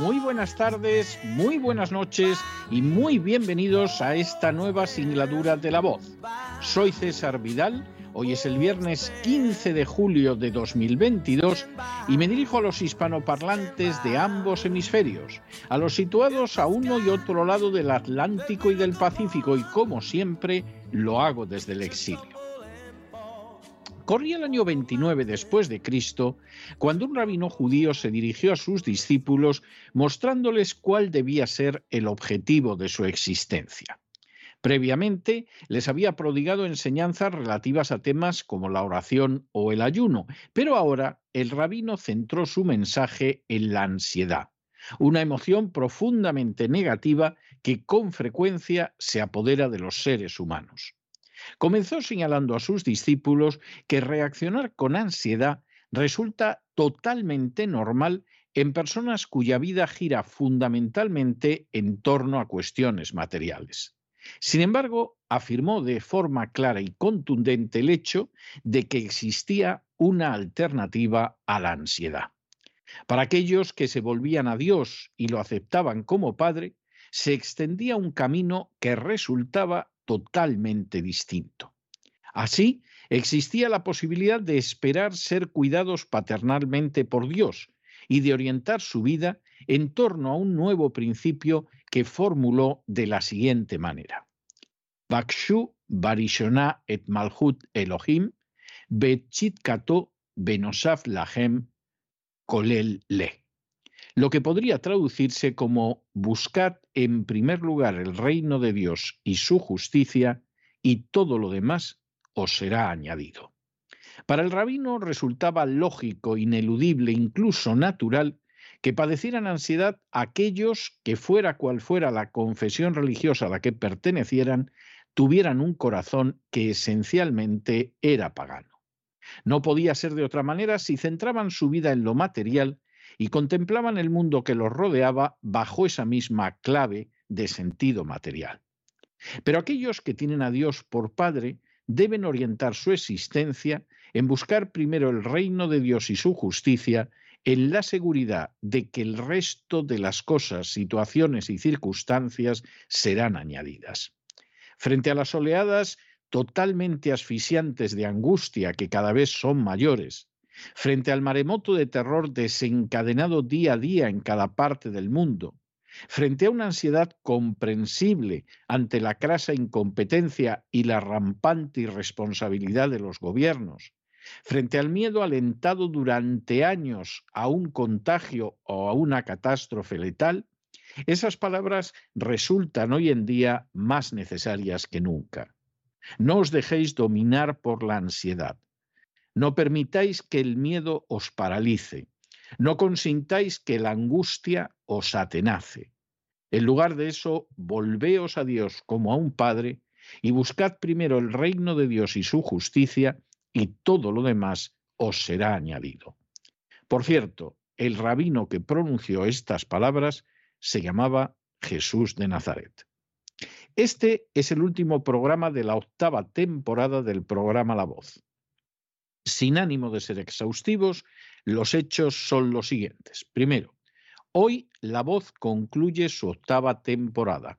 muy buenas tardes, muy buenas noches y muy bienvenidos a esta nueva singladura de la voz. Soy César Vidal, hoy es el viernes 15 de julio de 2022 y me dirijo a los hispanoparlantes de ambos hemisferios, a los situados a uno y otro lado del Atlántico y del Pacífico y como siempre lo hago desde el exilio. Corría el año 29 después de Cristo, cuando un rabino judío se dirigió a sus discípulos mostrándoles cuál debía ser el objetivo de su existencia. Previamente les había prodigado enseñanzas relativas a temas como la oración o el ayuno, pero ahora el rabino centró su mensaje en la ansiedad, una emoción profundamente negativa que con frecuencia se apodera de los seres humanos. Comenzó señalando a sus discípulos que reaccionar con ansiedad resulta totalmente normal en personas cuya vida gira fundamentalmente en torno a cuestiones materiales. Sin embargo, afirmó de forma clara y contundente el hecho de que existía una alternativa a la ansiedad. Para aquellos que se volvían a Dios y lo aceptaban como Padre, se extendía un camino que resultaba totalmente distinto. Así, existía la posibilidad de esperar ser cuidados paternalmente por Dios y de orientar su vida en torno a un nuevo principio que formuló de la siguiente manera. Bakshu barishona et malhut Elohim, betchit kato benosaf lahem kolel le lo que podría traducirse como buscad en primer lugar el reino de Dios y su justicia, y todo lo demás os será añadido. Para el rabino resultaba lógico, ineludible, incluso natural, que padecieran ansiedad aquellos que fuera cual fuera la confesión religiosa a la que pertenecieran, tuvieran un corazón que esencialmente era pagano. No podía ser de otra manera si centraban su vida en lo material y contemplaban el mundo que los rodeaba bajo esa misma clave de sentido material. Pero aquellos que tienen a Dios por Padre deben orientar su existencia en buscar primero el reino de Dios y su justicia, en la seguridad de que el resto de las cosas, situaciones y circunstancias serán añadidas. Frente a las oleadas totalmente asfixiantes de angustia que cada vez son mayores, frente al maremoto de terror desencadenado día a día en cada parte del mundo, frente a una ansiedad comprensible ante la crasa incompetencia y la rampante irresponsabilidad de los gobiernos, frente al miedo alentado durante años a un contagio o a una catástrofe letal, esas palabras resultan hoy en día más necesarias que nunca. No os dejéis dominar por la ansiedad. No permitáis que el miedo os paralice. No consintáis que la angustia os atenace. En lugar de eso, volveos a Dios como a un Padre y buscad primero el reino de Dios y su justicia, y todo lo demás os será añadido. Por cierto, el rabino que pronunció estas palabras se llamaba Jesús de Nazaret. Este es el último programa de la octava temporada del programa La Voz. Sin ánimo de ser exhaustivos, los hechos son los siguientes. Primero, hoy La Voz concluye su octava temporada.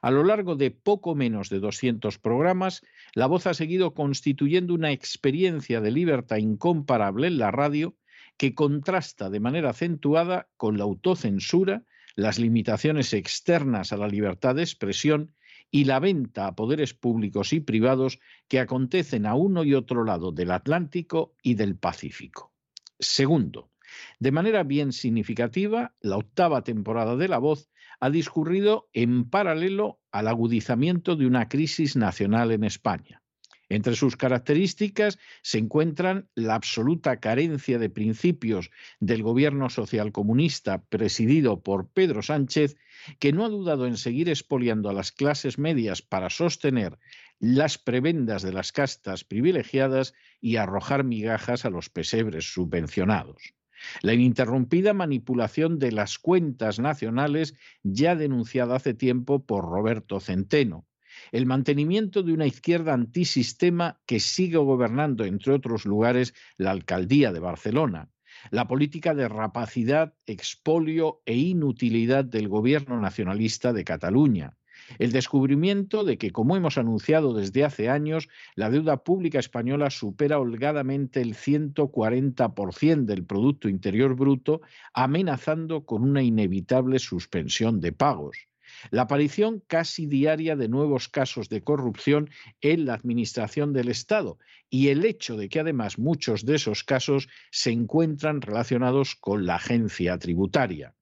A lo largo de poco menos de 200 programas, La Voz ha seguido constituyendo una experiencia de libertad incomparable en la radio que contrasta de manera acentuada con la autocensura, las limitaciones externas a la libertad de expresión y la venta a poderes públicos y privados que acontecen a uno y otro lado del Atlántico y del Pacífico. Segundo, de manera bien significativa, la octava temporada de La Voz ha discurrido en paralelo al agudizamiento de una crisis nacional en España. Entre sus características se encuentran la absoluta carencia de principios del gobierno socialcomunista presidido por Pedro Sánchez, que no ha dudado en seguir expoliando a las clases medias para sostener las prebendas de las castas privilegiadas y arrojar migajas a los pesebres subvencionados. La ininterrumpida manipulación de las cuentas nacionales ya denunciada hace tiempo por Roberto Centeno, el mantenimiento de una izquierda antisistema que sigue gobernando, entre otros lugares, la alcaldía de Barcelona, la política de rapacidad, expolio e inutilidad del gobierno nacionalista de Cataluña, el descubrimiento de que, como hemos anunciado desde hace años, la deuda pública española supera holgadamente el 140% del Producto Interior Bruto, amenazando con una inevitable suspensión de pagos la aparición casi diaria de nuevos casos de corrupción en la administración del Estado y el hecho de que además muchos de esos casos se encuentran relacionados con la agencia tributaria.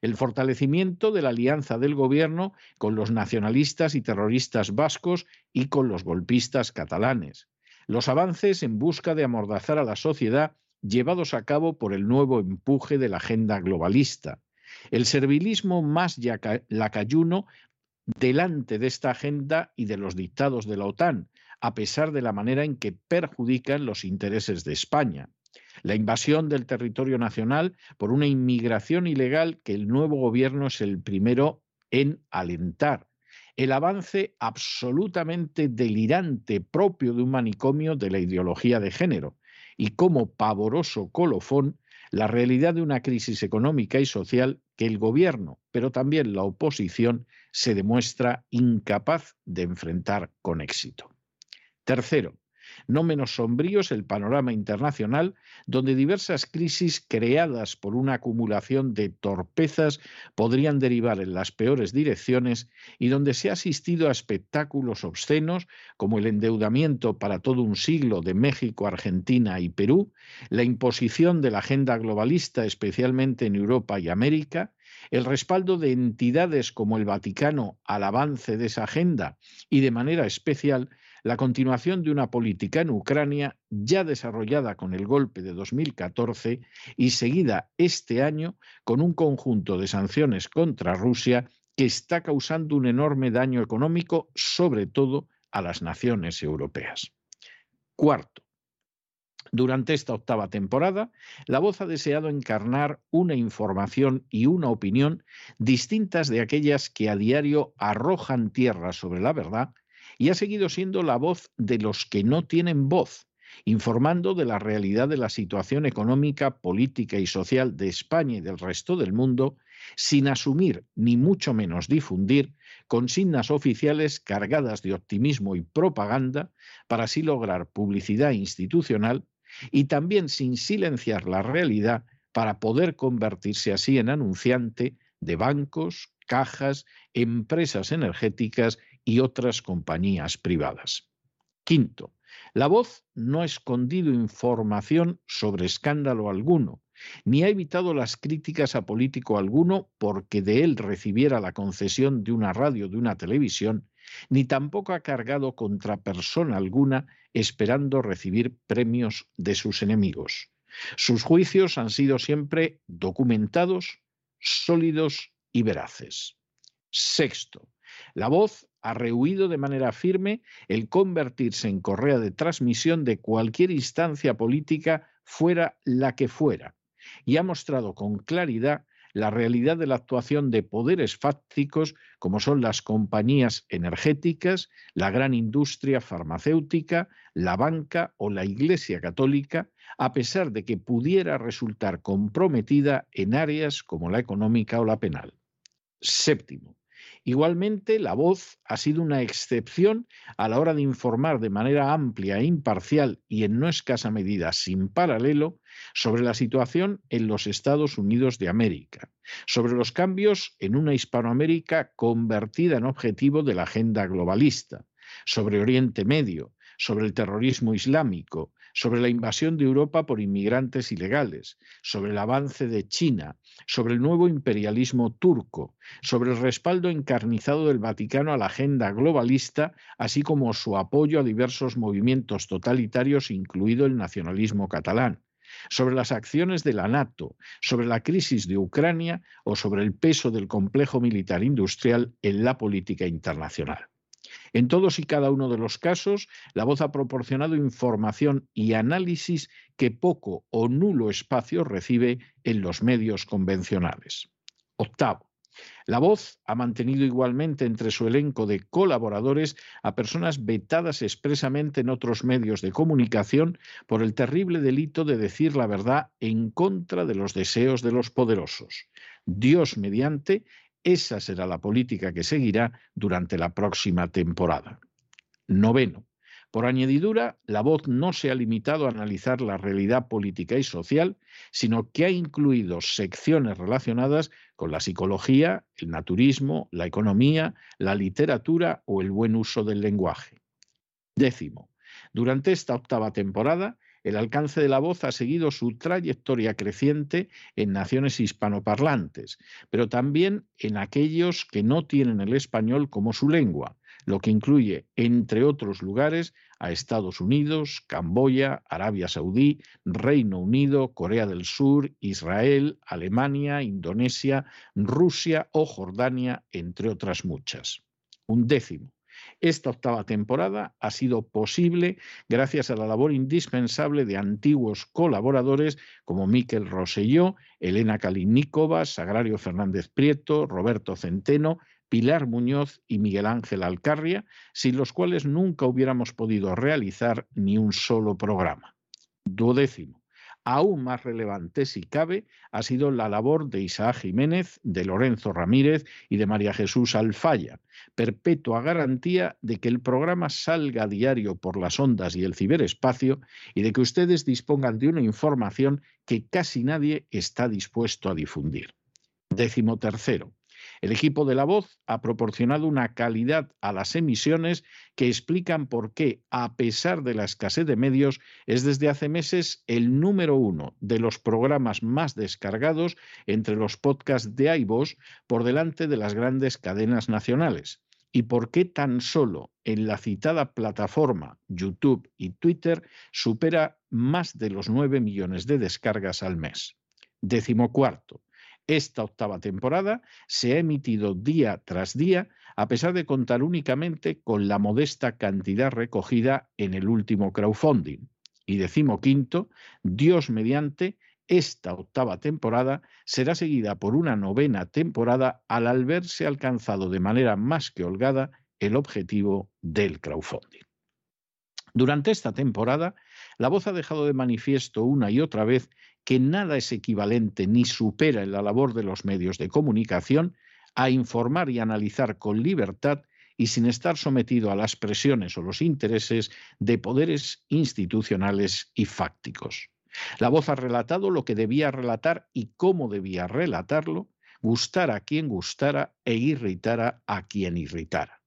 El fortalecimiento de la alianza del gobierno con los nacionalistas y terroristas vascos y con los golpistas catalanes, los avances en busca de amordazar a la sociedad llevados a cabo por el nuevo empuje de la agenda globalista, el servilismo más lacayuno delante de esta agenda y de los dictados de la OTAN, a pesar de la manera en que perjudican los intereses de España. La invasión del territorio nacional por una inmigración ilegal que el nuevo gobierno es el primero en alentar. El avance absolutamente delirante propio de un manicomio de la ideología de género. Y como pavoroso colofón, la realidad de una crisis económica y social que el gobierno, pero también la oposición, se demuestra incapaz de enfrentar con éxito. Tercero, no menos sombrío es el panorama internacional, donde diversas crisis creadas por una acumulación de torpezas podrían derivar en las peores direcciones y donde se ha asistido a espectáculos obscenos como el endeudamiento para todo un siglo de México, Argentina y Perú, la imposición de la agenda globalista especialmente en Europa y América, el respaldo de entidades como el Vaticano al avance de esa agenda y de manera especial la continuación de una política en Ucrania ya desarrollada con el golpe de 2014 y seguida este año con un conjunto de sanciones contra Rusia que está causando un enorme daño económico, sobre todo a las naciones europeas. Cuarto, durante esta octava temporada, La Voz ha deseado encarnar una información y una opinión distintas de aquellas que a diario arrojan tierra sobre la verdad y ha seguido siendo la voz de los que no tienen voz, informando de la realidad de la situación económica, política y social de España y del resto del mundo, sin asumir ni mucho menos difundir consignas oficiales cargadas de optimismo y propaganda para así lograr publicidad institucional y también sin silenciar la realidad para poder convertirse así en anunciante de bancos, cajas, empresas energéticas y otras compañías privadas. Quinto, la voz no ha escondido información sobre escándalo alguno, ni ha evitado las críticas a político alguno porque de él recibiera la concesión de una radio o de una televisión, ni tampoco ha cargado contra persona alguna esperando recibir premios de sus enemigos. Sus juicios han sido siempre documentados, sólidos y veraces. Sexto, la voz ha rehuido de manera firme el convertirse en correa de transmisión de cualquier instancia política fuera la que fuera, y ha mostrado con claridad la realidad de la actuación de poderes fácticos como son las compañías energéticas, la gran industria farmacéutica, la banca o la Iglesia católica, a pesar de que pudiera resultar comprometida en áreas como la económica o la penal. Séptimo, Igualmente, la voz ha sido una excepción a la hora de informar de manera amplia e imparcial y en no escasa medida sin paralelo sobre la situación en los Estados Unidos de América, sobre los cambios en una Hispanoamérica convertida en objetivo de la agenda globalista, sobre Oriente Medio, sobre el terrorismo islámico, sobre la invasión de Europa por inmigrantes ilegales, sobre el avance de China, sobre el nuevo imperialismo turco, sobre el respaldo encarnizado del Vaticano a la agenda globalista, así como su apoyo a diversos movimientos totalitarios, incluido el nacionalismo catalán sobre las acciones de la NATO, sobre la crisis de Ucrania o sobre el peso del complejo militar industrial en la política internacional. En todos y cada uno de los casos, la voz ha proporcionado información y análisis que poco o nulo espacio recibe en los medios convencionales. Octavo. La voz ha mantenido igualmente entre su elenco de colaboradores a personas vetadas expresamente en otros medios de comunicación por el terrible delito de decir la verdad en contra de los deseos de los poderosos. Dios mediante, esa será la política que seguirá durante la próxima temporada. Noveno. Por añadidura, la voz no se ha limitado a analizar la realidad política y social, sino que ha incluido secciones relacionadas con la psicología, el naturismo, la economía, la literatura o el buen uso del lenguaje. Décimo. Durante esta octava temporada el alcance de la voz ha seguido su trayectoria creciente en naciones hispanoparlantes, pero también en aquellos que no tienen el español como su lengua, lo que incluye, entre otros lugares, a Estados Unidos, Camboya, Arabia Saudí, Reino Unido, Corea del Sur, Israel, Alemania, Indonesia, Rusia o Jordania, entre otras muchas. Un décimo. Esta octava temporada ha sido posible gracias a la labor indispensable de antiguos colaboradores como Miquel Roselló, Elena Kaliníkova, Sagrario Fernández Prieto, Roberto Centeno, Pilar Muñoz y Miguel Ángel Alcarria, sin los cuales nunca hubiéramos podido realizar ni un solo programa. Duodécimo. Aún más relevante, si cabe, ha sido la labor de Isaac Jiménez, de Lorenzo Ramírez y de María Jesús Alfaya, perpetua garantía de que el programa salga a diario por las ondas y el ciberespacio y de que ustedes dispongan de una información que casi nadie está dispuesto a difundir. Décimo tercero. El equipo de La Voz ha proporcionado una calidad a las emisiones que explican por qué, a pesar de la escasez de medios, es desde hace meses el número uno de los programas más descargados entre los podcasts de iVoox por delante de las grandes cadenas nacionales. Y por qué tan solo en la citada plataforma YouTube y Twitter supera más de los 9 millones de descargas al mes. Décimo cuarto. Esta octava temporada se ha emitido día tras día, a pesar de contar únicamente con la modesta cantidad recogida en el último crowdfunding. Y decimoquinto, Dios mediante, esta octava temporada será seguida por una novena temporada al haberse alcanzado de manera más que holgada el objetivo del crowdfunding. Durante esta temporada, la voz ha dejado de manifiesto una y otra vez que nada es equivalente ni supera en la labor de los medios de comunicación a informar y analizar con libertad y sin estar sometido a las presiones o los intereses de poderes institucionales y fácticos. La voz ha relatado lo que debía relatar y cómo debía relatarlo, gustara a quien gustara e irritara a quien irritara.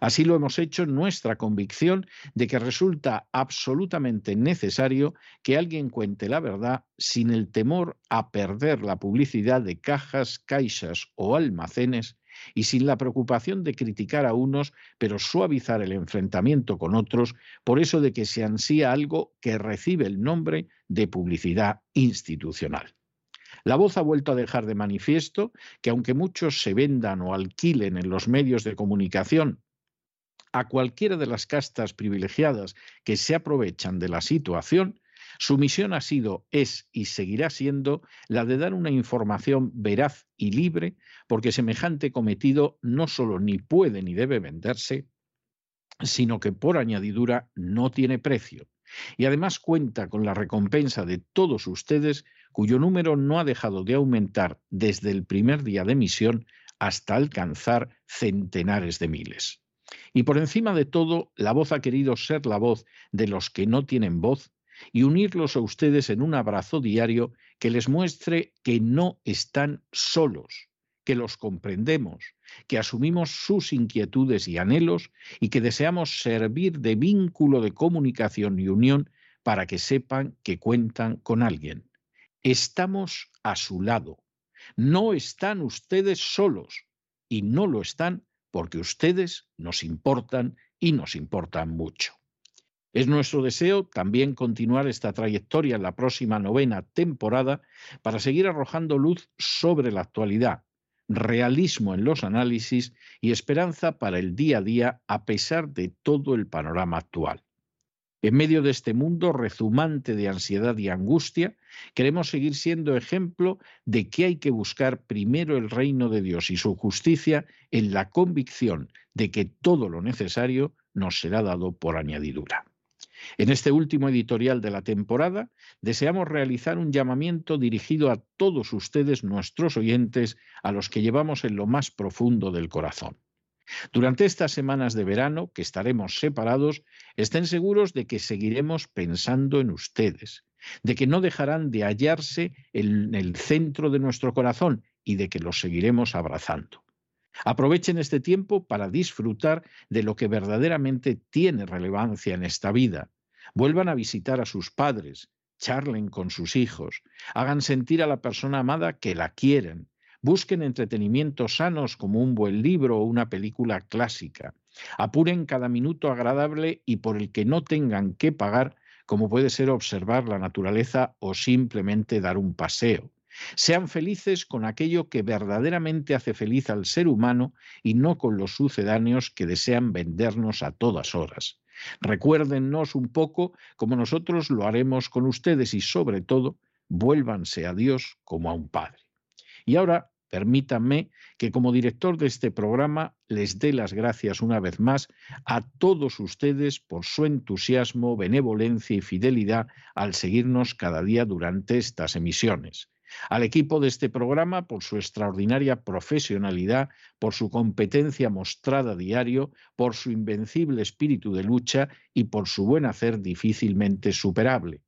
Así lo hemos hecho nuestra convicción de que resulta absolutamente necesario que alguien cuente la verdad sin el temor a perder la publicidad de cajas, caixas o almacenes y sin la preocupación de criticar a unos, pero suavizar el enfrentamiento con otros, por eso de que se ansía algo que recibe el nombre de publicidad institucional. La voz ha vuelto a dejar de manifiesto que aunque muchos se vendan o alquilen en los medios de comunicación a cualquiera de las castas privilegiadas que se aprovechan de la situación, su misión ha sido, es y seguirá siendo la de dar una información veraz y libre, porque semejante cometido no solo ni puede ni debe venderse, sino que por añadidura no tiene precio. Y además cuenta con la recompensa de todos ustedes, cuyo número no ha dejado de aumentar desde el primer día de emisión hasta alcanzar centenares de miles. Y por encima de todo, la voz ha querido ser la voz de los que no tienen voz y unirlos a ustedes en un abrazo diario que les muestre que no están solos, que los comprendemos, que asumimos sus inquietudes y anhelos y que deseamos servir de vínculo de comunicación y unión para que sepan que cuentan con alguien. Estamos a su lado. No están ustedes solos y no lo están porque ustedes nos importan y nos importan mucho. Es nuestro deseo también continuar esta trayectoria en la próxima novena temporada para seguir arrojando luz sobre la actualidad, realismo en los análisis y esperanza para el día a día a pesar de todo el panorama actual. En medio de este mundo rezumante de ansiedad y angustia, queremos seguir siendo ejemplo de que hay que buscar primero el reino de Dios y su justicia en la convicción de que todo lo necesario nos será dado por añadidura. En este último editorial de la temporada, deseamos realizar un llamamiento dirigido a todos ustedes, nuestros oyentes, a los que llevamos en lo más profundo del corazón. Durante estas semanas de verano, que estaremos separados, estén seguros de que seguiremos pensando en ustedes, de que no dejarán de hallarse en el centro de nuestro corazón y de que los seguiremos abrazando. Aprovechen este tiempo para disfrutar de lo que verdaderamente tiene relevancia en esta vida. Vuelvan a visitar a sus padres, charlen con sus hijos, hagan sentir a la persona amada que la quieren, Busquen entretenimientos sanos como un buen libro o una película clásica. Apuren cada minuto agradable y por el que no tengan que pagar, como puede ser observar la naturaleza o simplemente dar un paseo. Sean felices con aquello que verdaderamente hace feliz al ser humano y no con los sucedáneos que desean vendernos a todas horas. Recuérdennos un poco como nosotros lo haremos con ustedes y sobre todo, vuélvanse a Dios como a un Padre. Y ahora Permítanme que como director de este programa les dé las gracias una vez más a todos ustedes por su entusiasmo, benevolencia y fidelidad al seguirnos cada día durante estas emisiones. Al equipo de este programa por su extraordinaria profesionalidad, por su competencia mostrada diario, por su invencible espíritu de lucha y por su buen hacer difícilmente superable.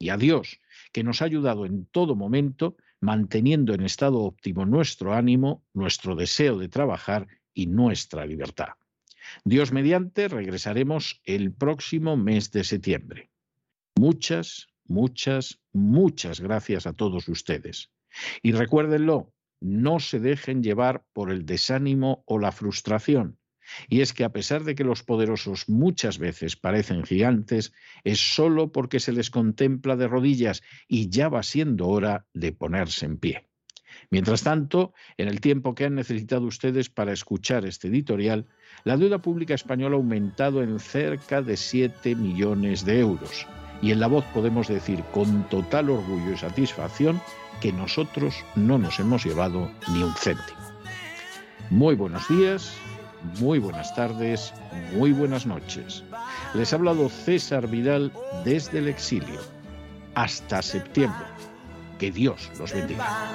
Y a Dios, que nos ha ayudado en todo momento manteniendo en estado óptimo nuestro ánimo, nuestro deseo de trabajar y nuestra libertad. Dios mediante, regresaremos el próximo mes de septiembre. Muchas, muchas, muchas gracias a todos ustedes. Y recuérdenlo, no se dejen llevar por el desánimo o la frustración. Y es que a pesar de que los poderosos muchas veces parecen gigantes, es solo porque se les contempla de rodillas y ya va siendo hora de ponerse en pie. Mientras tanto, en el tiempo que han necesitado ustedes para escuchar este editorial, la deuda pública española ha aumentado en cerca de 7 millones de euros. Y en la voz podemos decir con total orgullo y satisfacción que nosotros no nos hemos llevado ni un céntimo. Muy buenos días muy buenas tardes, muy buenas noches. Les ha hablado César Vidal desde el exilio. Hasta septiembre. Que Dios los bendiga.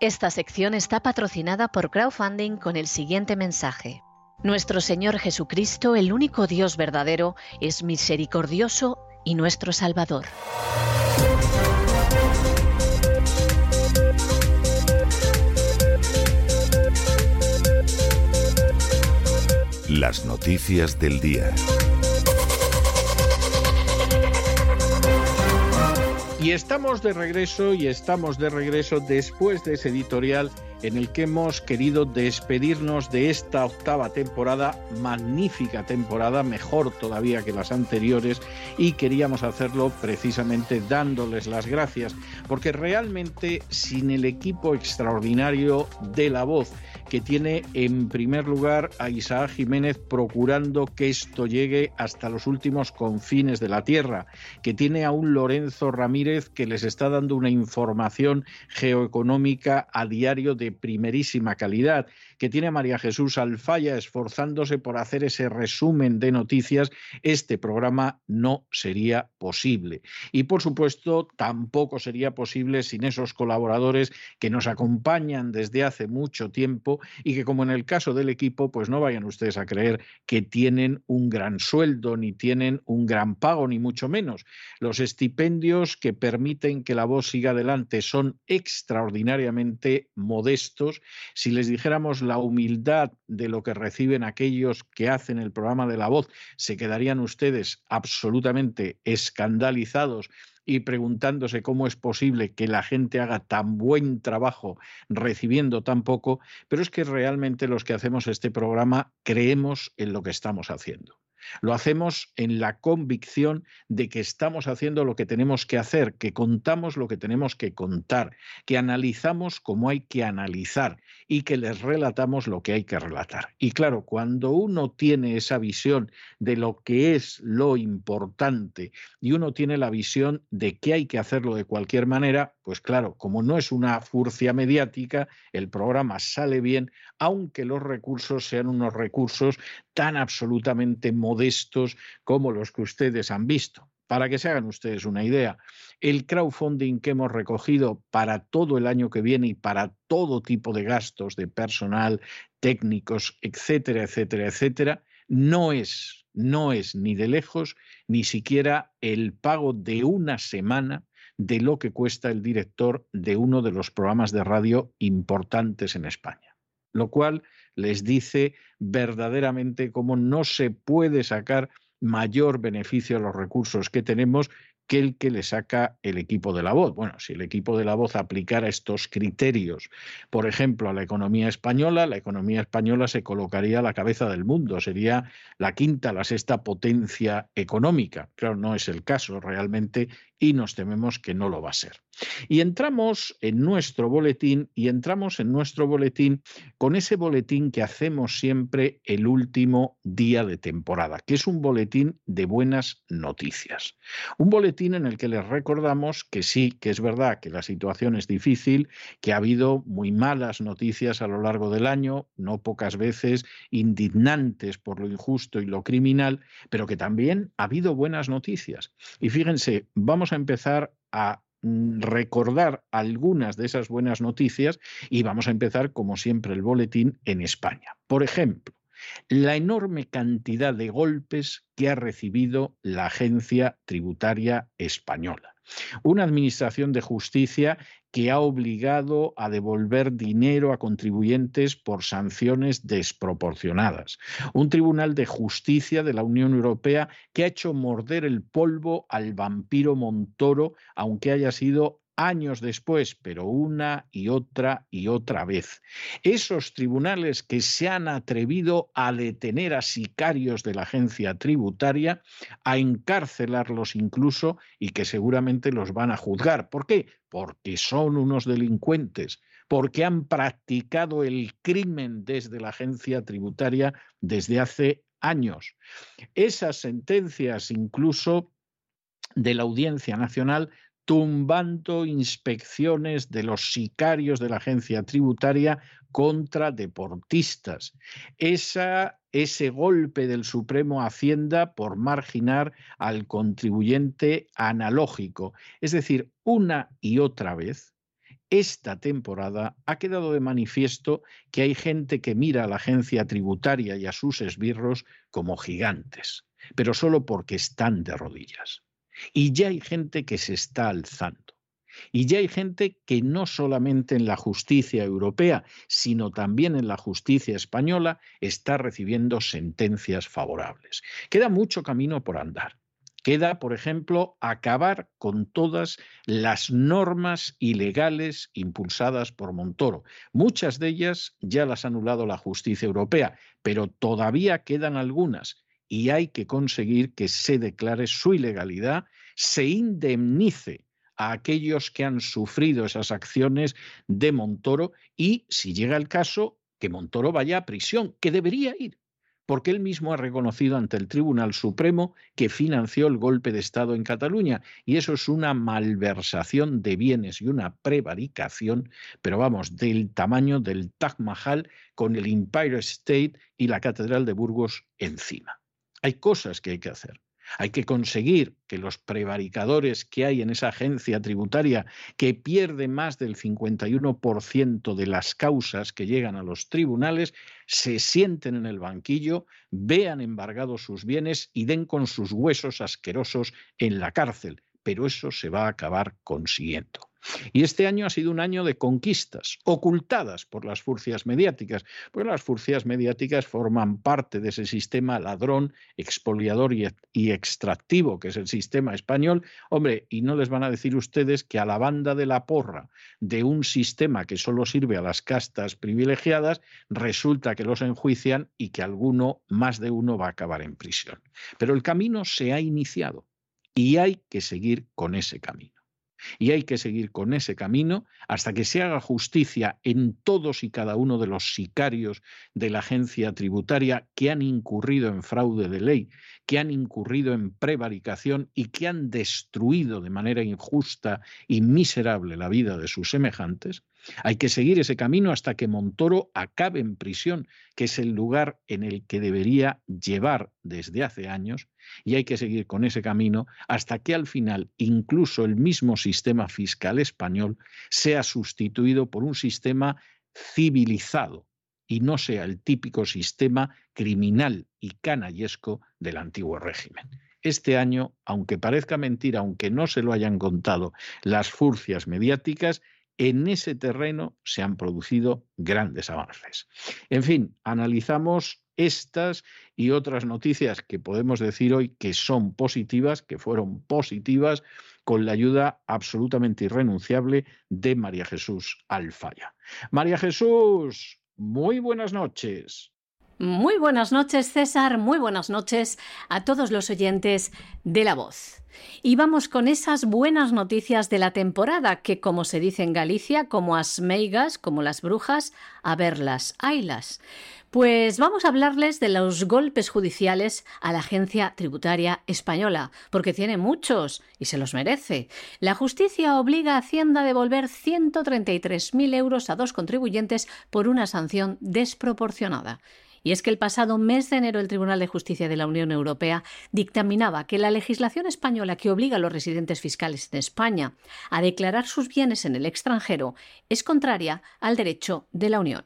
Esta sección está patrocinada por crowdfunding con el siguiente mensaje. Nuestro Señor Jesucristo, el único Dios verdadero, es misericordioso y nuestro Salvador. Las noticias del día. Y estamos de regreso y estamos de regreso después de ese editorial en el que hemos querido despedirnos de esta octava temporada, magnífica temporada, mejor todavía que las anteriores, y queríamos hacerlo precisamente dándoles las gracias, porque realmente sin el equipo extraordinario de la voz, que tiene en primer lugar a Isaac Jiménez procurando que esto llegue hasta los últimos confines de la tierra, que tiene a un Lorenzo Ramírez que les está dando una información geoeconómica a diario de primerísima calidad, que tiene María Jesús Alfaya esforzándose por hacer ese resumen de noticias, este programa no sería posible. Y por supuesto, tampoco sería posible sin esos colaboradores que nos acompañan desde hace mucho tiempo y que como en el caso del equipo, pues no vayan ustedes a creer que tienen un gran sueldo, ni tienen un gran pago, ni mucho menos. Los estipendios que permiten que la voz siga adelante son extraordinariamente modestos. Si les dijéramos la humildad de lo que reciben aquellos que hacen el programa de la voz, se quedarían ustedes absolutamente escandalizados y preguntándose cómo es posible que la gente haga tan buen trabajo recibiendo tan poco, pero es que realmente los que hacemos este programa creemos en lo que estamos haciendo. Lo hacemos en la convicción de que estamos haciendo lo que tenemos que hacer, que contamos lo que tenemos que contar, que analizamos como hay que analizar y que les relatamos lo que hay que relatar. Y claro, cuando uno tiene esa visión de lo que es lo importante y uno tiene la visión de que hay que hacerlo de cualquier manera, pues claro, como no es una furcia mediática, el programa sale bien, aunque los recursos sean unos recursos tan absolutamente modestos como los que ustedes han visto. Para que se hagan ustedes una idea, el crowdfunding que hemos recogido para todo el año que viene y para todo tipo de gastos de personal, técnicos, etcétera, etcétera, etcétera, no es, no es ni de lejos ni siquiera el pago de una semana de lo que cuesta el director de uno de los programas de radio importantes en España. Lo cual les dice verdaderamente cómo no se puede sacar mayor beneficio a los recursos que tenemos que el que le saca el equipo de la voz. Bueno, si el equipo de la voz aplicara estos criterios, por ejemplo, a la economía española, la economía española se colocaría a la cabeza del mundo, sería la quinta, la sexta potencia económica. Claro, no es el caso realmente y nos tememos que no lo va a ser. Y entramos en nuestro boletín y entramos en nuestro boletín con ese boletín que hacemos siempre el último día de temporada, que es un boletín de buenas noticias. Un boletín en el que les recordamos que sí, que es verdad que la situación es difícil, que ha habido muy malas noticias a lo largo del año, no pocas veces indignantes por lo injusto y lo criminal, pero que también ha habido buenas noticias. Y fíjense, vamos a empezar a mm, recordar algunas de esas buenas noticias y vamos a empezar, como siempre, el boletín en España. Por ejemplo, la enorme cantidad de golpes que ha recibido la agencia tributaria española. Una administración de justicia que ha obligado a devolver dinero a contribuyentes por sanciones desproporcionadas. Un Tribunal de Justicia de la Unión Europea que ha hecho morder el polvo al vampiro Montoro, aunque haya sido años después, pero una y otra y otra vez. Esos tribunales que se han atrevido a detener a sicarios de la agencia tributaria, a encarcelarlos incluso y que seguramente los van a juzgar. ¿Por qué? Porque son unos delincuentes, porque han practicado el crimen desde la agencia tributaria desde hace años. Esas sentencias incluso de la Audiencia Nacional tumbando inspecciones de los sicarios de la agencia tributaria contra deportistas. Esa, ese golpe del Supremo Hacienda por marginar al contribuyente analógico. Es decir, una y otra vez, esta temporada ha quedado de manifiesto que hay gente que mira a la agencia tributaria y a sus esbirros como gigantes, pero solo porque están de rodillas. Y ya hay gente que se está alzando. Y ya hay gente que no solamente en la justicia europea, sino también en la justicia española está recibiendo sentencias favorables. Queda mucho camino por andar. Queda, por ejemplo, acabar con todas las normas ilegales impulsadas por Montoro. Muchas de ellas ya las ha anulado la justicia europea, pero todavía quedan algunas y hay que conseguir que se declare su ilegalidad, se indemnice a aquellos que han sufrido esas acciones de Montoro y, si llega el caso, que Montoro vaya a prisión, que debería ir, porque él mismo ha reconocido ante el Tribunal Supremo que financió el golpe de Estado en Cataluña y eso es una malversación de bienes y una prevaricación, pero vamos, del tamaño del Taj Mahal con el Empire State y la Catedral de Burgos encima. Hay cosas que hay que hacer. Hay que conseguir que los prevaricadores que hay en esa agencia tributaria, que pierde más del 51% de las causas que llegan a los tribunales, se sienten en el banquillo, vean embargados sus bienes y den con sus huesos asquerosos en la cárcel. Pero eso se va a acabar consiguiendo. Y este año ha sido un año de conquistas, ocultadas por las furcias mediáticas, porque las furcias mediáticas forman parte de ese sistema ladrón, expoliador y, y, extractivo, que es el sistema español. Hombre, y no les van a decir ustedes que a la banda de la porra de un sistema que solo sirve a las castas privilegiadas, resulta que los enjuician y que alguno, más de uno, va a acabar en prisión. Pero el camino se ha iniciado y hay que seguir con ese camino. Y hay que seguir con ese camino hasta que se haga justicia en todos y cada uno de los sicarios de la agencia tributaria que han incurrido en fraude de ley, que han incurrido en prevaricación y que han destruido de manera injusta y miserable la vida de sus semejantes. Hay que seguir ese camino hasta que Montoro acabe en prisión, que es el lugar en el que debería llevar desde hace años, y hay que seguir con ese camino hasta que al final incluso el mismo sistema fiscal español sea sustituido por un sistema civilizado y no sea el típico sistema criminal y canallesco del antiguo régimen. Este año, aunque parezca mentira, aunque no se lo hayan contado las furcias mediáticas, en ese terreno se han producido grandes avances. En fin, analizamos estas y otras noticias que podemos decir hoy que son positivas, que fueron positivas, con la ayuda absolutamente irrenunciable de María Jesús Alfaya. María Jesús, muy buenas noches. Muy buenas noches, César. Muy buenas noches a todos los oyentes de La Voz. Y vamos con esas buenas noticias de la temporada, que como se dice en Galicia, como as meigas, como las brujas, a verlas, haylas. Pues vamos a hablarles de los golpes judiciales a la Agencia Tributaria Española, porque tiene muchos y se los merece. La justicia obliga a Hacienda a devolver 133.000 euros a dos contribuyentes por una sanción desproporcionada. Y es que el pasado mes de enero el Tribunal de Justicia de la Unión Europea dictaminaba que la legislación española que obliga a los residentes fiscales en España a declarar sus bienes en el extranjero es contraria al derecho de la Unión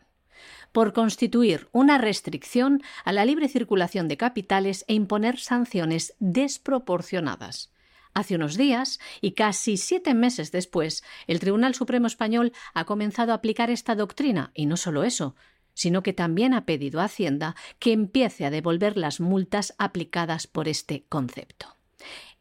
por constituir una restricción a la libre circulación de capitales e imponer sanciones desproporcionadas. Hace unos días, y casi siete meses después, el Tribunal Supremo Español ha comenzado a aplicar esta doctrina, y no solo eso, sino que también ha pedido a Hacienda que empiece a devolver las multas aplicadas por este concepto.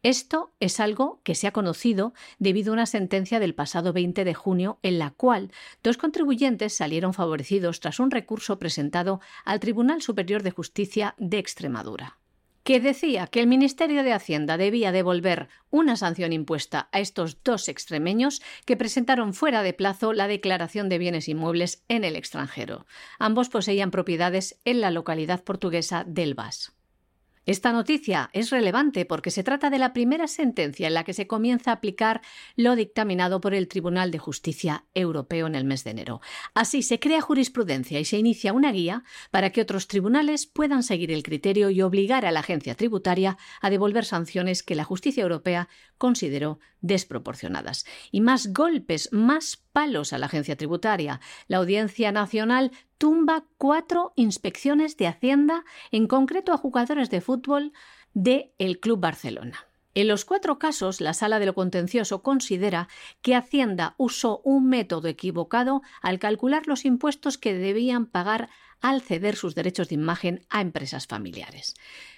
Esto es algo que se ha conocido debido a una sentencia del pasado 20 de junio en la cual dos contribuyentes salieron favorecidos tras un recurso presentado al Tribunal Superior de Justicia de Extremadura que decía que el Ministerio de Hacienda debía devolver una sanción impuesta a estos dos extremeños que presentaron fuera de plazo la declaración de bienes inmuebles en el extranjero. Ambos poseían propiedades en la localidad portuguesa del Bas. Esta noticia es relevante porque se trata de la primera sentencia en la que se comienza a aplicar lo dictaminado por el Tribunal de Justicia Europeo en el mes de enero. Así se crea jurisprudencia y se inicia una guía para que otros tribunales puedan seguir el criterio y obligar a la agencia tributaria a devolver sanciones que la justicia europea consideró desproporcionadas. Y más golpes, más palos a la agencia tributaria. La Audiencia Nacional tumba cuatro inspecciones de Hacienda, en concreto a jugadores de fútbol de el Club Barcelona. En los cuatro casos, la Sala de lo Contencioso considera que Hacienda usó un método equivocado al calcular los impuestos que debían pagar al ceder sus derechos de imagen a empresas familiares.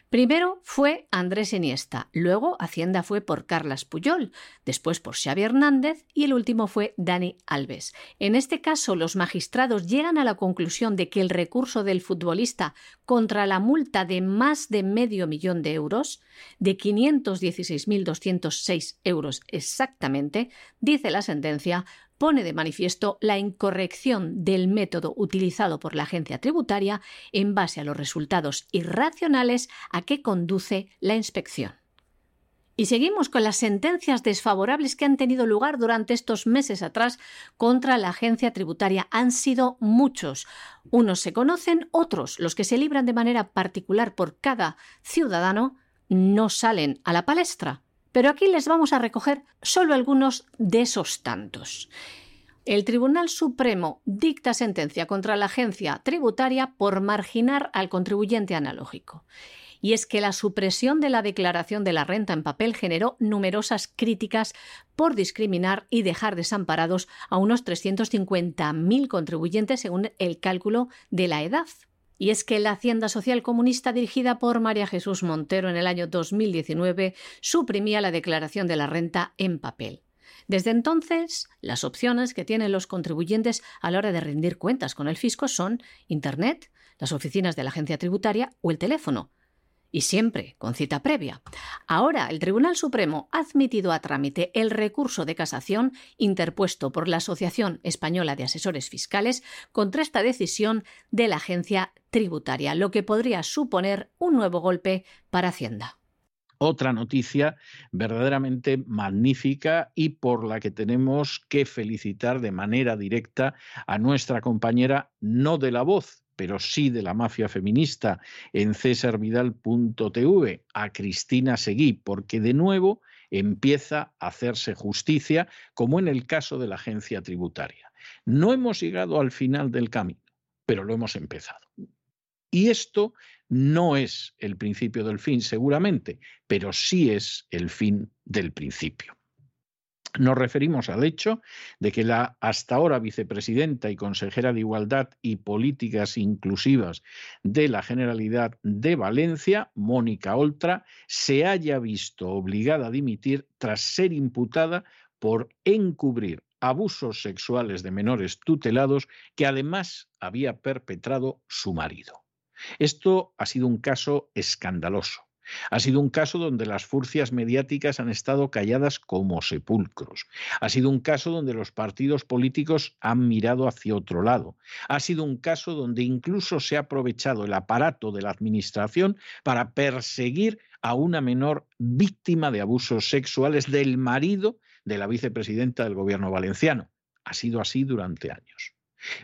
Primero fue Andrés Iniesta, luego Hacienda fue por Carlas Puyol, después por Xavi Hernández y el último fue Dani Alves. En este caso, los magistrados llegan a la conclusión de que el recurso del futbolista contra la multa de más de medio millón de euros, de 516.206 euros exactamente, dice la sentencia, pone de manifiesto la incorrección del método utilizado por la agencia tributaria en base a los resultados irracionales a que conduce la inspección. Y seguimos con las sentencias desfavorables que han tenido lugar durante estos meses atrás contra la agencia tributaria. Han sido muchos. Unos se conocen, otros, los que se libran de manera particular por cada ciudadano, no salen a la palestra. Pero aquí les vamos a recoger solo algunos de esos tantos. El Tribunal Supremo dicta sentencia contra la agencia tributaria por marginar al contribuyente analógico y es que la supresión de la declaración de la renta en papel generó numerosas críticas por discriminar y dejar desamparados a unos 350.000 contribuyentes según el cálculo de la edad. Y es que la Hacienda Social Comunista dirigida por María Jesús Montero en el año 2019 suprimía la declaración de la renta en papel. Desde entonces, las opciones que tienen los contribuyentes a la hora de rendir cuentas con el fisco son Internet, las oficinas de la agencia tributaria o el teléfono, y siempre con cita previa. Ahora, el Tribunal Supremo ha admitido a trámite el recurso de casación interpuesto por la Asociación Española de Asesores Fiscales contra esta decisión de la agencia tributaria, lo que podría suponer un nuevo golpe para Hacienda otra noticia verdaderamente magnífica y por la que tenemos que felicitar de manera directa a nuestra compañera, no de la voz, pero sí de la mafia feminista en cesarvidal.tv a Cristina Seguí, porque de nuevo empieza a hacerse justicia, como en el caso de la agencia tributaria. No hemos llegado al final del camino, pero lo hemos empezado. Y esto no es el principio del fin, seguramente, pero sí es el fin del principio. Nos referimos al hecho de que la hasta ahora vicepresidenta y consejera de Igualdad y Políticas Inclusivas de la Generalidad de Valencia, Mónica Oltra, se haya visto obligada a dimitir tras ser imputada por encubrir abusos sexuales de menores tutelados que además había perpetrado su marido. Esto ha sido un caso escandaloso ha sido un caso donde las furcias mediáticas han estado calladas como sepulcros. Ha sido un caso donde los partidos políticos han mirado hacia otro lado. Ha sido un caso donde incluso se ha aprovechado el aparato de la Administración para perseguir a una menor víctima de abusos sexuales del marido de la vicepresidenta del gobierno valenciano. Ha sido así durante años.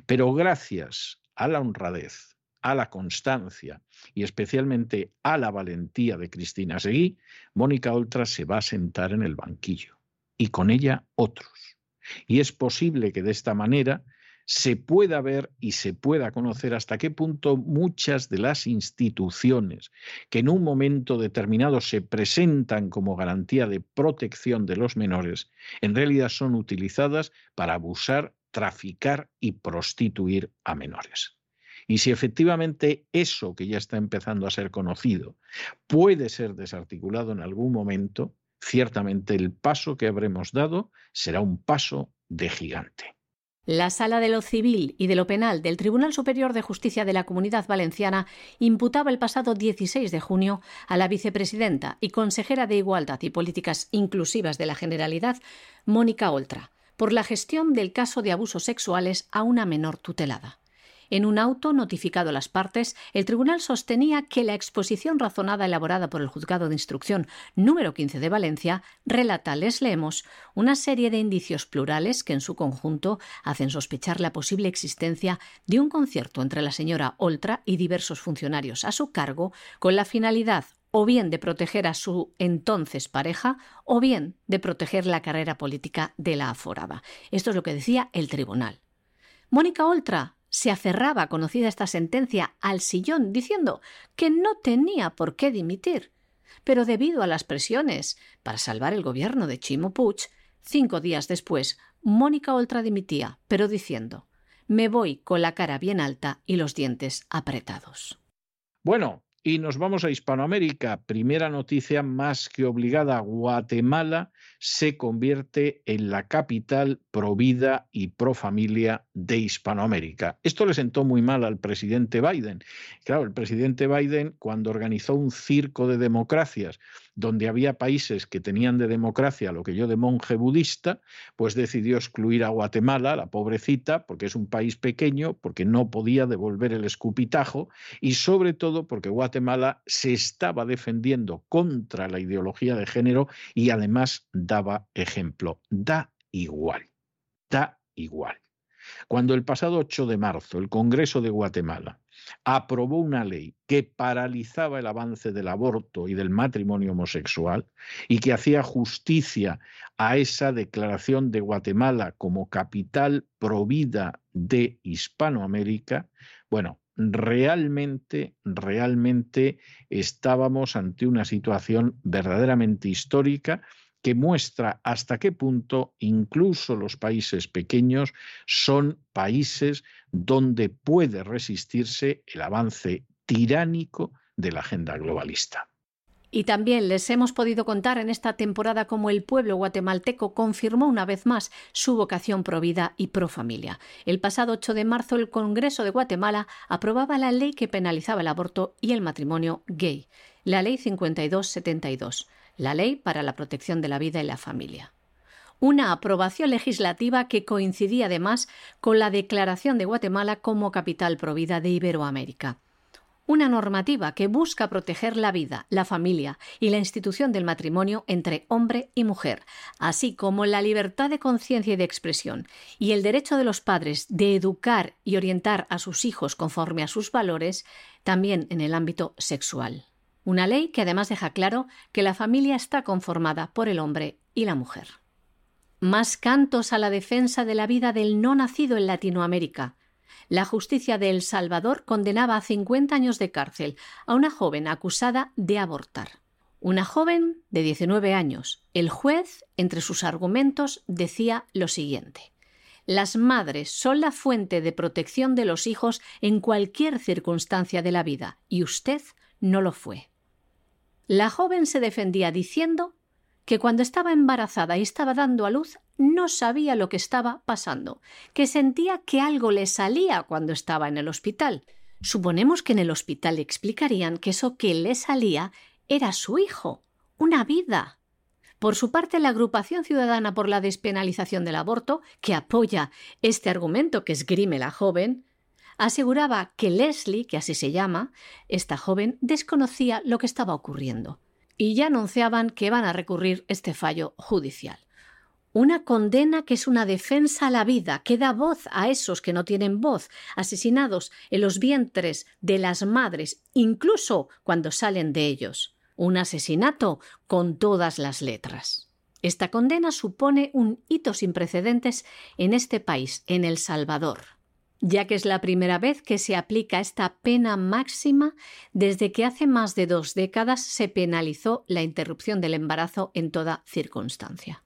Pero gracias a la honradez, a la constancia y especialmente a la valentía de Cristina Seguí, Mónica Oltra se va a sentar en el banquillo y con ella otros. Y es posible que de esta manera se pueda ver y se pueda conocer hasta qué punto muchas de las instituciones que en un momento determinado se presentan como garantía de protección de los menores, en realidad son utilizadas para abusar, traficar y prostituir a menores. Y si efectivamente eso que ya está empezando a ser conocido puede ser desarticulado en algún momento, ciertamente el paso que habremos dado será un paso de gigante. La Sala de lo Civil y de lo Penal del Tribunal Superior de Justicia de la Comunidad Valenciana imputaba el pasado 16 de junio a la vicepresidenta y consejera de Igualdad y Políticas Inclusivas de la Generalidad, Mónica Oltra, por la gestión del caso de abusos sexuales a una menor tutelada. En un auto notificado a las partes, el tribunal sostenía que la exposición razonada elaborada por el Juzgado de Instrucción número 15 de Valencia relata, les leemos, una serie de indicios plurales que en su conjunto hacen sospechar la posible existencia de un concierto entre la señora Oltra y diversos funcionarios a su cargo con la finalidad o bien de proteger a su entonces pareja o bien de proteger la carrera política de la aforada. Esto es lo que decía el tribunal. Mónica Oltra se aferraba, conocida esta sentencia, al sillón, diciendo que no tenía por qué dimitir. Pero debido a las presiones para salvar el gobierno de Chimo Puig, cinco días después, Mónica Oltra dimitía, pero diciendo me voy con la cara bien alta y los dientes apretados. Bueno, Y nos vamos a Hispanoamérica. Primera noticia más que obligada. Guatemala se convierte en la capital pro vida y pro familia de Hispanoamérica. Esto le sentó muy mal al presidente Biden. Claro, el presidente Biden, cuando organizó un circo de democracias donde había países que tenían de democracia lo que yo de monje budista, pues decidió excluir a Guatemala, la pobrecita, porque es un país pequeño, porque no podía devolver el escupitajo y sobre todo porque Guatemala se estaba defendiendo contra la ideología de género y además daba ejemplo. Da igual, da igual. Cuando el pasado 8 de marzo el Congreso de Guatemala aprobó una ley que paralizaba el avance del aborto y del matrimonio homosexual y que hacía justicia a esa declaración de Guatemala como capital provida de Hispanoamérica, bueno, realmente, realmente estábamos ante una situación verdaderamente histórica que muestra hasta qué punto incluso los países pequeños son países donde puede resistirse el avance tiránico de la agenda globalista. Y también les hemos podido contar en esta temporada cómo el pueblo guatemalteco confirmó una vez más su vocación pro vida y pro familia. El pasado 8 de marzo el Congreso de Guatemala aprobaba la ley que penalizaba el aborto y el matrimonio gay, la Ley 5272 la Ley para la Protección de la Vida y la Familia. Una aprobación legislativa que coincidía además con la declaración de Guatemala como capital provida de Iberoamérica. Una normativa que busca proteger la vida, la familia y la institución del matrimonio entre hombre y mujer, así como la libertad de conciencia y de expresión, y el derecho de los padres de educar y orientar a sus hijos conforme a sus valores, también en el ámbito sexual. Una ley que además deja claro que la familia está conformada por el hombre y la mujer. Más cantos a la defensa de la vida del no nacido en Latinoamérica. La justicia de El Salvador condenaba a 50 años de cárcel a una joven acusada de abortar. Una joven de 19 años. El juez, entre sus argumentos, decía lo siguiente. Las madres son la fuente de protección de los hijos en cualquier circunstancia de la vida, y usted no lo fue. La joven se defendía diciendo que cuando estaba embarazada y estaba dando a luz no sabía lo que estaba pasando, que sentía que algo le salía cuando estaba en el hospital. Suponemos que en el hospital le explicarían que eso que le salía era su hijo, una vida. Por su parte, la Agrupación Ciudadana por la Despenalización del Aborto, que apoya este argumento que esgrime la joven, aseguraba que Leslie, que así se llama, esta joven, desconocía lo que estaba ocurriendo y ya anunciaban que van a recurrir este fallo judicial. Una condena que es una defensa a la vida, que da voz a esos que no tienen voz, asesinados en los vientres de las madres, incluso cuando salen de ellos. Un asesinato con todas las letras. Esta condena supone un hito sin precedentes en este país, en El Salvador ya que es la primera vez que se aplica esta pena máxima desde que hace más de dos décadas se penalizó la interrupción del embarazo en toda circunstancia.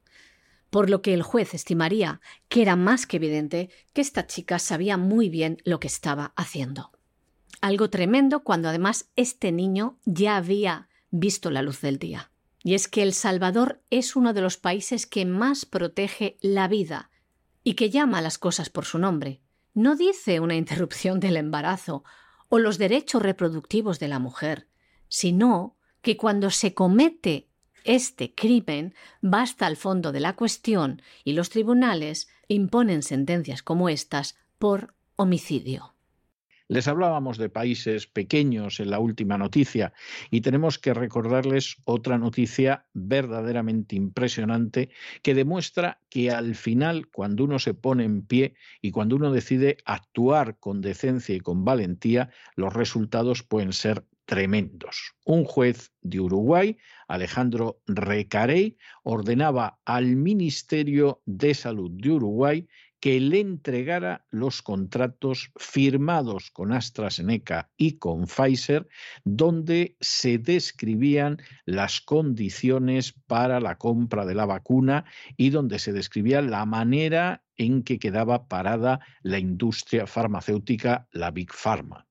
Por lo que el juez estimaría que era más que evidente que esta chica sabía muy bien lo que estaba haciendo. Algo tremendo cuando además este niño ya había visto la luz del día. Y es que El Salvador es uno de los países que más protege la vida y que llama a las cosas por su nombre, no dice una interrupción del embarazo o los derechos reproductivos de la mujer, sino que cuando se comete este crimen basta al fondo de la cuestión y los tribunales imponen sentencias como estas por homicidio. Les hablábamos de países pequeños en la última noticia y tenemos que recordarles otra noticia verdaderamente impresionante que demuestra que al final, cuando uno se pone en pie y cuando uno decide actuar con decencia y con valentía, los resultados pueden ser tremendos. Un juez de Uruguay, Alejandro Recarey, ordenaba al Ministerio de Salud de Uruguay que le entregara los contratos firmados con AstraZeneca y con Pfizer, donde se describían las condiciones para la compra de la vacuna y donde se describía la manera en que quedaba parada la industria farmacéutica, la Big Pharma.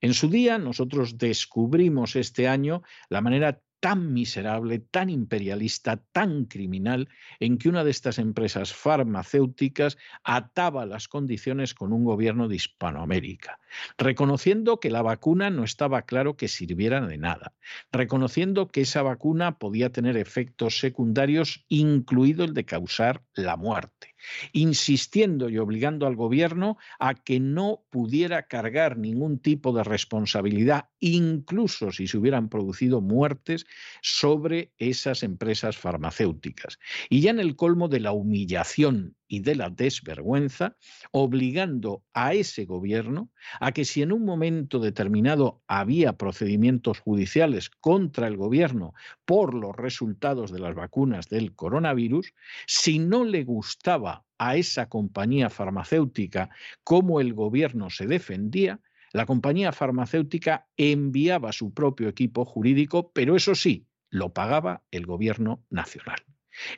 En su día nosotros descubrimos este año la manera tan miserable, tan imperialista, tan criminal, en que una de estas empresas farmacéuticas ataba las condiciones con un gobierno de Hispanoamérica, reconociendo que la vacuna no estaba claro que sirviera de nada, reconociendo que esa vacuna podía tener efectos secundarios, incluido el de causar la muerte insistiendo y obligando al gobierno a que no pudiera cargar ningún tipo de responsabilidad, incluso si se hubieran producido muertes sobre esas empresas farmacéuticas. Y ya en el colmo de la humillación y de la desvergüenza, obligando a ese gobierno a que si en un momento determinado había procedimientos judiciales contra el gobierno por los resultados de las vacunas del coronavirus, si no le gustaba a esa compañía farmacéutica cómo el gobierno se defendía, la compañía farmacéutica enviaba su propio equipo jurídico, pero eso sí, lo pagaba el gobierno nacional.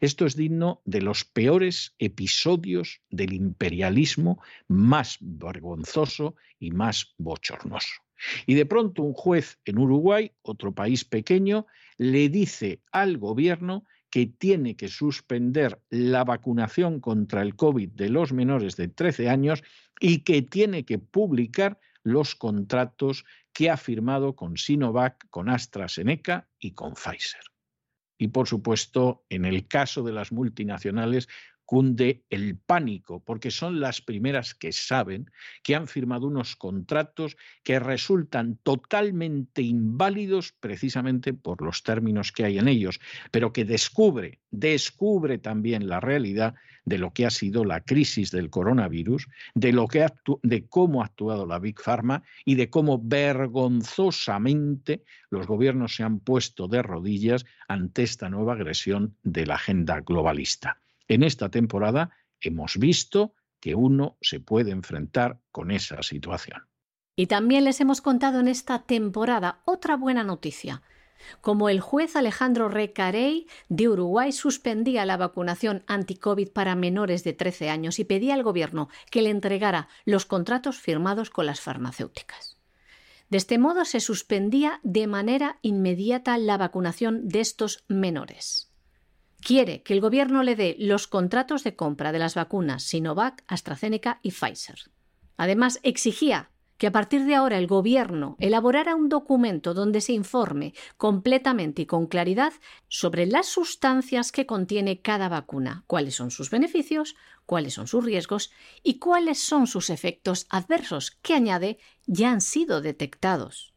Esto es digno de los peores episodios del imperialismo más vergonzoso y más bochornoso. Y de pronto un juez en Uruguay, otro país pequeño, le dice al gobierno que tiene que suspender la vacunación contra el COVID de los menores de 13 años y que tiene que publicar los contratos que ha firmado con Sinovac, con AstraZeneca y con Pfizer. Y por supuesto, en el caso de las multinacionales, cunde el pánico, porque son las primeras que saben que han firmado unos contratos que resultan totalmente inválidos precisamente por los términos que hay en ellos, pero que descubre, descubre también la realidad de lo que ha sido la crisis del coronavirus, de lo que de cómo ha actuado la Big Pharma y de cómo vergonzosamente los gobiernos se han puesto de rodillas ante esta nueva agresión de la agenda globalista. En esta temporada hemos visto que uno se puede enfrentar con esa situación. Y también les hemos contado en esta temporada otra buena noticia. Como el juez Alejandro Recarey de Uruguay suspendía la vacunación anti-COVID para menores de 13 años y pedía al gobierno que le entregara los contratos firmados con las farmacéuticas. De este modo se suspendía de manera inmediata la vacunación de estos menores quiere que el gobierno le dé los contratos de compra de las vacunas Sinovac, AstraZeneca y Pfizer. Además, exigía que a partir de ahora el gobierno elaborara un documento donde se informe completamente y con claridad sobre las sustancias que contiene cada vacuna, cuáles son sus beneficios, cuáles son sus riesgos y cuáles son sus efectos adversos, que añade ya han sido detectados.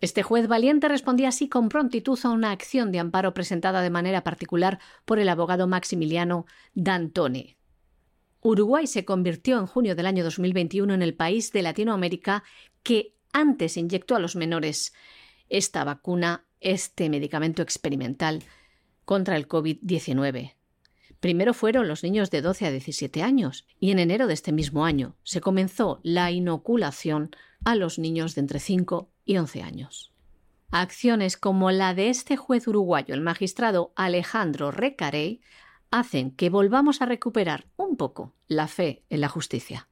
Este juez valiente respondía así con prontitud a una acción de amparo presentada de manera particular por el abogado Maximiliano D'Antone. Uruguay se convirtió en junio del año 2021 en el país de Latinoamérica que antes inyectó a los menores esta vacuna, este medicamento experimental contra el COVID-19. Primero fueron los niños de 12 a 17 años y en enero de este mismo año se comenzó la inoculación a los niños de entre 5 y 11 años. Acciones como la de este juez uruguayo, el magistrado Alejandro Recarey, hacen que volvamos a recuperar un poco la fe en la justicia.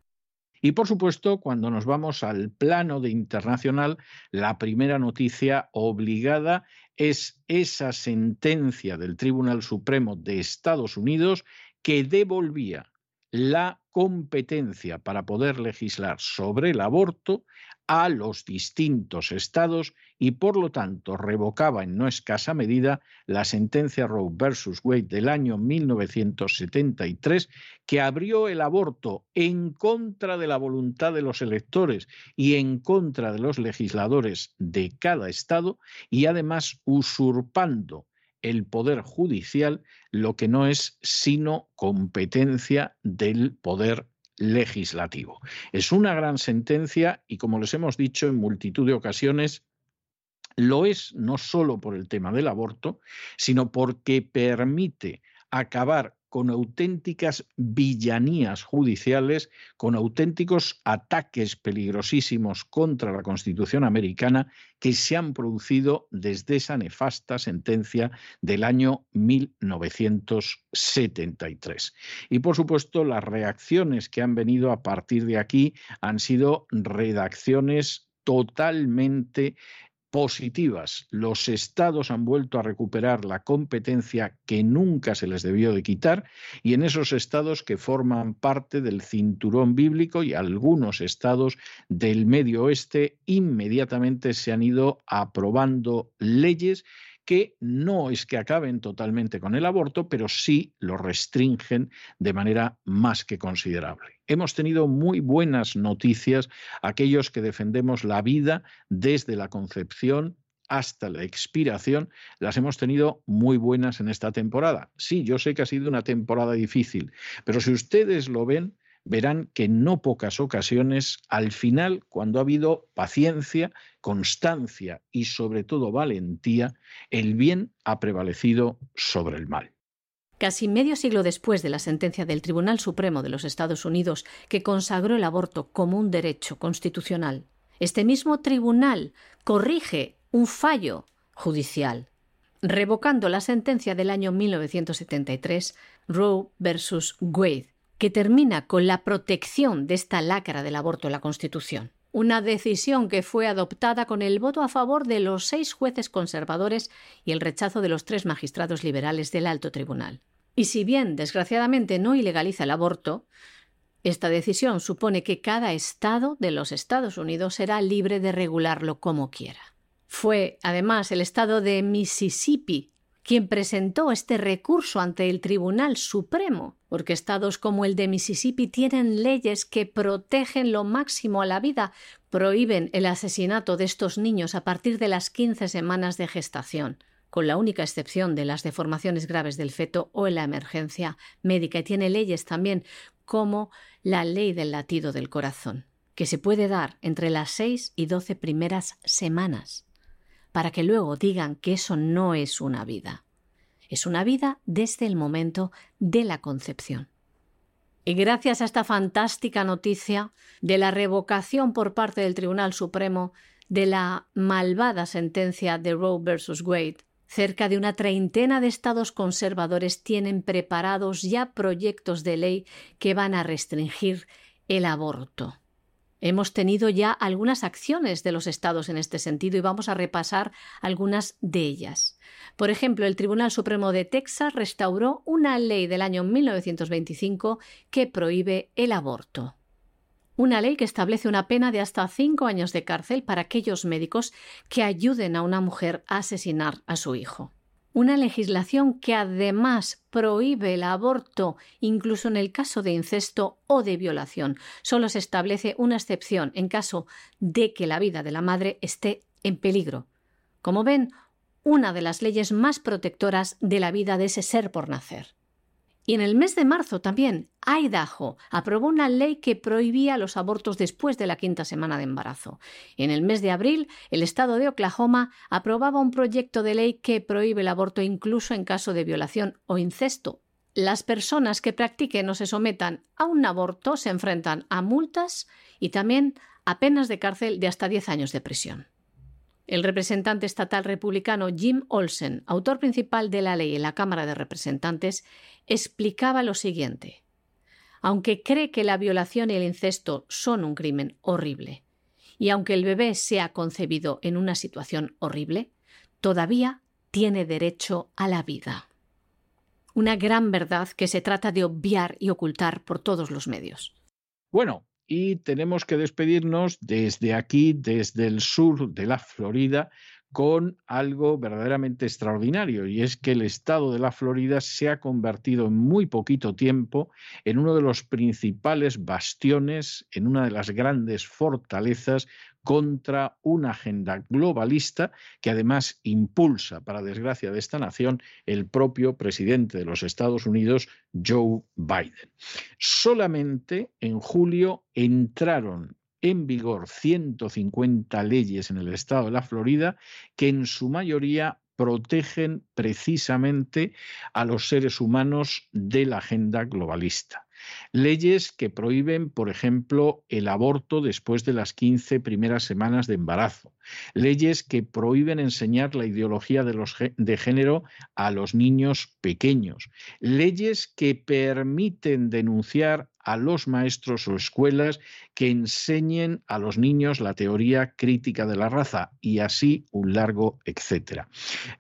Y por supuesto, cuando nos vamos al plano de internacional, la primera noticia obligada es esa sentencia del Tribunal Supremo de Estados Unidos que devolvía la competencia para poder legislar sobre el aborto a los distintos estados y por lo tanto revocaba en no escasa medida la sentencia Roe versus Wade del año 1973 que abrió el aborto en contra de la voluntad de los electores y en contra de los legisladores de cada estado y además usurpando el poder judicial lo que no es sino competencia del poder legislativo. Es una gran sentencia y, como les hemos dicho en multitud de ocasiones, lo es no solo por el tema del aborto, sino porque permite acabar con auténticas villanías judiciales, con auténticos ataques peligrosísimos contra la Constitución americana que se han producido desde esa nefasta sentencia del año 1973. Y por supuesto, las reacciones que han venido a partir de aquí han sido redacciones totalmente positivas. Los estados han vuelto a recuperar la competencia que nunca se les debió de quitar y en esos estados que forman parte del cinturón bíblico y algunos estados del medio oeste inmediatamente se han ido aprobando leyes que no es que acaben totalmente con el aborto, pero sí lo restringen de manera más que considerable. Hemos tenido muy buenas noticias aquellos que defendemos la vida desde la concepción hasta la expiración, las hemos tenido muy buenas en esta temporada. Sí, yo sé que ha sido una temporada difícil, pero si ustedes lo ven, verán que en no pocas ocasiones, al final, cuando ha habido paciencia, constancia y sobre todo valentía, el bien ha prevalecido sobre el mal. Casi medio siglo después de la sentencia del Tribunal Supremo de los Estados Unidos que consagró el aborto como un derecho constitucional, este mismo tribunal corrige un fallo judicial, revocando la sentencia del año 1973, Roe versus Wade, que termina con la protección de esta lacra del aborto en la Constitución. Una decisión que fue adoptada con el voto a favor de los seis jueces conservadores y el rechazo de los tres magistrados liberales del alto tribunal. Y si bien, desgraciadamente, no ilegaliza el aborto, esta decisión supone que cada estado de los Estados Unidos será libre de regularlo como quiera. Fue, además, el estado de Mississippi quien presentó este recurso ante el Tribunal Supremo, porque estados como el de Mississippi tienen leyes que protegen lo máximo a la vida, prohíben el asesinato de estos niños a partir de las 15 semanas de gestación, con la única excepción de las deformaciones graves del feto o en la emergencia médica, y tiene leyes también como la ley del latido del corazón, que se puede dar entre las 6 y 12 primeras semanas para que luego digan que eso no es una vida. Es una vida desde el momento de la concepción. Y gracias a esta fantástica noticia de la revocación por parte del Tribunal Supremo de la malvada sentencia de Roe versus Wade, cerca de una treintena de estados conservadores tienen preparados ya proyectos de ley que van a restringir el aborto. Hemos tenido ya algunas acciones de los estados en este sentido y vamos a repasar algunas de ellas. Por ejemplo, el Tribunal Supremo de Texas restauró una ley del año 1925 que prohíbe el aborto. Una ley que establece una pena de hasta cinco años de cárcel para aquellos médicos que ayuden a una mujer a asesinar a su hijo una legislación que además prohíbe el aborto incluso en el caso de incesto o de violación. Solo se establece una excepción en caso de que la vida de la madre esté en peligro. Como ven, una de las leyes más protectoras de la vida de ese ser por nacer. Y en el mes de marzo también, Idaho aprobó una ley que prohibía los abortos después de la quinta semana de embarazo. En el mes de abril, el estado de Oklahoma aprobaba un proyecto de ley que prohíbe el aborto incluso en caso de violación o incesto. Las personas que practiquen o se sometan a un aborto se enfrentan a multas y también a penas de cárcel de hasta 10 años de prisión. El representante estatal republicano Jim Olsen, autor principal de la ley en la Cámara de Representantes, explicaba lo siguiente. Aunque cree que la violación y el incesto son un crimen horrible, y aunque el bebé sea concebido en una situación horrible, todavía tiene derecho a la vida. Una gran verdad que se trata de obviar y ocultar por todos los medios. Bueno, y tenemos que despedirnos desde aquí, desde el sur de la Florida, con algo verdaderamente extraordinario, y es que el estado de la Florida se ha convertido en muy poquito tiempo en uno de los principales bastiones, en una de las grandes fortalezas contra una agenda globalista que además impulsa, para desgracia de esta nación, el propio presidente de los Estados Unidos, Joe Biden. Solamente en julio entraron en vigor 150 leyes en el estado de la Florida que en su mayoría protegen precisamente a los seres humanos de la agenda globalista. Leyes que prohíben, por ejemplo, el aborto después de las 15 primeras semanas de embarazo. Leyes que prohíben enseñar la ideología de, los, de género a los niños pequeños. Leyes que permiten denunciar a los maestros o escuelas que enseñen a los niños la teoría crítica de la raza y así un largo etcétera.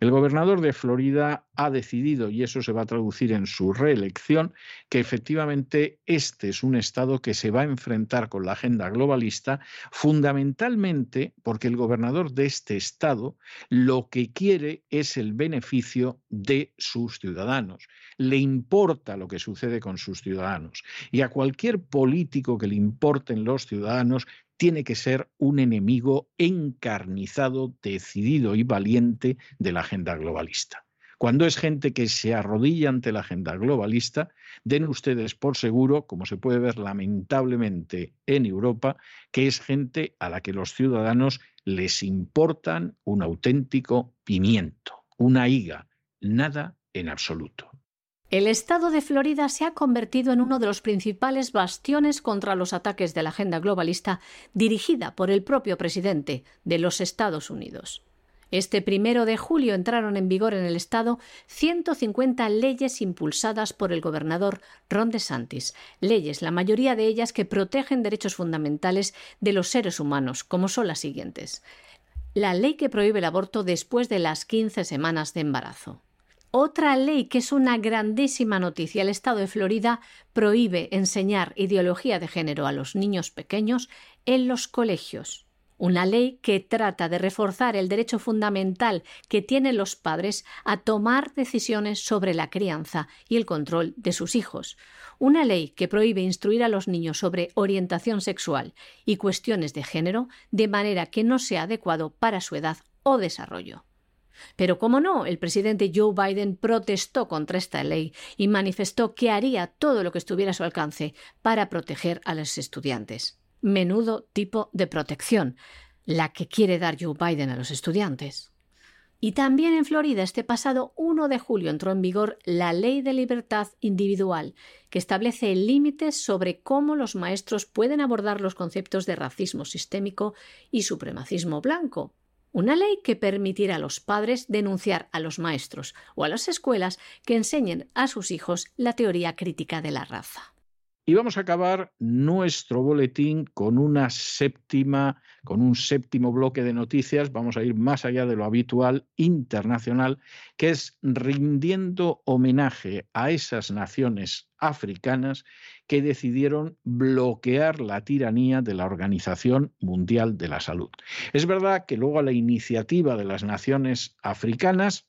El gobernador de Florida ha decidido, y eso se va a traducir en su reelección, que efectivamente este es un estado que se va a enfrentar con la agenda globalista fundamentalmente porque el gobernador de este estado lo que quiere es el beneficio de sus ciudadanos. Le importa lo que sucede con sus ciudadanos. Y cualquier político que le importen los ciudadanos tiene que ser un enemigo encarnizado, decidido y valiente de la agenda globalista. Cuando es gente que se arrodilla ante la agenda globalista, den ustedes por seguro, como se puede ver lamentablemente en Europa, que es gente a la que los ciudadanos les importan un auténtico pimiento, una higa, nada en absoluto. El estado de Florida se ha convertido en uno de los principales bastiones contra los ataques de la agenda globalista dirigida por el propio presidente de los Estados Unidos. Este primero de julio entraron en vigor en el Estado 150 leyes impulsadas por el gobernador Ron DeSantis, leyes, la mayoría de ellas que protegen derechos fundamentales de los seres humanos, como son las siguientes. La ley que prohíbe el aborto después de las 15 semanas de embarazo. Otra ley que es una grandísima noticia. El Estado de Florida prohíbe enseñar ideología de género a los niños pequeños en los colegios una ley que trata de reforzar el derecho fundamental que tienen los padres a tomar decisiones sobre la crianza y el control de sus hijos, una ley que prohíbe instruir a los niños sobre orientación sexual y cuestiones de género de manera que no sea adecuado para su edad o desarrollo. Pero como no, el presidente Joe Biden protestó contra esta ley y manifestó que haría todo lo que estuviera a su alcance para proteger a los estudiantes menudo tipo de protección, la que quiere dar Joe Biden a los estudiantes. Y también en Florida este pasado 1 de julio entró en vigor la Ley de Libertad Individual, que establece límites sobre cómo los maestros pueden abordar los conceptos de racismo sistémico y supremacismo blanco. Una ley que permitirá a los padres denunciar a los maestros o a las escuelas que enseñen a sus hijos la teoría crítica de la raza. Y vamos a acabar nuestro boletín con una séptima, con un séptimo bloque de noticias. Vamos a ir más allá de lo habitual internacional, que es rindiendo homenaje a esas naciones africanas que decidieron bloquear la tiranía de la Organización Mundial de la Salud. Es verdad que luego a la iniciativa de las naciones africanas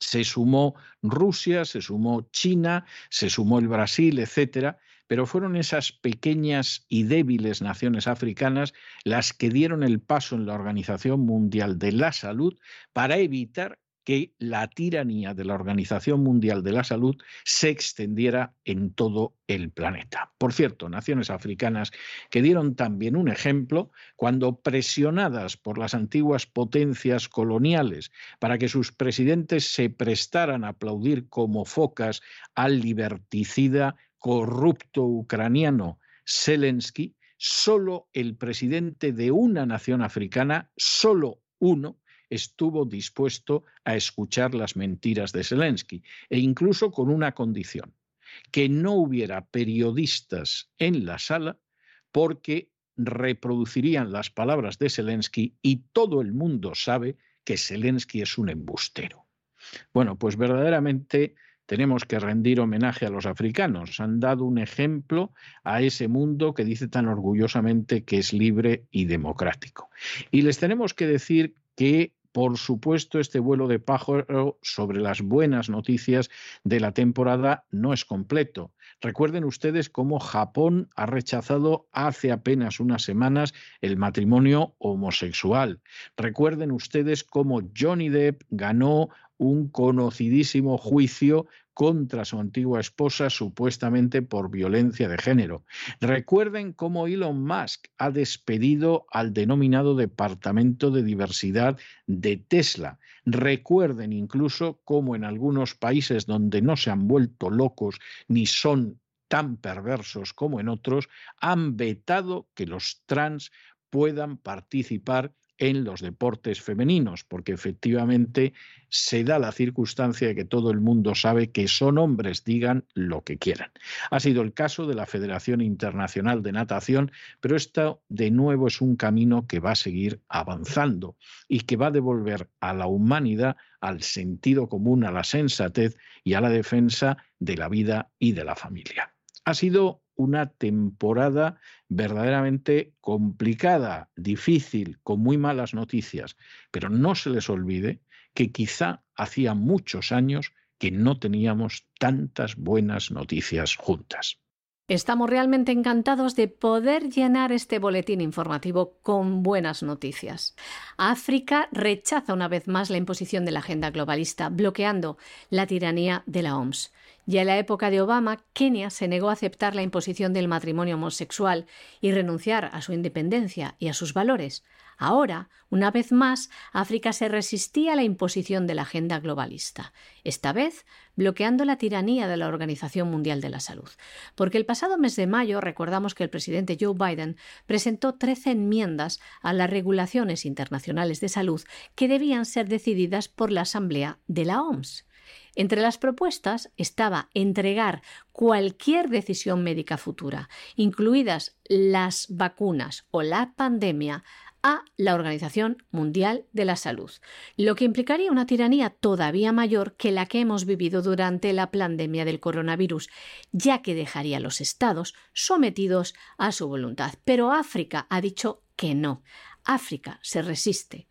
se sumó Rusia, se sumó China, se sumó el Brasil, etcétera, pero fueron esas pequeñas y débiles naciones africanas las que dieron el paso en la Organización Mundial de la Salud para evitar que la tiranía de la Organización Mundial de la Salud se extendiera en todo el planeta. Por cierto, naciones africanas que dieron también un ejemplo cuando presionadas por las antiguas potencias coloniales para que sus presidentes se prestaran a aplaudir como focas al liberticida corrupto ucraniano Zelensky, solo el presidente de una nación africana, solo uno, estuvo dispuesto a escuchar las mentiras de Zelensky, e incluso con una condición, que no hubiera periodistas en la sala porque reproducirían las palabras de Zelensky y todo el mundo sabe que Zelensky es un embustero. Bueno, pues verdaderamente tenemos que rendir homenaje a los africanos. Han dado un ejemplo a ese mundo que dice tan orgullosamente que es libre y democrático. Y les tenemos que decir que por supuesto, este vuelo de pájaro sobre las buenas noticias de la temporada no es completo. Recuerden ustedes cómo Japón ha rechazado hace apenas unas semanas el matrimonio homosexual. Recuerden ustedes cómo Johnny Depp ganó un conocidísimo juicio contra su antigua esposa supuestamente por violencia de género. Recuerden cómo Elon Musk ha despedido al denominado Departamento de Diversidad de Tesla. Recuerden incluso cómo en algunos países donde no se han vuelto locos ni son tan perversos como en otros, han vetado que los trans puedan participar en los deportes femeninos, porque efectivamente se da la circunstancia de que todo el mundo sabe que son hombres, digan lo que quieran. Ha sido el caso de la Federación Internacional de Natación, pero esto de nuevo es un camino que va a seguir avanzando y que va a devolver a la humanidad al sentido común, a la sensatez y a la defensa de la vida y de la familia. Ha sido una temporada verdaderamente complicada, difícil, con muy malas noticias, pero no se les olvide que quizá hacía muchos años que no teníamos tantas buenas noticias juntas. Estamos realmente encantados de poder llenar este boletín informativo con buenas noticias. África rechaza una vez más la imposición de la agenda globalista, bloqueando la tiranía de la OMS. Ya en la época de Obama, Kenia se negó a aceptar la imposición del matrimonio homosexual y renunciar a su independencia y a sus valores. Ahora, una vez más, África se resistía a la imposición de la agenda globalista, esta vez bloqueando la tiranía de la Organización Mundial de la Salud. Porque el pasado mes de mayo recordamos que el presidente Joe Biden presentó 13 enmiendas a las regulaciones internacionales de salud que debían ser decididas por la Asamblea de la OMS. Entre las propuestas estaba entregar cualquier decisión médica futura, incluidas las vacunas o la pandemia, a la Organización Mundial de la Salud, lo que implicaría una tiranía todavía mayor que la que hemos vivido durante la pandemia del coronavirus, ya que dejaría a los estados sometidos a su voluntad. Pero África ha dicho que no. África se resiste.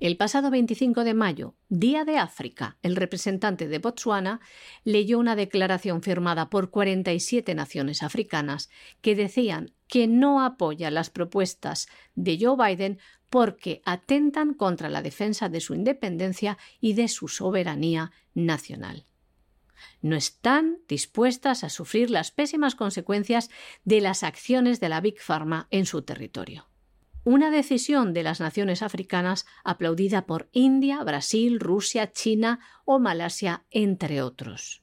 El pasado 25 de mayo, Día de África, el representante de Botswana leyó una declaración firmada por 47 naciones africanas que decían que no apoya las propuestas de Joe Biden porque atentan contra la defensa de su independencia y de su soberanía nacional. No están dispuestas a sufrir las pésimas consecuencias de las acciones de la Big Pharma en su territorio una decisión de las naciones africanas aplaudida por India, Brasil, Rusia, China o Malasia, entre otros.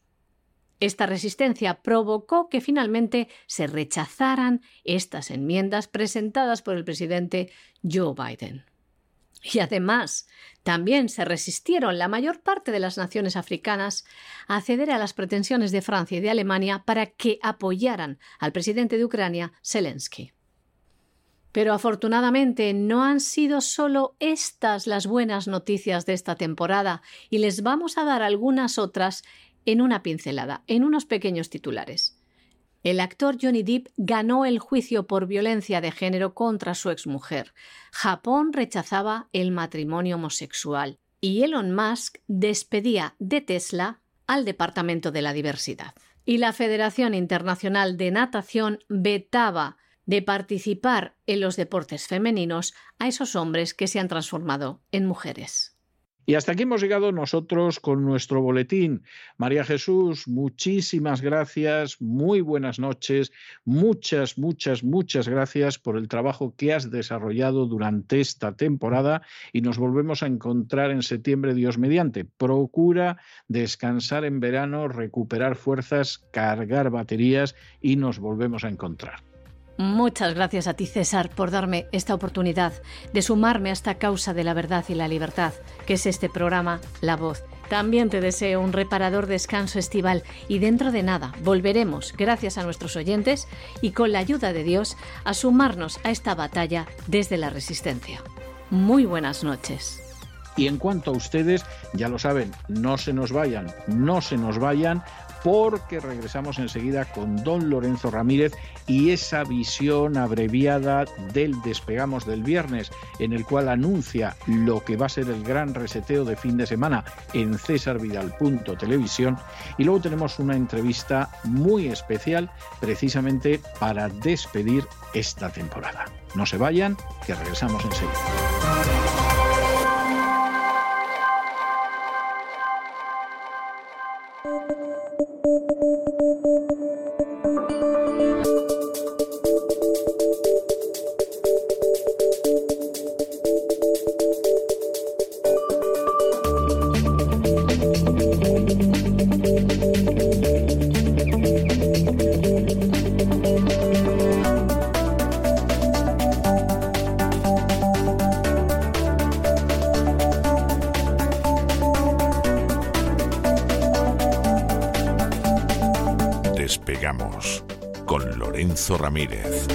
Esta resistencia provocó que finalmente se rechazaran estas enmiendas presentadas por el presidente Joe Biden. Y además, también se resistieron la mayor parte de las naciones africanas a ceder a las pretensiones de Francia y de Alemania para que apoyaran al presidente de Ucrania, Zelensky. Pero afortunadamente no han sido solo estas las buenas noticias de esta temporada y les vamos a dar algunas otras en una pincelada, en unos pequeños titulares. El actor Johnny Depp ganó el juicio por violencia de género contra su exmujer. Japón rechazaba el matrimonio homosexual y Elon Musk despedía de Tesla al Departamento de la Diversidad. Y la Federación Internacional de Natación vetaba de participar en los deportes femeninos a esos hombres que se han transformado en mujeres. Y hasta aquí hemos llegado nosotros con nuestro boletín. María Jesús, muchísimas gracias, muy buenas noches, muchas, muchas, muchas gracias por el trabajo que has desarrollado durante esta temporada y nos volvemos a encontrar en septiembre, Dios mediante. Procura descansar en verano, recuperar fuerzas, cargar baterías y nos volvemos a encontrar. Muchas gracias a ti, César, por darme esta oportunidad de sumarme a esta causa de la verdad y la libertad, que es este programa La Voz. También te deseo un reparador descanso estival y dentro de nada volveremos, gracias a nuestros oyentes y con la ayuda de Dios, a sumarnos a esta batalla desde la resistencia. Muy buenas noches. Y en cuanto a ustedes, ya lo saben, no se nos vayan, no se nos vayan, porque regresamos enseguida con don Lorenzo Ramírez y esa visión abreviada del despegamos del viernes, en el cual anuncia lo que va a ser el gran reseteo de fin de semana en cesarvidal.televisión. Y luego tenemos una entrevista muy especial precisamente para despedir esta temporada. No se vayan, que regresamos enseguida. Ramírez.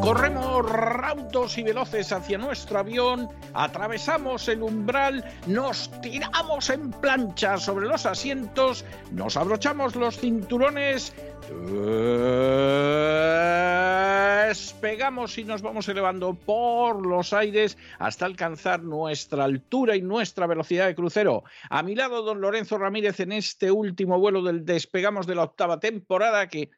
Corremos raudos y veloces hacia nuestro avión, atravesamos el umbral, nos tiramos en plancha sobre los asientos, nos abrochamos los cinturones, despegamos y nos vamos elevando por los aires hasta alcanzar nuestra altura y nuestra velocidad de crucero. A mi lado, don Lorenzo Ramírez, en este último vuelo del despegamos de la octava temporada que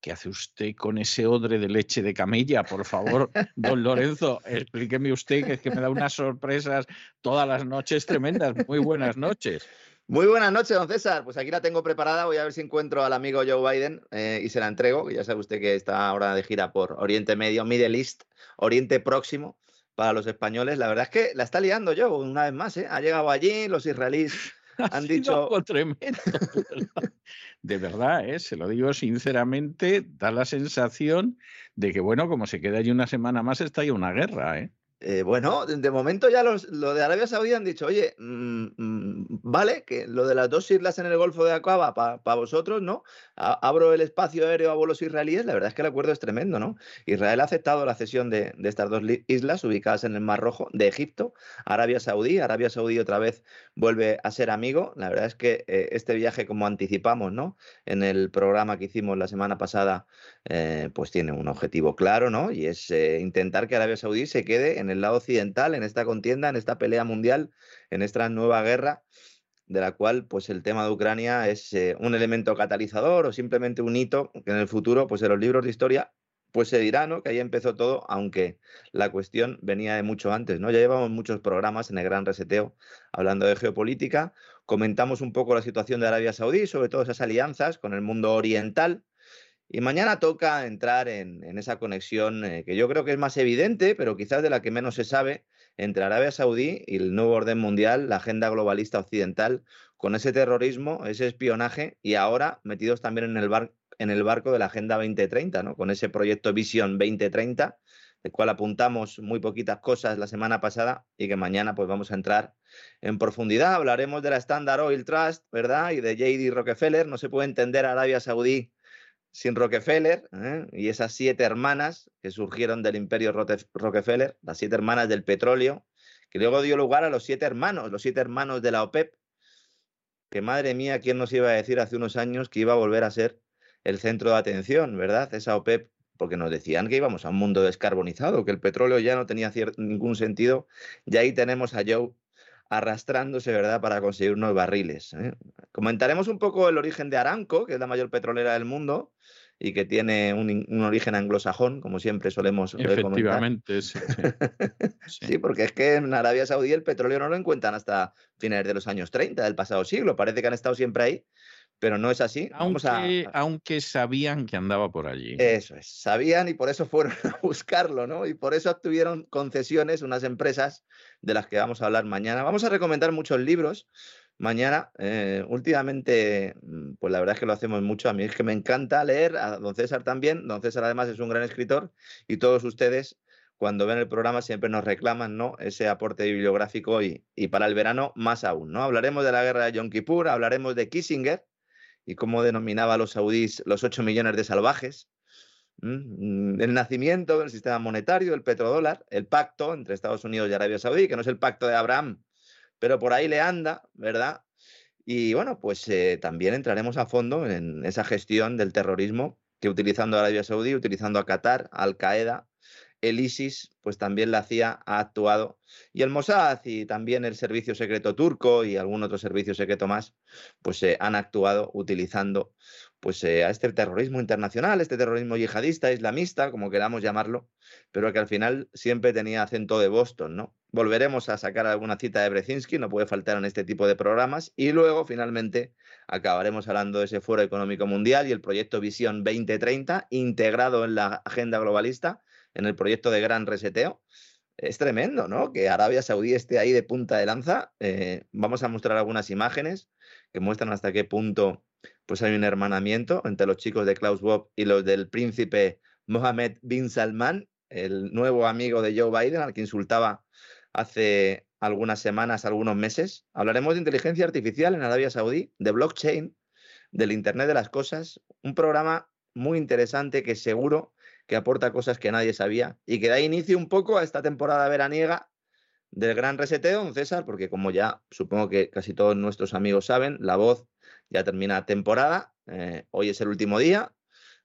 ¿Qué hace usted con ese odre de leche de camella? Por favor, don Lorenzo, explíqueme usted que es que me da unas sorpresas todas las noches tremendas. Muy buenas noches. Muy buenas noches, don César. Pues aquí la tengo preparada. Voy a ver si encuentro al amigo Joe Biden eh, y se la entrego. Ya sabe usted que está ahora de gira por Oriente Medio, Middle East, Oriente Próximo para los españoles. La verdad es que la está liando Joe una vez más. ¿eh? Ha llegado allí, los israelíes han dicho. tremendo. De verdad, ¿eh? se lo digo sinceramente, da la sensación de que, bueno, como se queda allí una semana más, está ahí una guerra, ¿eh? Eh, bueno, de momento ya los, lo de Arabia Saudí han dicho, oye, mm, mm, vale, que lo de las dos islas en el Golfo de Aqaba para vosotros, ¿no? abro el espacio aéreo a vuelos israelíes, la verdad es que el acuerdo es tremendo, ¿no? Israel ha aceptado la cesión de, estas dos islas ubicadas en el Mar Rojo de Egipto, Arabia Saudí, Arabia Saudí otra vez vuelve a ser amigo, la verdad es que eh, este viaje, como anticipamos, ¿no? En el programa que hicimos la semana pasada, eh, pues tiene un objetivo claro, ¿no? Y es intentar que Arabia Saudí se quede en el lado occidental en esta contienda, en esta pelea mundial, en esta nueva guerra de la cual pues el tema de Ucrania es eh, un elemento catalizador o simplemente un hito que en el futuro pues en los libros de historia pues se dirá, ¿no? Que ahí empezó todo, aunque la cuestión venía de mucho antes, ¿no? Ya llevamos muchos programas en el Gran Reseteo hablando de geopolítica, comentamos un poco la situación de Arabia Saudí, sobre todo esas alianzas con el mundo oriental, y mañana toca entrar en, esa conexión eh, que yo creo que es más evidente, pero quizás de la que menos se sabe, entre Arabia Saudí y el nuevo orden mundial, la agenda globalista occidental, con ese terrorismo, ese espionaje y ahora metidos también en el, en el barco de la Agenda 2030, ¿no? con ese proyecto Visión 2030, del cual apuntamos muy poquitas cosas la semana pasada y que mañana pues vamos a entrar en profundidad. Hablaremos de la Standard Oil Trust, ¿verdad? Y de JD Rockefeller. No se puede entender Arabia Saudí sin Rockefeller ¿eh? y esas siete hermanas que surgieron del imperio Rockefeller, las siete hermanas del petróleo, que luego dio lugar a los siete hermanos, los siete hermanos de la OPEP, que madre mía, ¿quién nos iba a decir hace unos años que iba a volver a ser el centro de atención, ¿verdad? Esa OPEP, porque nos decían que íbamos a un mundo descarbonizado, que el petróleo ya no tenía ningún sentido, y ahí tenemos a Joe arrastrándose, ¿verdad?, para conseguir unos barriles. ¿eh? Comentaremos un poco el origen de Aramco, que es la mayor petrolera del mundo y que tiene un, origen anglosajón, como siempre solemos Efectivamente, sí, sí. porque es que en Arabia Saudí el petróleo no lo encuentran hasta finales de los años 30 del pasado siglo. Parece que han estado siempre ahí, pero no es así. Aunque, aunque sabían que andaba por allí. Eso es, sabían y por eso fueron a buscarlo, ¿no? Y por eso obtuvieron concesiones unas empresas de las que vamos a hablar mañana. Vamos a recomendar muchos libros mañana. Eh, últimamente, mm, pues la verdad es que lo hacemos mucho. A mí es que me encanta leer, a don César también. Don César además es un gran escritor y todos ustedes cuando ven el programa siempre nos reclaman ¿no? ese aporte bibliográfico y, y, para el verano más aún. ¿no? Hablaremos de la guerra de Yom Kippur, hablaremos de Kissinger, y cómo denominaba los saudíes los 8 millones de salvajes, el nacimiento del sistema monetario, el petrodólar, el pacto entre Estados Unidos y Arabia Saudí, que no es el pacto de Abraham, pero por ahí le anda, ¿verdad? Y bueno, pues eh, también entraremos a fondo en esa gestión del terrorismo que utilizando a Arabia Saudí, utilizando a Qatar, Al Qaeda, el ISIS, pues también la CIA ha actuado, y el Mossad y también el servicio secreto turco y algún otro servicio secreto más, pues eh, han actuado utilizando pues eh, a este terrorismo internacional, este terrorismo yihadista, islamista, como queramos llamarlo, pero que al final siempre tenía acento de Boston, ¿no? Volveremos a sacar alguna cita de Brezinski, no puede faltar en este tipo de programas, y luego finalmente acabaremos hablando de ese Foro Económico Mundial y el proyecto Visión 2030, integrado en la agenda globalista, en el proyecto de Gran Reseteo. Es tremendo, ¿no? Que Arabia Saudí esté ahí de punta de lanza. Eh, vamos a mostrar algunas imágenes que muestran hasta qué punto pues hay un hermanamiento entre los chicos de Klaus Bob y los del príncipe Mohammed bin Salman, el nuevo amigo de Joe Biden, al que insultaba hace, algunas semanas, algunos meses. Hablaremos de inteligencia artificial en Arabia Saudí, de blockchain, del Internet de las Cosas, un programa muy interesante que seguro que aporta cosas que nadie sabía y que da inicio un poco a esta temporada veraniega del gran reseteo, don César, porque como ya supongo que casi todos nuestros amigos saben, la voz ya termina temporada, eh, hoy es el último día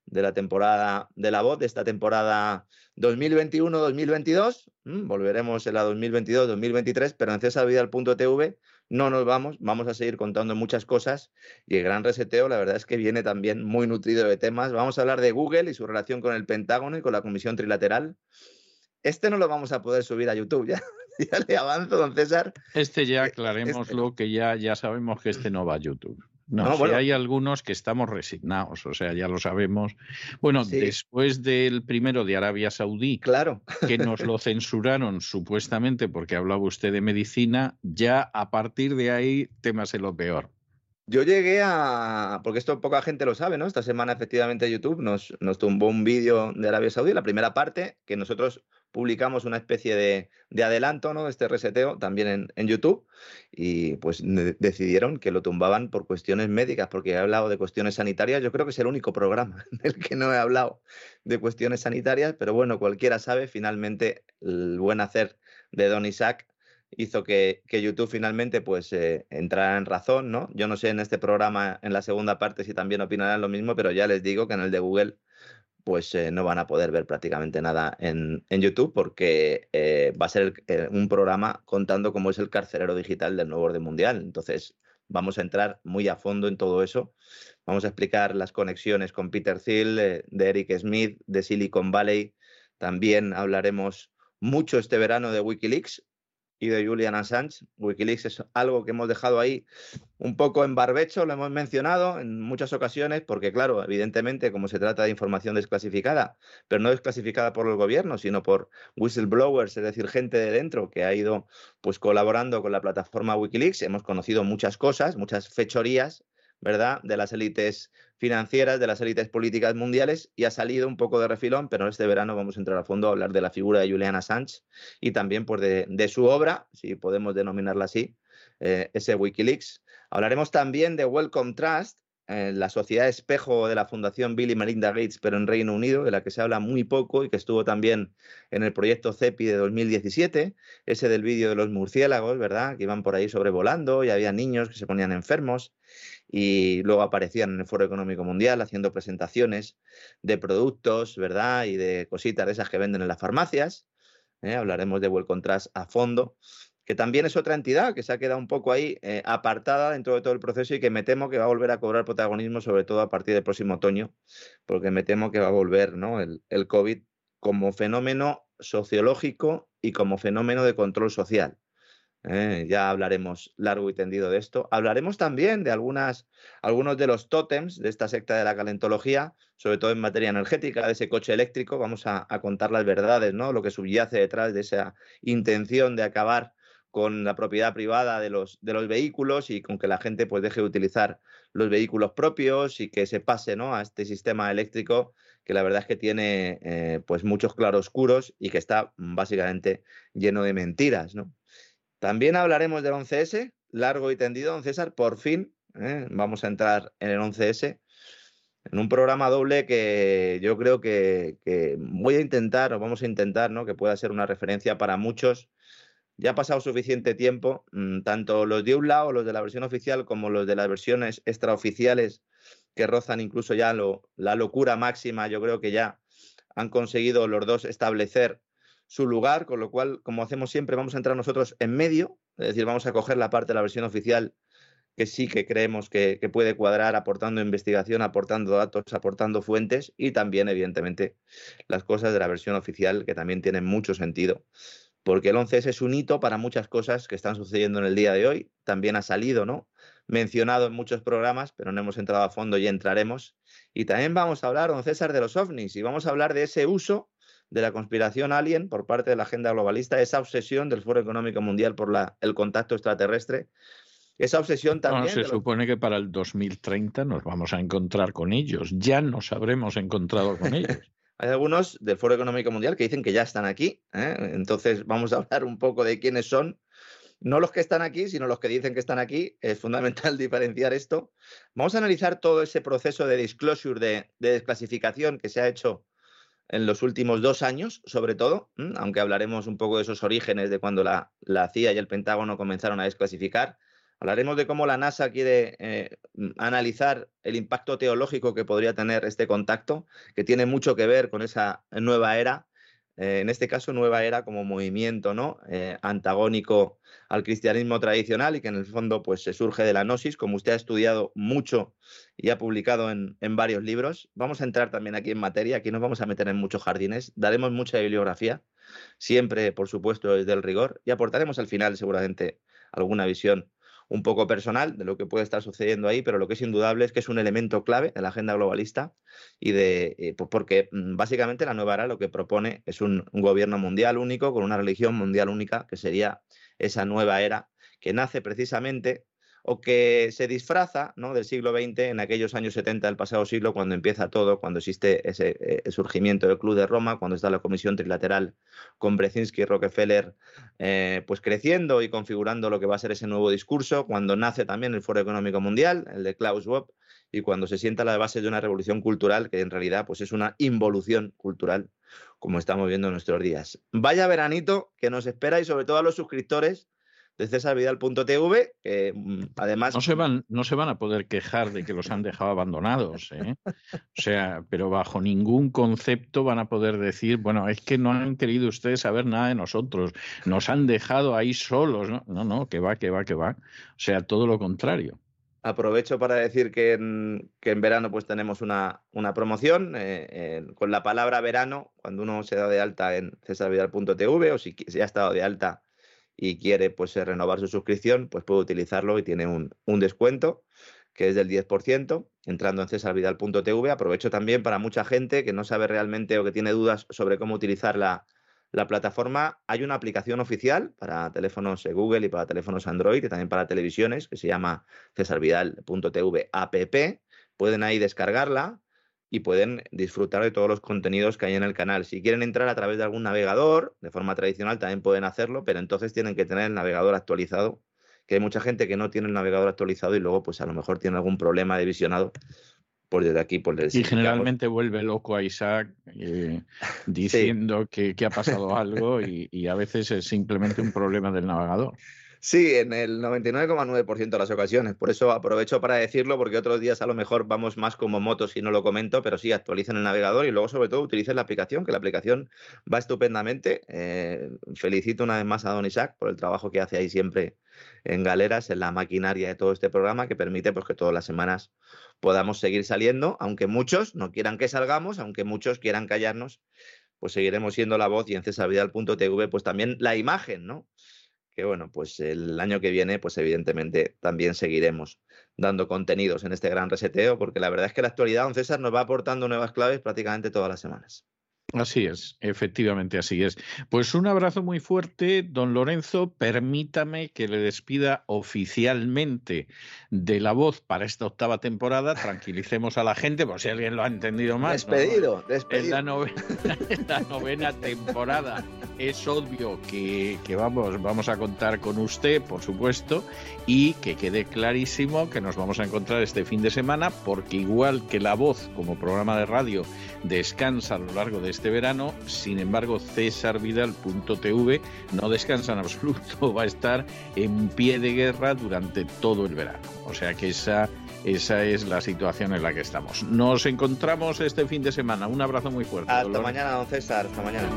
de la temporada de la voz, de esta temporada 2021-2022, mm, volveremos en la 2022-2023, pero en cesarvidal.tv no nos vamos, vamos a seguir contando muchas cosas y el gran reseteo la verdad es que viene también muy nutrido de temas. Vamos a hablar de Google y su relación con el Pentágono y con la Comisión Trilateral. Este no lo vamos a poder subir a YouTube ya. Ya le avanzo, don César. Este ya aclaremos lo que ya, ya sabemos que este no va a YouTube. No, hay algunos que estamos resignados, o sea, ya lo sabemos. Bueno, después del primero de Arabia Saudí, claro. que nos lo censuraron supuestamente porque hablaba usted de medicina, ya a partir de ahí temas en lo peor. Yo llegué a, porque esto poca gente lo sabe, ¿no? Esta semana efectivamente YouTube nos, nos tumbó un vídeo de Arabia Saudí, la primera parte, que nosotros publicamos una especie de, adelanto, ¿no? De este reseteo también en, YouTube y pues decidieron que lo tumbaban por cuestiones médicas, porque he hablado de cuestiones sanitarias, yo creo que es el único programa en el que no he hablado de cuestiones sanitarias, pero bueno, cualquiera sabe, finalmente el buen hacer de Don Isaac hizo que, YouTube finalmente pues eh, entrara en razón, ¿no? Yo no sé en este programa, en la segunda parte, si también opinarán lo mismo, pero ya les digo que en el de Google pues eh, no van a poder ver prácticamente nada en, YouTube porque eh, va a ser un programa contando cómo es el carcelero digital del nuevo orden mundial. Entonces, vamos a entrar muy a fondo en todo eso. Vamos a explicar las conexiones con Peter Thiel, de Eric Smith, de Silicon Valley. También hablaremos mucho este verano de Wikileaks, y de Julian Assange. Wikileaks es algo que hemos dejado ahí un poco en barbecho, lo hemos mencionado en muchas ocasiones, porque claro, evidentemente como se trata de información desclasificada, pero no desclasificada por el gobierno, sino por whistleblowers, es decir, gente de dentro que ha ido pues colaborando con la plataforma Wikileaks, hemos conocido muchas cosas, muchas fechorías, ¿verdad?, de las élites financieras, de las élites políticas mundiales y ha salido un poco de refilón, pero este verano vamos a entrar a fondo a hablar de la figura de Julian Assange y también pues, de, su obra, si podemos denominarla así, eh, ese Wikileaks. Hablaremos también de Welcome Trust, eh, la sociedad espejo de la Fundación Bill y Melinda Gates, pero en Reino Unido, de la que se habla muy poco y que estuvo también en el proyecto CEPI de 2017, ese del vídeo de los murciélagos, ¿verdad? Que iban por ahí sobrevolando y había niños que se ponían enfermos y luego aparecían en el Foro Económico Mundial haciendo presentaciones de productos, ¿verdad? Y de cositas de esas que venden en las farmacias. ¿eh? Hablaremos de Well Contrast a fondo que también es otra entidad que se ha quedado un poco ahí eh, apartada dentro de todo el proceso y que me temo que va a volver a cobrar protagonismo, sobre todo a partir del próximo otoño, porque me temo que va a volver ¿no? el, el COVID como fenómeno sociológico y como fenómeno de control social. ¿eh? ya hablaremos largo y tendido de esto. Hablaremos también de algunas, algunos de los tótems de esta secta de la calentología, sobre todo en materia energética, de ese coche eléctrico. Vamos a, a contar las verdades, ¿no? lo que subyace detrás de esa intención de acabar con la propiedad privada de los, de los vehículos y con que la gente pues deje de utilizar los vehículos propios y que se pase ¿no? a este sistema eléctrico que la verdad es que tiene eh, pues muchos claroscuros y que está básicamente lleno de mentiras. ¿no? También hablaremos del 11S, largo y tendido, don César, por fin ¿eh? vamos a entrar en el 11S en un programa doble que yo creo que, que, voy a intentar, o vamos a intentar, ¿no? que pueda ser una referencia para muchos ya ha pasado suficiente tiempo, mm, tanto los de un lado, los de la versión oficial, como los de las versiones extraoficiales, que rozan incluso ya la locura máxima, yo creo que ya han conseguido los dos establecer su lugar, con lo cual, como hacemos siempre, vamos a entrar nosotros en medio, es decir, vamos a coger la parte de la versión oficial que sí que creemos que, que puede cuadrar aportando investigación, aportando datos, aportando fuentes y también, evidentemente, las cosas de la versión oficial que también tienen mucho sentido porque el 11S es un hito para muchas cosas que están sucediendo en el día de hoy. También ha salido, ¿no? Mencionado en muchos programas, pero no hemos entrado a fondo y entraremos. Y también vamos a hablar, don César, de los ovnis y vamos a hablar de ese uso de la conspiración alien por parte de la agenda globalista, esa obsesión del Foro Económico Mundial por la, el contacto extraterrestre, esa obsesión también. se supone que para el 2030 nos vamos a encontrar con ellos, ya nos habremos encontrado con ellos. Hay algunos del Foro Económico Mundial que dicen que ya están aquí. ¿eh? Entonces vamos a hablar un poco de quiénes son no los que están aquí, sino los que dicen que están aquí. Es fundamental diferenciar esto. Vamos a analizar todo ese proceso de disclosure, de, desclasificación que se ha hecho en los últimos dos años, sobre todo, aunque hablaremos un poco de esos orígenes de cuando la, la CIA y el Pentágono comenzaron a desclasificar. Hablaremos de cómo la NASA quiere eh, analizar el impacto teológico que podría tener este contacto, que tiene mucho que ver con esa nueva era eh, en este caso nueva era como movimiento ¿no? Eh, antagónico al cristianismo tradicional y que en el fondo pues, se surge de la gnosis, como usted ha estudiado mucho y ha publicado en, en, varios libros. Vamos a entrar también aquí en materia, aquí nos vamos a meter en muchos jardines, daremos mucha bibliografía, siempre por supuesto desde el rigor, y aportaremos al final seguramente alguna visión un poco personal de lo que puede estar sucediendo ahí, pero lo que es indudable es que es un elemento clave de la agenda globalista y de eh, pues porque mm, básicamente la nueva era lo que propone es un, un gobierno mundial único con una religión mundial única que sería esa nueva era que nace precisamente o que se disfraza ¿no? del siglo XX en aquellos años 70 del pasado siglo, cuando empieza todo, cuando existe ese eh, surgimiento del Club de Roma, cuando está la Comisión Trilateral con Brzezinski y Rockefeller eh, pues creciendo y configurando lo que va a ser ese nuevo discurso, cuando nace también el Foro Económico Mundial, el de Klaus Schwab, y cuando se sienta la base de una revolución cultural que en realidad pues es una involución cultural como estamos viendo en nuestros días. Vaya veranito que nos espera y sobre todo a los suscriptores de cesarvidal.tv, que mm, además... No se, van, no se van a poder quejar de que los han dejado abandonados, ¿eh? O sea, pero bajo ningún concepto van a poder decir, bueno, es que no han querido ustedes saber nada de nosotros, nos han dejado ahí solos, ¿no? No, no, que va, que va, que va. O sea, todo lo contrario. Aprovecho para decir que en, que en verano pues tenemos una, una promoción eh, con la palabra verano, cuando uno se da de alta en cesarvidal.tv o si se ha estado de alta y quiere pues eh, renovar su suscripción, pues puede utilizarlo y tiene un, descuento que es del 10%, entrando en cesarvidal.tv. Aprovecho también para mucha gente que no sabe realmente o que tiene dudas sobre cómo utilizar la, la plataforma. Hay una aplicación oficial para teléfonos Google y para teléfonos Android y también para televisiones que se llama cesarvidal.tv app. Pueden ahí descargarla y pueden disfrutar de todos los contenidos que hay en el canal. Si quieren entrar a través de algún navegador, de forma tradicional también pueden hacerlo, pero entonces tienen que tener el navegador actualizado, que hay mucha gente que no tiene el navegador actualizado y luego pues a lo mejor tiene algún problema de visionado. Por desde aquí, por desde Y generalmente vuelve loco a Isaac eh, diciendo que, ha pasado algo y a veces es simplemente un problema del navegador. Sí, en el 99,9% de las ocasiones. Por eso aprovecho para decirlo, porque otros días a lo mejor vamos más como motos y no lo comento, pero sí, actualicen el navegador y luego sobre todo utilicen la aplicación, que la aplicación va estupendamente. Eh, felicito una vez más a Don Isaac por el trabajo que hace ahí siempre en galeras, en la maquinaria de todo este programa, que permite pues, que todas las semanas podamos seguir saliendo, aunque muchos no quieran que salgamos, aunque muchos quieran callarnos, pues seguiremos siendo la voz y en cesavidal.tv pues también la imagen, ¿no? Que bueno, pues el año que viene, pues evidentemente también seguiremos dando contenidos en este gran reseteo, porque la verdad es que la actualidad, don César, nos va aportando nuevas claves prácticamente todas las semanas. Así es, efectivamente así es. Pues un abrazo muy fuerte, don Lorenzo. Permítame que le despida oficialmente de la voz para esta octava temporada. Tranquilicemos a la gente, por si alguien lo ha entendido mal. Despedido, despedido. En la, novena, temporada es obvio que, que, vamos, vamos a contar con usted, por supuesto, y que quede clarísimo que nos vamos a encontrar este fin de semana, porque igual que la voz como programa de radio descansa a lo largo de este verano. Sin embargo, cesarvidal.tv no descansa en absoluto, va a estar en pie de guerra durante todo el verano. O sea que esa, esa es la situación en la que estamos. Nos encontramos este fin de semana. Un abrazo muy fuerte. Hasta mañana, don César. Hasta mañana.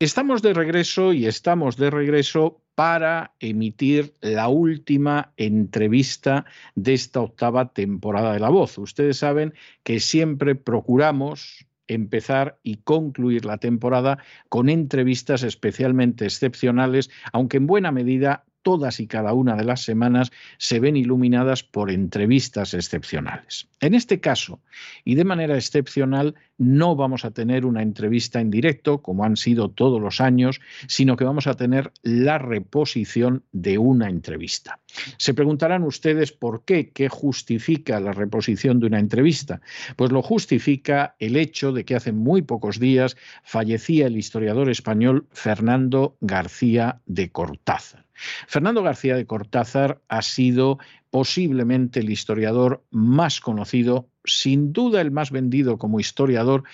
Estamos de regreso y estamos de regreso para emitir la última entrevista de esta octava temporada de La Voz. Ustedes saben que siempre procuramos empezar y concluir la temporada con entrevistas especialmente excepcionales, aunque en buena medida todas y cada una de las semanas se ven iluminadas por entrevistas excepcionales. En este caso, y de manera excepcional, no vamos a tener una entrevista en directo, como han sido todos los años, sino que vamos a tener la reposición de una entrevista. Se preguntarán ustedes por qué, qué justifica la reposición de una entrevista. Pues lo justifica el hecho de que hace muy pocos días fallecía el historiador español Fernando García de Cortázar. Fernando García de Cortázar ha sido posiblemente el historiador más conocido, sin duda el más vendido como historiador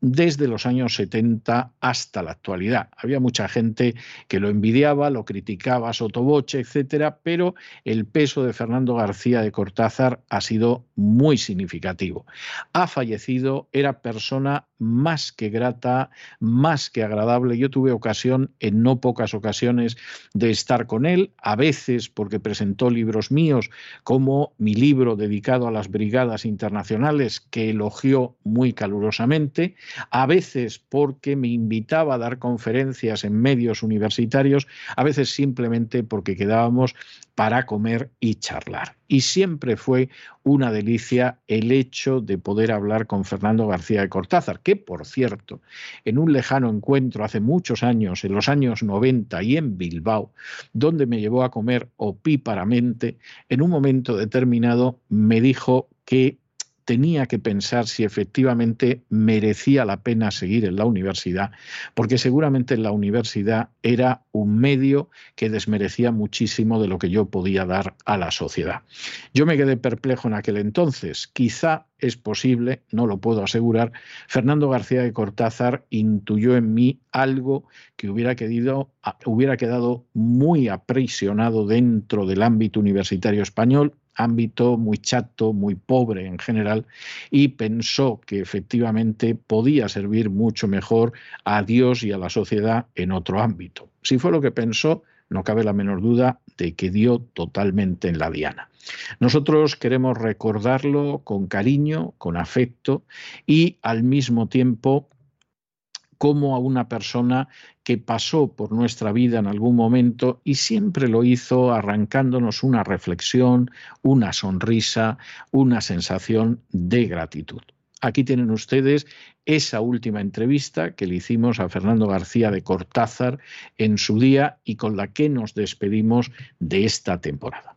desde los años 70 hasta la actualidad. Había mucha gente que lo envidiaba, lo criticaba sotoboche, etcétera, pero el peso de Fernando García de Cortázar ha sido muy significativo. Ha fallecido, era persona más que grata, más que agradable. Yo tuve ocasión, en no pocas ocasiones, de estar con él, a veces porque presentó libros míos, como mi libro dedicado a las brigadas internacionales, que elogió muy calurosamente, a veces porque me invitaba a dar conferencias en medios universitarios, a veces simplemente porque quedábamos para comer y charlar. Y siempre fue una delicia el hecho de poder hablar con Fernando García de Cortázar, que por cierto, en un lejano encuentro hace muchos años, en los años 90 y en Bilbao, donde me llevó a comer opíparamente, en un momento determinado me dijo que tenía que pensar si efectivamente merecía la pena seguir en la universidad, porque seguramente en la universidad era un medio que desmerecía muchísimo de lo que yo podía dar a la sociedad. Yo me quedé perplejo en aquel entonces. Quizá es posible, no lo puedo asegurar, Fernando García de Cortázar intuyó en mí algo que hubiera, hubiera quedado muy aprisionado dentro del ámbito universitario español ámbito muy chato, muy pobre en general, y pensó que efectivamente podía servir mucho mejor a Dios y a la sociedad en otro ámbito. Si fue lo que pensó, no cabe la menor duda de que dio totalmente en la diana. Nosotros queremos recordarlo con cariño, con afecto y al mismo tiempo como a una persona que pasó por nuestra vida en algún momento y siempre lo hizo arrancándonos una reflexión, una sonrisa, una sensación de gratitud. Aquí tienen ustedes esa última entrevista que le hicimos a Fernando García de Cortázar en su día y con la que nos despedimos de esta temporada.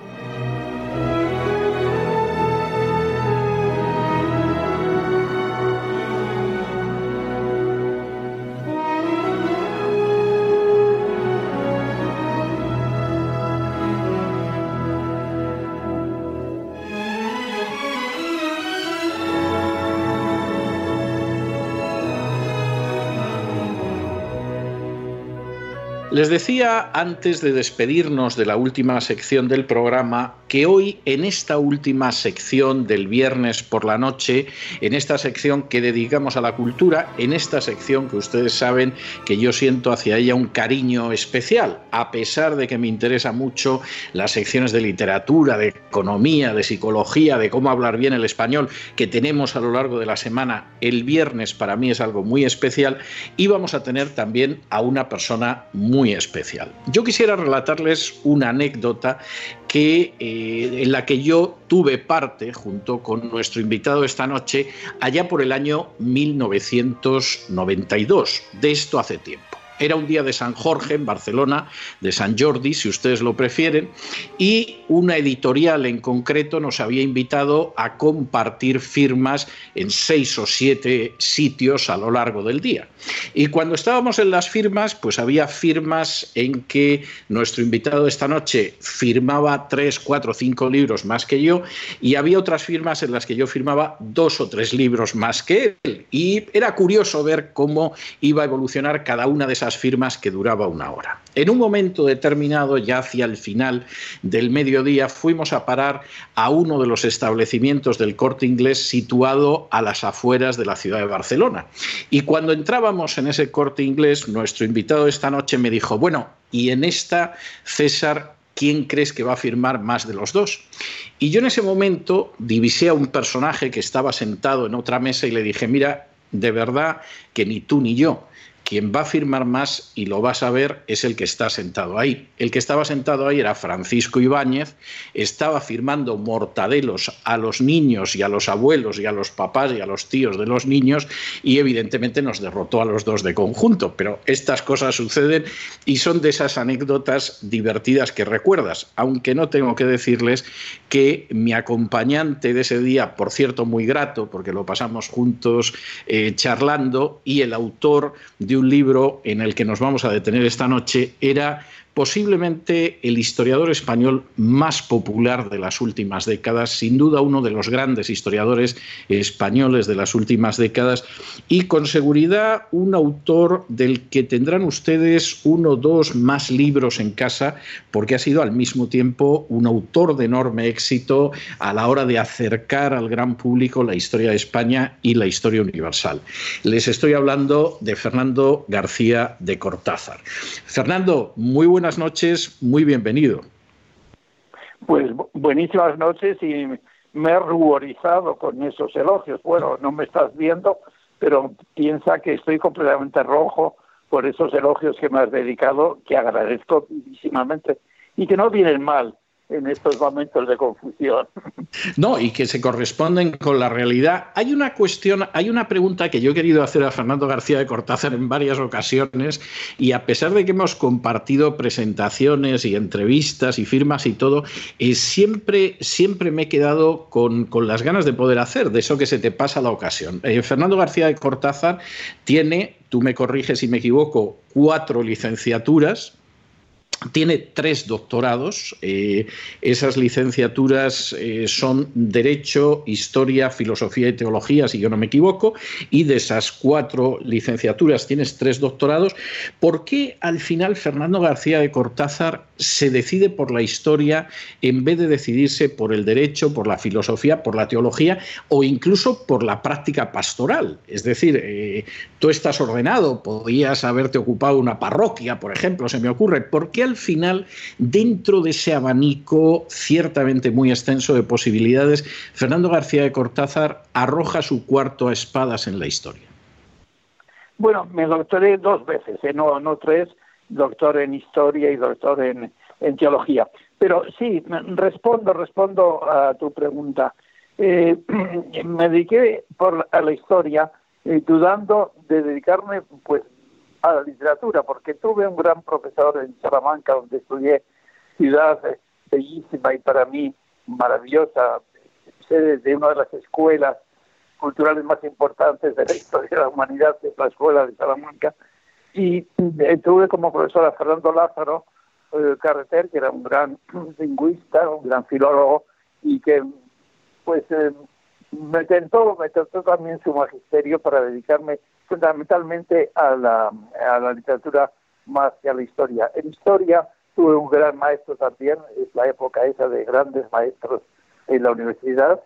Les decía antes de despedirnos de la última sección del programa que hoy en esta última sección del viernes por la noche, en esta sección que dedicamos a la cultura, en esta sección que ustedes saben que yo siento hacia ella un cariño especial, a pesar de que me interesa mucho las secciones de literatura, de economía, de psicología, de cómo hablar bien el español que tenemos a lo largo de la semana, el viernes para mí es algo muy especial y vamos a tener también a una persona muy especial. Yo quisiera relatarles una anécdota que, eh, en la que yo tuve parte junto con nuestro invitado esta noche allá por el año 1992. De esto hace tiempo. Era un día de San Jorge en Barcelona, de San Jordi, si ustedes lo prefieren, y una editorial en concreto nos había invitado a compartir firmas en seis o siete sitios a lo largo del día. Y cuando estábamos en las firmas, pues había firmas en que nuestro invitado esta noche firmaba tres, cuatro, cinco libros más que yo, y había otras firmas en las que yo firmaba dos o tres libros más que él. Y era curioso ver cómo iba a evolucionar cada una de esas firmas que duraba una hora. En un momento determinado, ya hacia el final del mediodía, fuimos a parar a uno de los establecimientos del corte inglés situado a las afueras de la ciudad de Barcelona. Y cuando entrábamos en ese corte inglés, nuestro invitado esta noche me dijo, bueno, y en esta, César, ¿quién crees que va a firmar más de los dos? Y yo en ese momento divisé a un personaje que estaba sentado en otra mesa y le dije, mira, de verdad que ni tú ni yo quien va a firmar más, y lo vas a ver, es el que está sentado ahí. El que estaba sentado ahí era Francisco Ibáñez, estaba firmando mortadelos a los niños y a los abuelos y a los papás y a los tíos de los niños, y evidentemente nos derrotó a los dos de conjunto. Pero estas cosas suceden y son de esas anécdotas divertidas que recuerdas, aunque no tengo que decirles que mi acompañante de ese día, por cierto, muy grato, porque lo pasamos juntos eh, charlando, y el autor de un libro en el que nos vamos a detener esta noche era posiblemente el historiador español más popular de las últimas décadas, sin duda uno de los grandes historiadores españoles de las últimas décadas y con seguridad un autor del que tendrán ustedes uno o dos más libros en casa porque ha sido al mismo tiempo un autor de enorme éxito a la hora de acercar al gran público la historia de España y la historia universal. Les estoy hablando de Fernando García de Cortázar. Fernando, muy buen buenas noches, muy bienvenido. Pues buenísimas noches y me he ruborizado con esos elogios. Bueno, no me estás viendo, pero piensa que estoy completamente rojo por esos elogios que me has dedicado, que agradezco vivísimamente y que no vienen mal en estos momentos de confusión. No, y que se corresponden con la realidad. Hay una cuestión, hay una pregunta que yo he querido hacer a Fernando García de Cortázar en varias ocasiones, y a pesar de que hemos compartido presentaciones y entrevistas y firmas y todo, eh, siempre, siempre me he quedado con, las ganas de poder hacer, de eso que se te pasa la ocasión. Eh, Fernando García de Cortázar tiene, tú me corriges si me equivoco, cuatro licenciaturas tiene tres doctorados. Eh, esas licenciaturas eh, son Derecho, Historia, Filosofía y Teología, si yo no me equivoco. Y de esas cuatro licenciaturas tienes tres doctorados. ¿Por qué al final Fernando García de Cortázar se decide por la historia en vez de decidirse por el derecho, por la filosofía, por la teología o incluso por la práctica pastoral? Es decir, eh, tú estás ordenado, podías haberte ocupado una parroquia, por ejemplo, se me ocurre. ¿Por qué al final, dentro de ese abanico ciertamente muy extenso de posibilidades, Fernando García de Cortázar arroja su cuarto a espadas en la historia? Bueno, me doctoré dos veces, ¿eh? no, no tres, doctor en historia y doctor en, teología. Pero sí, respondo, respondo a tu pregunta. Eh, me dediqué a la historia eh, dudando de dedicarme pues a la literatura, porque tuve un gran profesor en Salamanca, donde estudié, ciudad bellísima y para mí maravillosa, sede de una de las escuelas culturales más importantes de la historia de la humanidad, que es la Escuela de Salamanca, y eh, tuve como profesor a Fernando Lázaro eh, Carreter, que era un gran lingüista, un gran filólogo, y que pues eh, me tentó, me tentó también su magisterio para dedicarme fundamentalmente a la, literatura más que a la historia. En historia tuve un gran maestro también, es la época esa de grandes maestros en la universidad,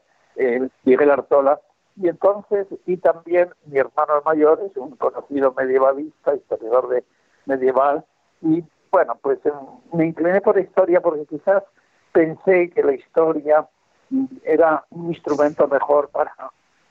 Miguel Artola, y entonces, y también mi hermano mayor es un conocido medievalista, historiador de medieval, y bueno, pues eh, me incliné por la historia porque quizás pensé que la historia era un instrumento mejor para,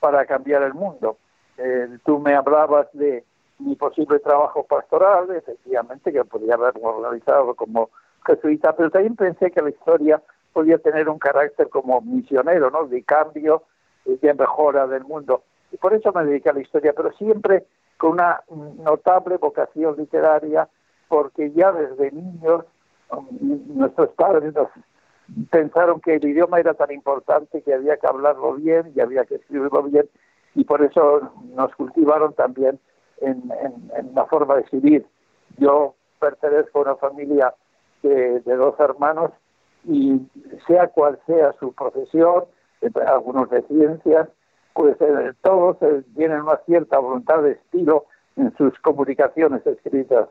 para cambiar el mundo. Eh, tú me hablabas de mi posible trabajo pastoral, efectivamente, que podría haberlo realizado como jesuita, pero también pensé que la historia podía tener un carácter como misionero, ¿no? De cambio y de mejora del mundo. Y por eso me dediqué a la historia, pero siempre con una notable vocación literaria, porque ya desde niños um, nuestros padres nos pensaron que el idioma era tan importante que había que hablarlo bien y había que escribirlo bien, y por eso nos cultivaron también en, la forma de escribir. Yo pertenezco a una familia de, dos hermanos y sea cual sea su profesión, eh, algunos de ciencias, pues eh, todos eh, tienen una cierta voluntad de estilo en sus comunicaciones escritas.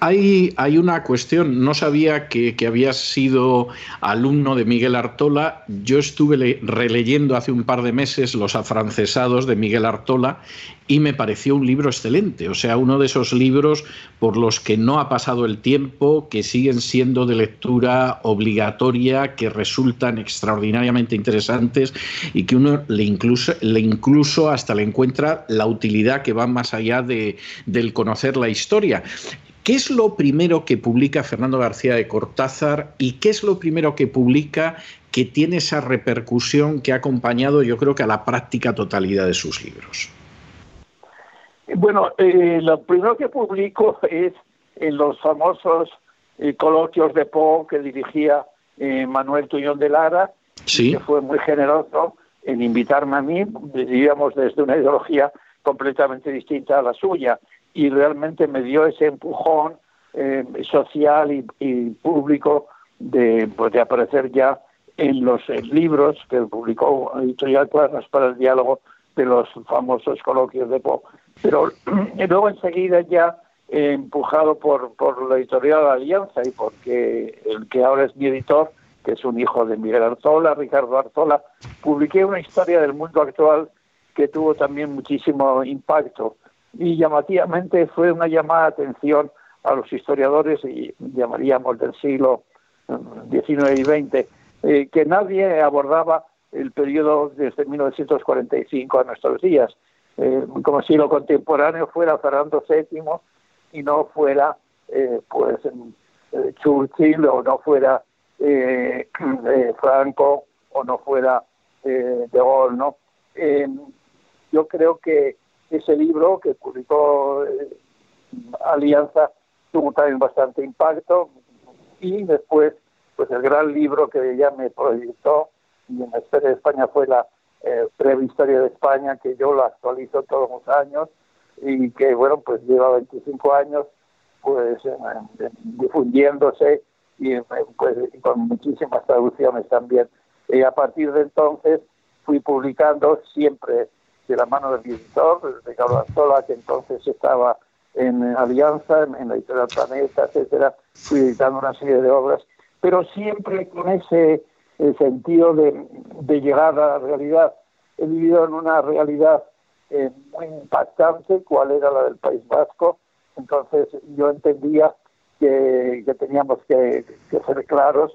Hay, una cuestión, no sabía que, que, habías sido alumno de Miguel Artola. Yo estuve releyendo hace un par de meses Los afrancesados de Miguel Artola y me pareció un libro excelente, o sea, uno de esos libros por los que no ha pasado el tiempo, que siguen siendo de lectura obligatoria, que resultan extraordinariamente interesantes y que uno le incluso, le incluso hasta le encuentra la utilidad que va más allá de, del conocer la historia. ¿Qué es lo primero que publica Fernando García de Cortázar y qué es lo primero que publica que tiene esa repercusión que ha acompañado yo creo que a la práctica totalidad de sus libros? Bueno, eh, lo primero que publico es en los famosos eh, coloquios de Poe que dirigía eh, Manuel Tuñón de Lara, que fue muy generoso en invitarme a mí, vivíamos desde una ideología completamente distinta a la suya, y realmente me dio ese empujón social y, público de, pues, aparecer ya en los libros que publicó Editorial Cuadernos para el Diálogo de los famosos coloquios de Poe. Pero luego enseguida ya empujado por, por la editorial Alianza y porque el que ahora es mi editor, que es un hijo de Miguel Arzola, Ricardo Arzola, publiqué una historia del mundo actual que tuvo también muchísimo impacto y llamativamente fue una llamada de atención a los historiadores y llamaríamos del siglo XIX y XX, eh, que nadie abordaba el periodo desde 1945 a nuestros días. Eh, como si lo contemporáneo fuera Fernando VII y no fuera eh, pues eh, Churchill o no fuera Franco o no fuera De Gaulle, ¿no? yo creo que ese libro que publicó Alianza tuvo también bastante impacto y después pues el gran libro que ya me proyectó y en la historia de España fue la eh, de España, que yo lo actualizo todos los años y que, bueno, pues lleva 25 años pues difundiéndose y pues, con muchísimas traducciones también. Y a partir de entonces fui publicando siempre de la mano del editor, Ricardo Arzola, que entonces estaba en Alianza, en la editorial Planeta, etcétera, fui editando una serie de obras, pero siempre con ese el sentido de, de, llegar a la realidad. He vivido en una realidad eh, muy impactante, cuál era la del País Vasco, entonces yo entendía que, teníamos que, que, ser claros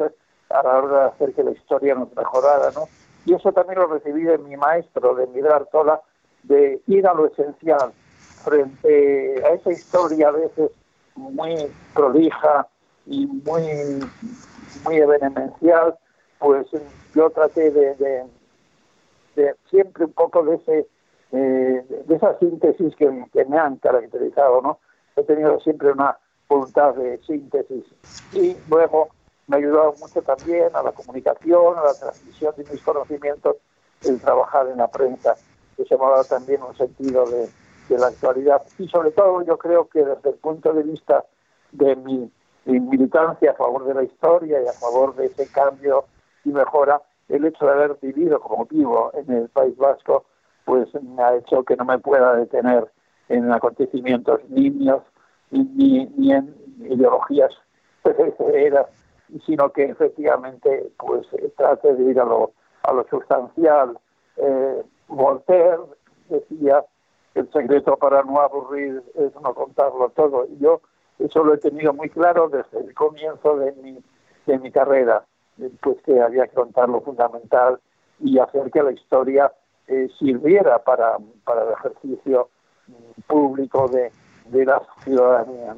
a la hora de hacer que la historia nos mejorara, ¿no? Y eso también lo recibí de mi maestro, de Miguel Artola, de ir a lo esencial frente a esa historia a veces muy prolija y muy, muy evenencial, pues yo traté de, de, siempre un poco de ese eh, de esa síntesis que, me han caracterizado, ¿no? He tenido siempre una voluntad de síntesis y luego me ha ayudado mucho también a la comunicación, a la transmisión de mis conocimientos, el trabajar en la prensa, que se me ha dado también un sentido de, de la actualidad. Y sobre todo yo creo que desde el punto de vista de mi, mi militancia a favor de la historia y a favor de ese cambio y mejora, el hecho de haber vivido como vivo en el País Vasco, pues me ha hecho que no me pueda detener en acontecimientos niños ni, ni en ideologías perecederas, sino que efectivamente pues trate de ir a lo, a lo sustancial. Eh, Voltaire decía el secreto para no aburrir es no contarlo todo. Y yo eso lo he tenido muy claro desde el comienzo de mi, de mi carrera pues que había que contar lo fundamental y hacer que la historia eh, sirviera para, para el ejercicio mm, público de, de la ciudadanía.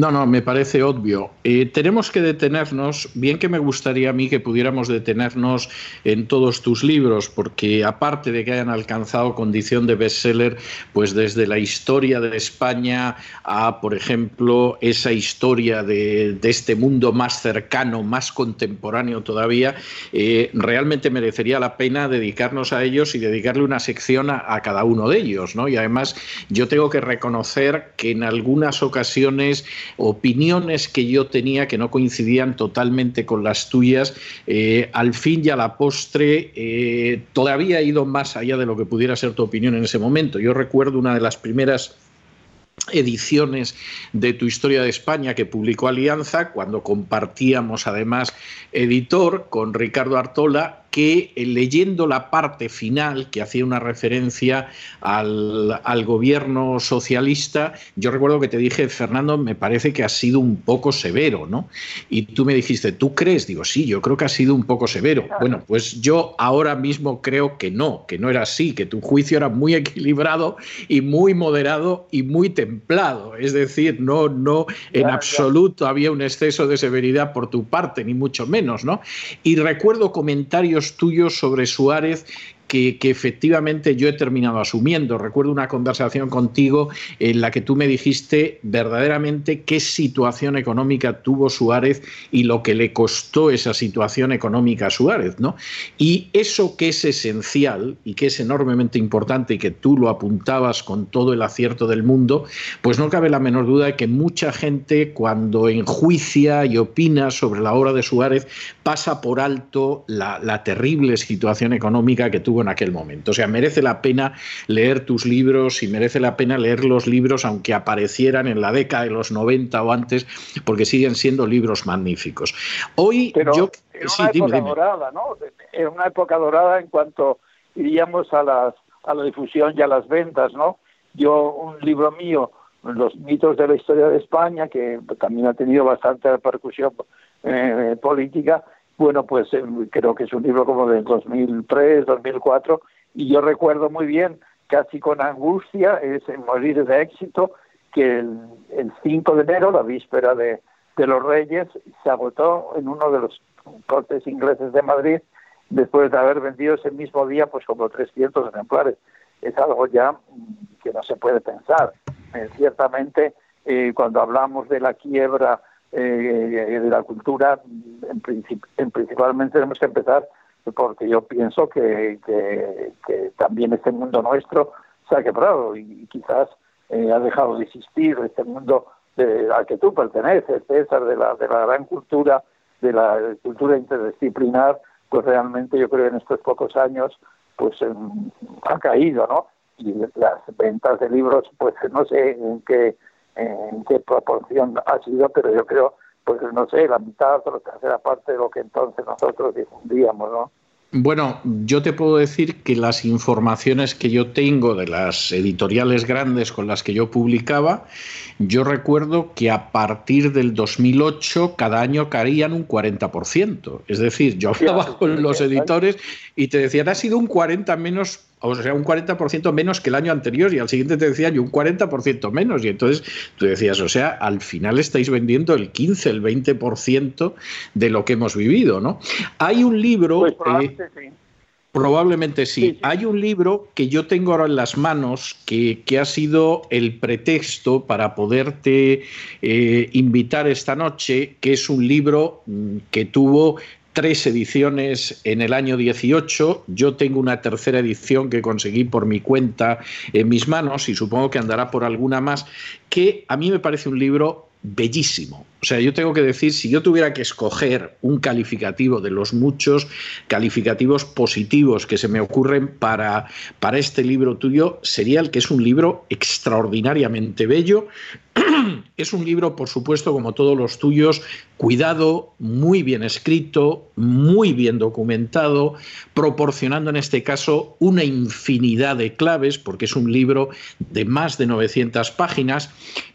No, no, me parece obvio. Eh, tenemos que detenernos, bien que me gustaría a mí que pudiéramos detenernos en todos tus libros, porque aparte de que hayan alcanzado condición de bestseller, pues desde la historia de España a, por ejemplo, esa historia de, este mundo más cercano, más contemporáneo todavía, eh, realmente merecería la pena dedicarnos a ellos y dedicarle una sección a, a cada uno de ellos, ¿no? Y además yo tengo que reconocer que en algunas ocasiones opiniones que yo tenía que no coincidían totalmente con las tuyas, eh, al fin y a la postre eh, todavía he ido más allá de lo que pudiera ser tu opinión en ese momento. Yo recuerdo una de las primeras ediciones de tu historia de España que publicó Alianza, cuando compartíamos además editor con Ricardo Artola que eh, leyendo la parte final que hacía una referencia al, al, gobierno socialista, yo recuerdo que te dije, Fernando, me parece que ha sido un poco severo, ¿no? Y tú me dijiste, ¿tú crees? Digo, sí, yo creo que ha sido un poco severo. Bueno, pues yo ahora mismo creo que no, que no era así, que tu juicio era muy equilibrado y muy moderado y muy templado. Es decir, no, no en absoluto había un exceso de severidad por tu parte, ni mucho menos, ¿no? Y recuerdo comentarios tuyos sobre Suárez que, efectivamente yo he terminado asumiendo. Recuerdo una conversación contigo en la que tú me dijiste verdaderamente qué situación económica tuvo Suárez y lo que le costó esa situación económica a Suárez, ¿no? Y eso que es esencial y que es enormemente importante y que tú lo apuntabas con todo el acierto del mundo, pues no cabe la menor duda de que mucha gente cuando enjuicia y opina sobre la obra de Suárez pasa por alto la, la terrible situación económica que tuvo en aquel momento. O sea, merece la pena leer tus libros y merece la pena leer los libros aunque aparecieran en la década de los 90 o antes, porque siguen siendo libros magníficos. Hoy yo... Era una época dorada, ¿no? Era una época dorada en cuanto iríamos a, las, a la difusión y a las ventas, ¿no? Yo, un libro mío, Los mitos de la historia de España, que también ha tenido bastante repercusión eh, política, bueno, pues eh, creo que es un libro como del 2003, 2004, y yo recuerdo muy bien, casi con angustia, es Morir de éxito, que el, 5 de enero, la víspera de, los Reyes, se agotó en uno de los cortes ingleses de Madrid, después de haber vendido ese mismo día pues como 300 ejemplares. Es algo ya que no se puede pensar. Eh, ciertamente, eh, cuando hablamos de la quiebra eh, de la cultura, en, en, principalmente tenemos que empezar porque yo pienso que, que, también este mundo nuestro se ha quebrado y, quizás eh, ha dejado de existir este mundo de, al que tú perteneces, César, de la, de la gran cultura, de la cultura interdisciplinar, pues realmente yo creo que en estos pocos años pues ha caído, ¿no? Y las ventas de libros, pues no sé en qué en qué proporción ha sido, pero yo creo, pues no sé, la mitad o la tercera parte de lo que entonces nosotros difundíamos, ¿no? Bueno, yo te puedo decir que las informaciones que yo tengo de las editoriales grandes con las que yo publicaba, yo recuerdo que a partir del 2008 cada año caían un 40%. Es decir, yo hablaba con los editores y te decían, ha sido un 40 menos o sea, un 40% menos que el año anterior y al siguiente te decían un 40% menos. Y entonces tú decías, o sea, al final estáis vendiendo el 15, el 20% de lo que hemos vivido, ¿no? Hay un libro... Pues probablemente, sí. probablemente sí. Hay un libro que yo tengo ahora en las manos que, que ha sido el pretexto para poderte eh, invitar esta noche, que es un libro mm, que tuvo tres ediciones en el año 18. Yo tengo una tercera edición que conseguí por mi cuenta en mis manos y supongo que andará por alguna más, que a mí me parece un libro bellísimo. O sea, yo tengo que decir, si yo tuviera que escoger un calificativo de los muchos calificativos positivos que se me ocurren para, para este libro tuyo, sería el que es un libro extraordinariamente bello. es un libro, por supuesto, como todos los tuyos, cuidado, muy bien escrito, muy bien documentado, proporcionando en este caso una infinidad de claves, porque es un libro de más de 900 páginas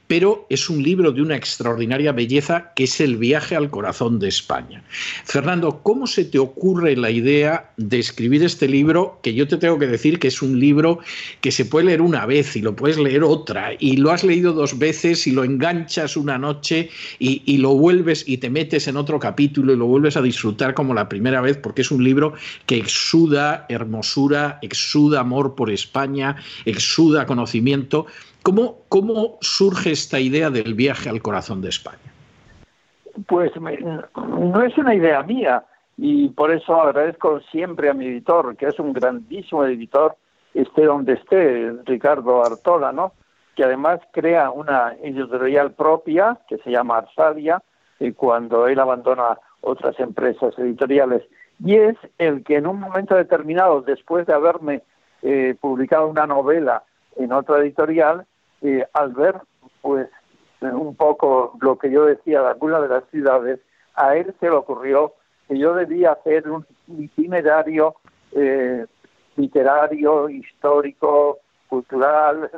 pero es un libro de una extraordinaria belleza que es El viaje al corazón de España. Fernando, ¿cómo se te ocurre la idea de escribir este libro? Que yo te tengo que decir que es un libro que se puede leer una vez y lo puedes leer otra, y lo has leído dos veces y lo enganchas una noche y, lo vuelves y te metes en otro capítulo y lo vuelves a disfrutar como la primera vez, porque es un libro que exuda hermosura, exuda amor por España, exuda conocimiento ¿Cómo, ¿Cómo surge esta idea del viaje al corazón de España? Pues no es una idea mía y por eso agradezco siempre a mi editor, que es un grandísimo editor, esté donde esté, Ricardo Artola, ¿no? Que además crea una editorial propia que se llama Arsadia, y cuando él abandona otras empresas editoriales. Y es el que en un momento determinado, después de haberme eh, publicado una novela en otra editorial, al ver pues un poco lo que yo decía de algunas de las ciudades, a él se le ocurrió que yo debía hacer un itinerario eh, literario, histórico, cultural,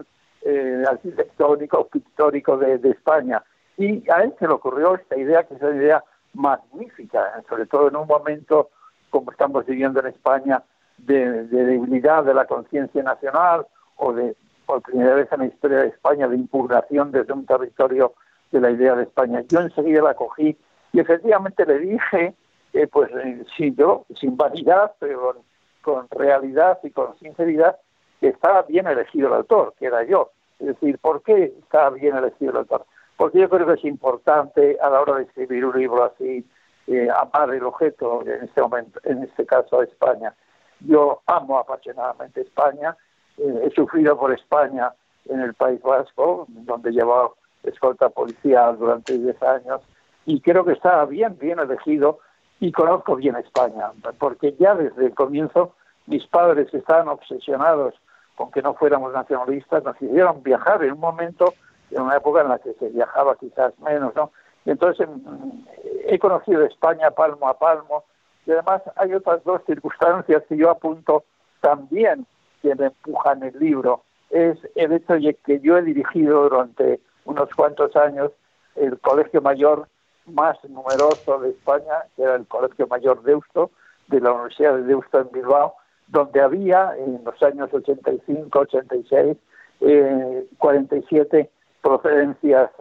eh, arquitectónico, pictórico de, España. Y a él se le ocurrió esta idea, que es una idea magnífica, sobre todo en un momento como estamos viviendo en España, de, de debilidad de la conciencia nacional o de, por primera vez en la historia de España, de impugnación desde un territorio de la idea de España. Yo enseguida la cogí y efectivamente le dije, eh, pues sin, yo, sin vanidad, pero con, realidad y con sinceridad, estaba bien elegido el autor, que era yo. Es decir, ¿por qué estaba bien elegido el autor? Porque yo creo que es importante a la hora de escribir un libro así, eh, amar el objeto, en este momento, en este caso España. Yo amo apasionadamente España, eh, he sufrido por España en el País Vasco, donde he llevado escolta policial durante 10 años, y creo que estaba bien, bien elegido y conozco bien España, porque ya desde el comienzo mis padres estaban obsesionados con que no fuéramos nacionalistas, nos hicieron viajar en un momento, en una época en la que se viajaba quizás menos, ¿no? Y entonces em, he conocido España palmo a palmo, y además hay otras dos circunstancias que yo apunto también que me empujan el libro. Es el hecho de que yo he dirigido durante unos cuantos años el colegio mayor más numeroso de España, que era el Colegio Mayor Deusto, de la Universidad de Deusto en Bilbao, donde había en los años 85, 86, eh, 47 procedencias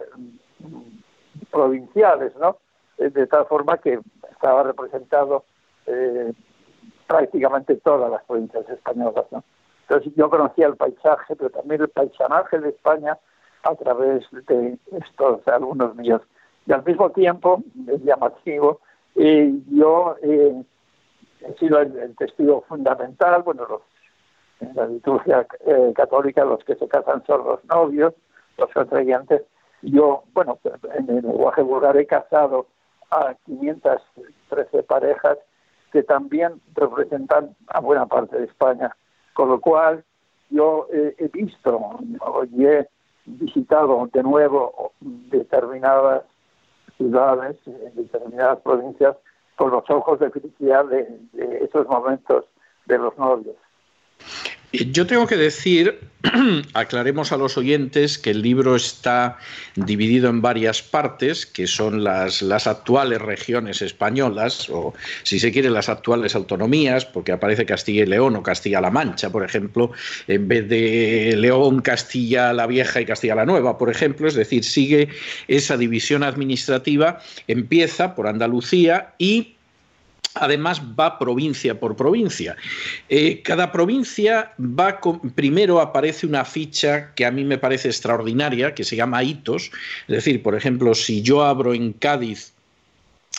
mm, provinciales, ¿no? Eh, de tal forma que estaba representado eh, prácticamente todas las provincias españolas, ¿no? Entonces yo conocía el paisaje, pero también el paisanaje de España a través de estos alumnos míos y al mismo tiempo es llamativo. y yo eh, he sido el, testigo fundamental, bueno, en la liturgia eh, católica los que se casan son los novios, los contrayentes. Yo, bueno, en el lenguaje vulgar he casado a 513 parejas que también representan a buena parte de España, con lo cual yo he visto y he visitado de nuevo determinadas ciudades, determinadas provincias, con los ojos de felicidad de, esos momentos de los novios. Yo tengo que decir, aclaremos a los oyentes que el libro está dividido en varias partes, que son las, las, actuales regiones españolas, o si se quiere las actuales autonomías, porque aparece Castilla y León o Castilla-La Mancha, por ejemplo, en vez de León, Castilla la Vieja y Castilla la Nueva, por ejemplo, es decir, sigue esa división administrativa, empieza por Andalucía y además va provincia por provincia. Eh, cada provincia va primero aparece una ficha que a mí me parece extraordinaria, que se llama hitos. Es decir, por ejemplo, si yo abro en Cádiz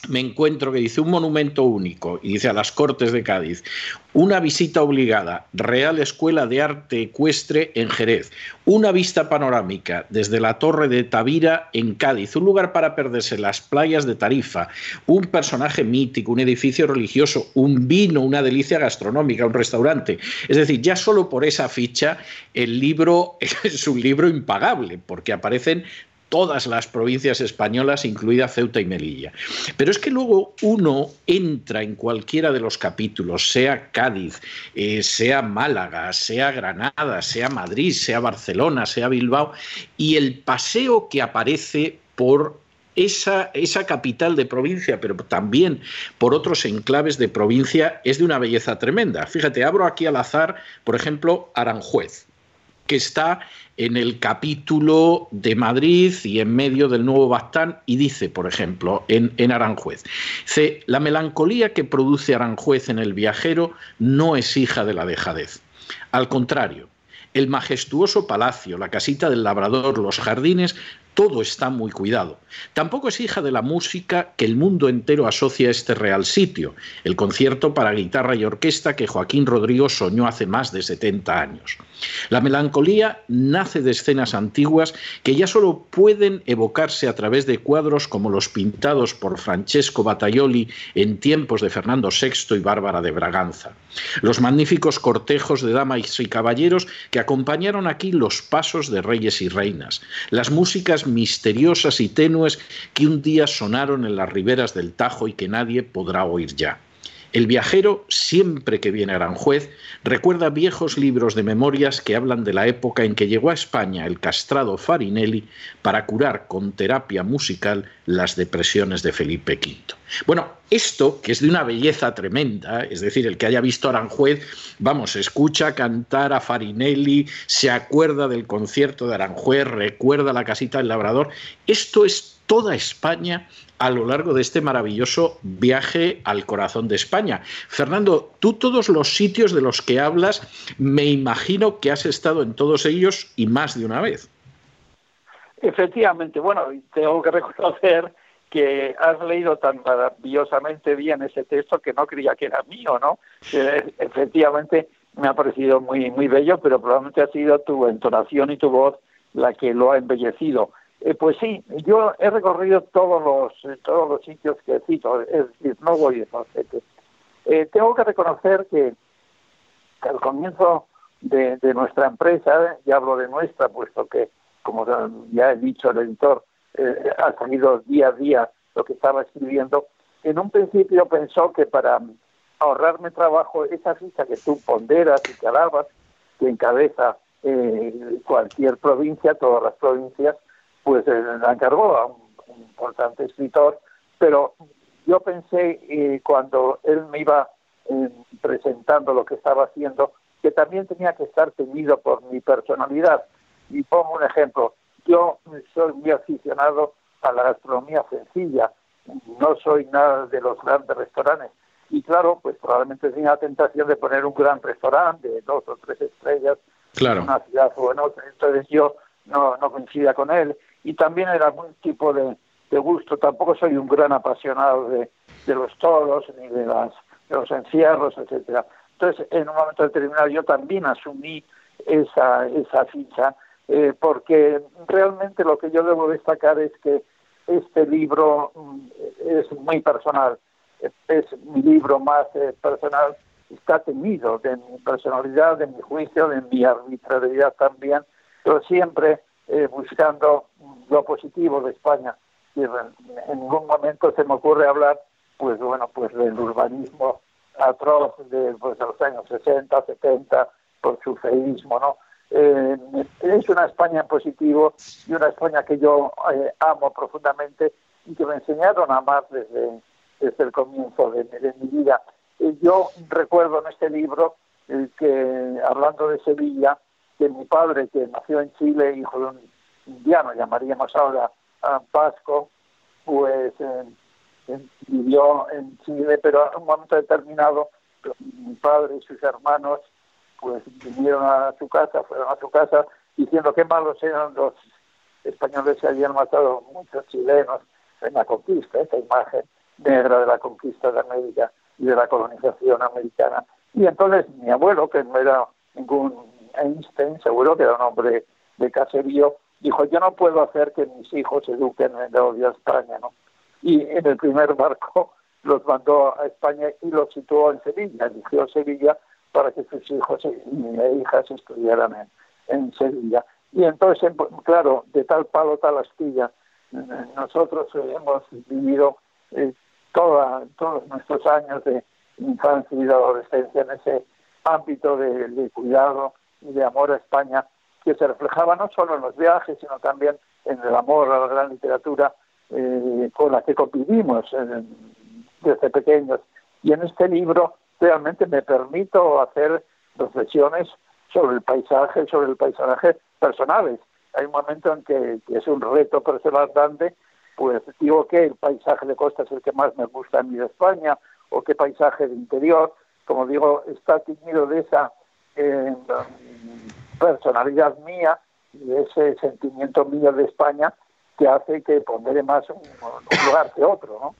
me encuentro que dice un monumento único y dice a las Cortes de Cádiz, una visita obligada, Real Escuela de Arte Ecuestre en Jerez, una vista panorámica desde la Torre de Tavira en Cádiz, un lugar para perderse las playas de Tarifa, un personaje mítico, un edificio religioso, un vino, una delicia gastronómica, un restaurante. Es decir, ya solo por esa ficha el libro es un libro impagable, porque aparecen todas las provincias españolas, incluida Ceuta y Melilla. Pero es que luego uno entra en cualquiera de los capítulos, sea Cádiz, eh, sea Málaga, sea Granada, sea Madrid, sea Barcelona, sea Bilbao, y el paseo que aparece por esa, esa, capital de provincia, pero también por otros enclaves de provincia, es de una belleza tremenda. Fíjate, abro aquí al azar, por ejemplo, Aranjuez que está en el capítulo de Madrid y en medio del Nuevo Bastán y dice, por ejemplo, en, en Aranjuez, dice, la melancolía que produce Aranjuez en el viajero no es hija de la dejadez. Al contrario, el majestuoso palacio, la casita del labrador, los jardines, todo está muy cuidado. Tampoco es hija de la música que el mundo entero asocia a este real sitio, el concierto para guitarra y orquesta que Joaquín Rodrigo soñó hace más de 70 años. La melancolía nace de escenas antiguas que ya solo pueden evocarse a través de cuadros como los pintados por Francesco Battaioli en tiempos de Fernando VI y Bárbara de Braganza. Los magníficos cortejos de damas y caballeros que acompañaron aquí los pasos de reyes y reinas, las músicas misteriosas y tenues que un día sonaron en las riberas del Tajo y que nadie podrá oír ya. El viajero, siempre que viene a Aranjuez, recuerda viejos libros de memorias que hablan de la época en que llegó a España el castrado Farinelli para curar con terapia musical las depresiones de Felipe V. Bueno, esto, que es de una belleza tremenda, es decir, el que haya visto Aranjuez, vamos, escucha cantar a Farinelli, se acuerda del concierto de Aranjuez, recuerda la casita del labrador, esto es toda España a lo largo de este maravilloso viaje al corazón de España. Fernando, tú todos los sitios de los que hablas, me imagino que has estado en todos ellos y más de una vez. Efectivamente, bueno, tengo que reconocer que has leído tan maravillosamente bien ese texto que no creía que era mío, ¿no? efectivamente me ha parecido muy muy bello, pero probablemente ha sido tu entonación y tu voz la que lo ha embellecido. Eh, pues sí, yo he recorrido todos los eh, todos los sitios que cito, es decir, no voy de eh, tengo que reconocer que al comienzo de, nuestra empresa, ya hablo de nuestra, puesto que, como ya he dicho, el editor ha salido día a día lo que estaba escribiendo, en un principio pensó que para ahorrarme trabajo, esa ficha que tú ponderas y que alabas, que encabeza cualquier provincia, todas las provincias, pues eh, la encargó a un, importante escritor, pero yo pensé eh, cuando él me iba eh, presentando lo que estaba haciendo, que también tenía que estar teñido por mi personalidad. Y pongo un ejemplo, yo soy muy aficionado a la gastronomía sencilla, no soy nada de los grandes restaurantes. Y claro, pues probablemente tenía la tentación de poner un gran restaurante de dos o tres estrellas en una ciudad o en otra. Entonces yo no, no coincidía con él y también era algún tipo de, gusto. Tampoco soy un gran apasionado de, los toros ni de, las, de los encierros, etcétera. Entonces, en un momento determinado yo también asumí esa, esa ficha, eh, porque realmente lo que yo debo destacar es que este libro mm, es muy personal, es mi libro más eh, personal, está tenido de mi personalidad, de mi juicio, de mi arbitrariedad también, pero siempre eh, buscando lo positivo de España. Y en ningún momento se me ocurre hablar, pues bueno, pues del urbanismo atroz de, pues, los años 60, 70, por su feísmo, ¿no? Eh, es una España en positivo y una España que yo eh, amo profundamente y que me enseñaron a amar desde, desde el comienzo de, de mi vida. yo recuerdo en este libro que, hablando de Sevilla, que mi padre, que nació en Chile, hijo de un indiano, llamaríamos ahora a Pasco, pues vivió en Chile, pero en un momento determinado mi padre y sus hermanos pues vinieron a su casa, fueron a su casa diciendo qué malos eran los españoles que habían matado muchos chilenos en la conquista, esta imagen negra de la conquista de América y de la colonización americana. Y entonces mi abuelo, que no era ningún Einstein, seguro que era un hombre de caserío, dijo, yo no puedo hacer que mis hijos eduquen en el odio a España, ¿no? Y en el primer barco los mandó a España y los situó en Sevilla, eligió Sevilla para que sus hijos e hijas estudiaran en, Sevilla. Y entonces, claro, de tal palo, tal astilla, nosotros hemos vivido eh, toda, todos nuestros años de infancia y de adolescencia en ese ámbito de cuidado de amor a España que se reflejaba no solo en los viajes, sino también en el amor a la gran literatura eh, con la que convivimos desde pequeños. Y en este libro realmente me permito hacer reflexiones sobre el paisaje, sobre el paisaje personales. Hay un momento en que, es un reto personal grande, pues digo que el paisaje de costa es el que más me gusta en mi España, o qué paisaje de interior, como digo, está teñido de esa personalidad mía y ese sentimiento mío de España que hace que pondere más un, un lugar que otro, ¿no?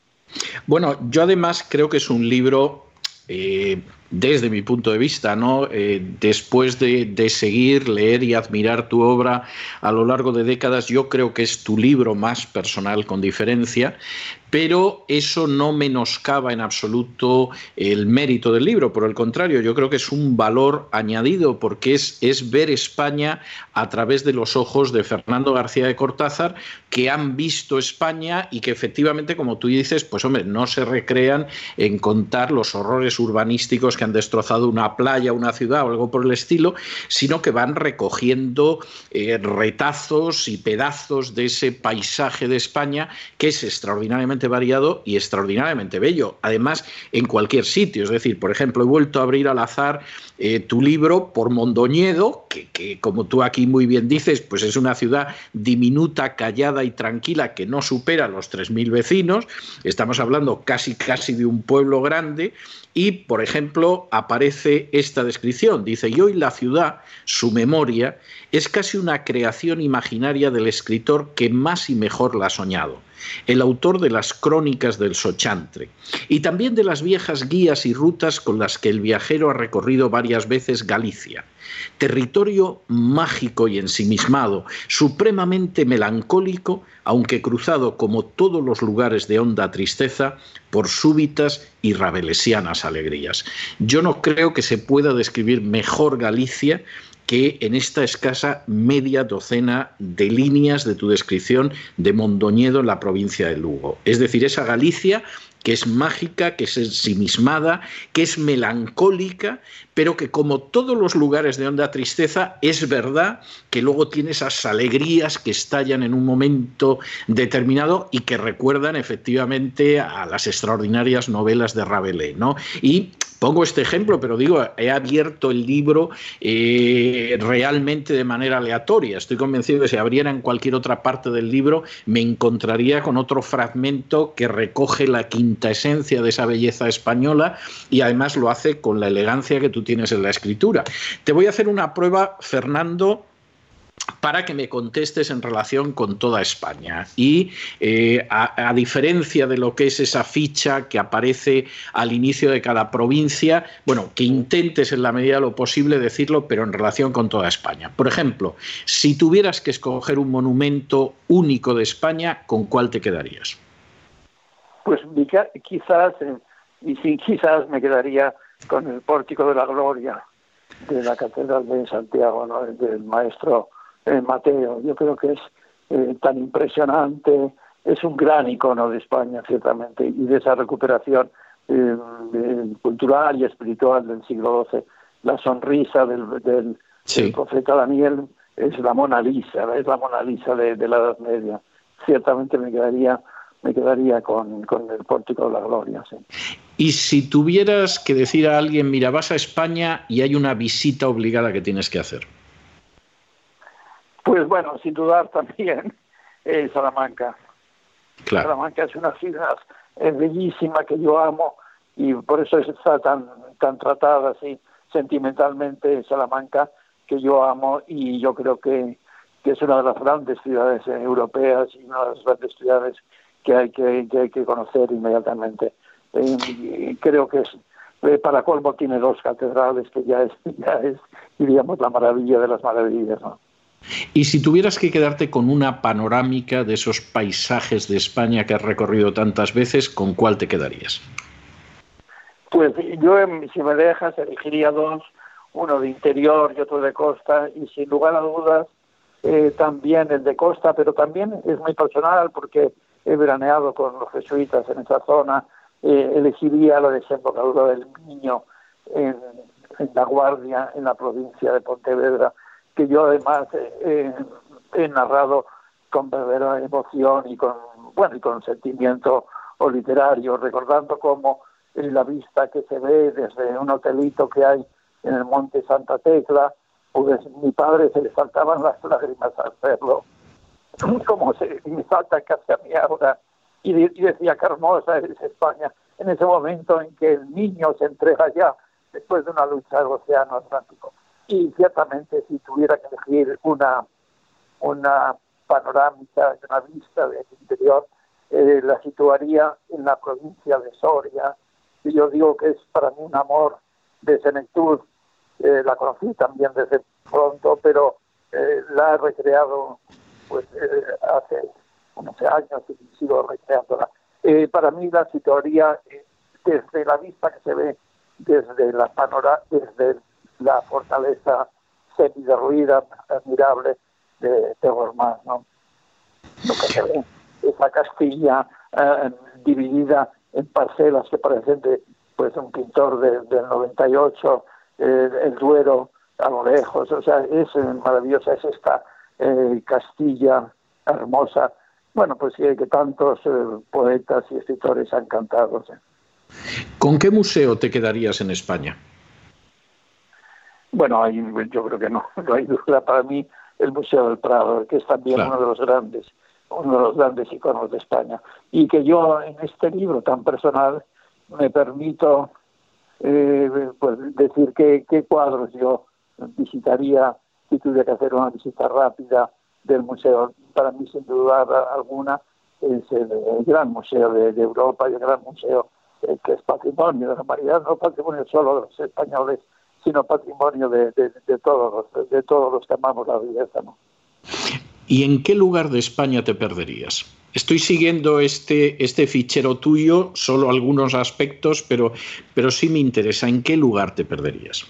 Bueno, yo además creo que es un libro eh, desde mi punto de vista, ¿no? Eh, después de, de, seguir, leer y admirar tu obra a lo largo de décadas, yo creo que es tu libro más personal con diferencia, pero eso no menoscaba en absoluto el mérito del libro, por el contrario, yo creo que es un valor añadido porque es, es ver España a través de los ojos de Fernando García de Cortázar, que han visto España y que efectivamente, como tú dices, pues hombre, no se recrean en contar los horrores urbanísticos que han destrozado una playa, una ciudad o algo por el estilo, sino que van recogiendo eh, retazos y pedazos de ese paisaje de España que es extraordinariamente variado y extraordinariamente bello. Además, en cualquier sitio. Es decir, por ejemplo, he vuelto a abrir al azar eh, tu libro por Mondoñedo, que, como tú aquí muy bien dices, pues es una ciudad diminuta, callada y tranquila que no supera los 3.000 vecinos. Estamos hablando casi, casi de un pueblo grande. Y, por ejemplo, aparece esta descripción. Dice, y hoy la ciudad, su memoria, es casi una creación imaginaria del escritor que más y mejor la ha soñado el autor de las crónicas del Sochantre, y también de las viejas guías y rutas con las que el viajero ha recorrido varias veces Galicia, territorio mágico y ensimismado, supremamente melancólico, aunque cruzado como todos los lugares de honda tristeza por súbitas y rabelesianas alegrías. Yo no creo que se pueda describir mejor Galicia que en esta escasa media docena de líneas de tu descripción de Mondoñedo en la provincia de Lugo. Es decir, esa Galicia que es mágica, que es ensimismada, que es melancólica, pero que como todos los lugares de honda tristeza, es verdad que luego tiene esas alegrías que estallan en un momento determinado y que recuerdan efectivamente a las extraordinarias novelas de Rabelais. ¿no? Y Pongo este ejemplo, pero digo, he abierto el libro eh, realmente de manera aleatoria. Estoy convencido que si abriera en cualquier otra parte del libro, me encontraría con otro fragmento que recoge la quinta esencia de esa belleza española y además lo hace con la elegancia que tú tienes en la escritura. Te voy a hacer una prueba, Fernando, para que me contestes en relación con toda España. Y eh, a, diferencia de lo que es esa ficha que aparece al inicio de cada provincia, bueno, que intentes en la medida de lo posible decirlo, pero en relación con toda España. Por ejemplo, si tuvieras que escoger un monumento único de España, ¿con cuál te quedarías? Pues quizás, eh, quizás me quedaría con el Pórtico de la Gloria de la Catedral de Santiago, ¿no? del maestro eh, Mateo. Yo creo que es eh, tan impresionante, es un gran icono de España, ciertamente, y de esa recuperación eh, cultural y espiritual del siglo XII. La sonrisa del, del, sí. del, profeta Daniel es la Mona Lisa, es la Mona Lisa de, de la Edad Media. Ciertamente me quedaría me quedaría con, con, el pórtico de la gloria. Sí. Y si tuvieras que decir a alguien, mira, vas a España y hay una visita obligada que tienes que hacer. Pues bueno, sin dudar también eh, Salamanca. Claro. Salamanca es una ciudad eh, bellísima que yo amo y por eso está tan, tan tratada así sentimentalmente Salamanca que yo amo y yo creo que, que es una de las grandes ciudades europeas y una de las grandes ciudades que hay que, que, hay que conocer inmediatamente. Eh, creo que es, eh, para colmo tiene dos catedrales que ya es, ya es, diríamos, la maravilla de las maravillas. ¿no? Y si tuvieras que quedarte con una panorámica de esos paisajes de España que has recorrido tantas veces, ¿con cuál te quedarías? Pues yo, si me dejas, elegiría dos, uno de interior y otro de costa, y sin lugar a dudas, eh, también el de costa, pero también es muy personal porque he veraneado con los jesuitas en esa zona, eh, elegiría la desembocadura del Niño en, en La Guardia, en la provincia de Pontevedra, que yo además eh, he narrado con verdadera emoción y con bueno y con sentimiento o literario, recordando cómo en la vista que se ve desde un hotelito que hay en el monte Santa Tecla, pues mi padre se le saltaban las lágrimas al verlo, como se me salta casi a mí ahora, y, decía que hermosa es España, en ese momento en que el niño se entrega ya después de una lucha del Océano Atlántico y ciertamente si tuviera que elegir una una panorámica, una vista del interior, eh, la situaría en la provincia de Soria, y yo digo que es para mí un amor de senectud. Eh, la conocí también desde pronto, pero eh, la he recreado pues hace unos años y sigo recreándola. para mí la situaría desde la vista que se ve desde la panora desde la fortaleza semi-derruida, admirable de, de ¿no? Lo que se ve, esa Castilla eh, dividida en parcelas que parecen de pues un pintor del 98, eh, el Duero a lo lejos, o sea, es maravillosa, es esta eh, Castilla hermosa, bueno, pues que, que tantos poetas y escritores han cantado. ¿Con qué museo te quedarías en España? Bueno, yo creo que no, no hay duda para mí el Museo del Prado, que es también uno de los grandes, uno de los grandes iconos de España. Y que yo en este libro tan personal me permito eh, pues decir qué cuadros yo visitaría si tuviera que hacer una visita rápida del museo. Para mí, sin duda alguna, es el, gran museo de, Europa el gran museo eh, que es patrimonio de la humanidad, no patrimonio solo de los españoles, sino patrimonio de, todos, los, de todos los que amamos la belleza. ¿Y en qué lugar de España te perderías? Estoy siguiendo este, este fichero tuyo, solo algunos aspectos, pero, pero sí me interesa. ¿En qué lugar te perderías?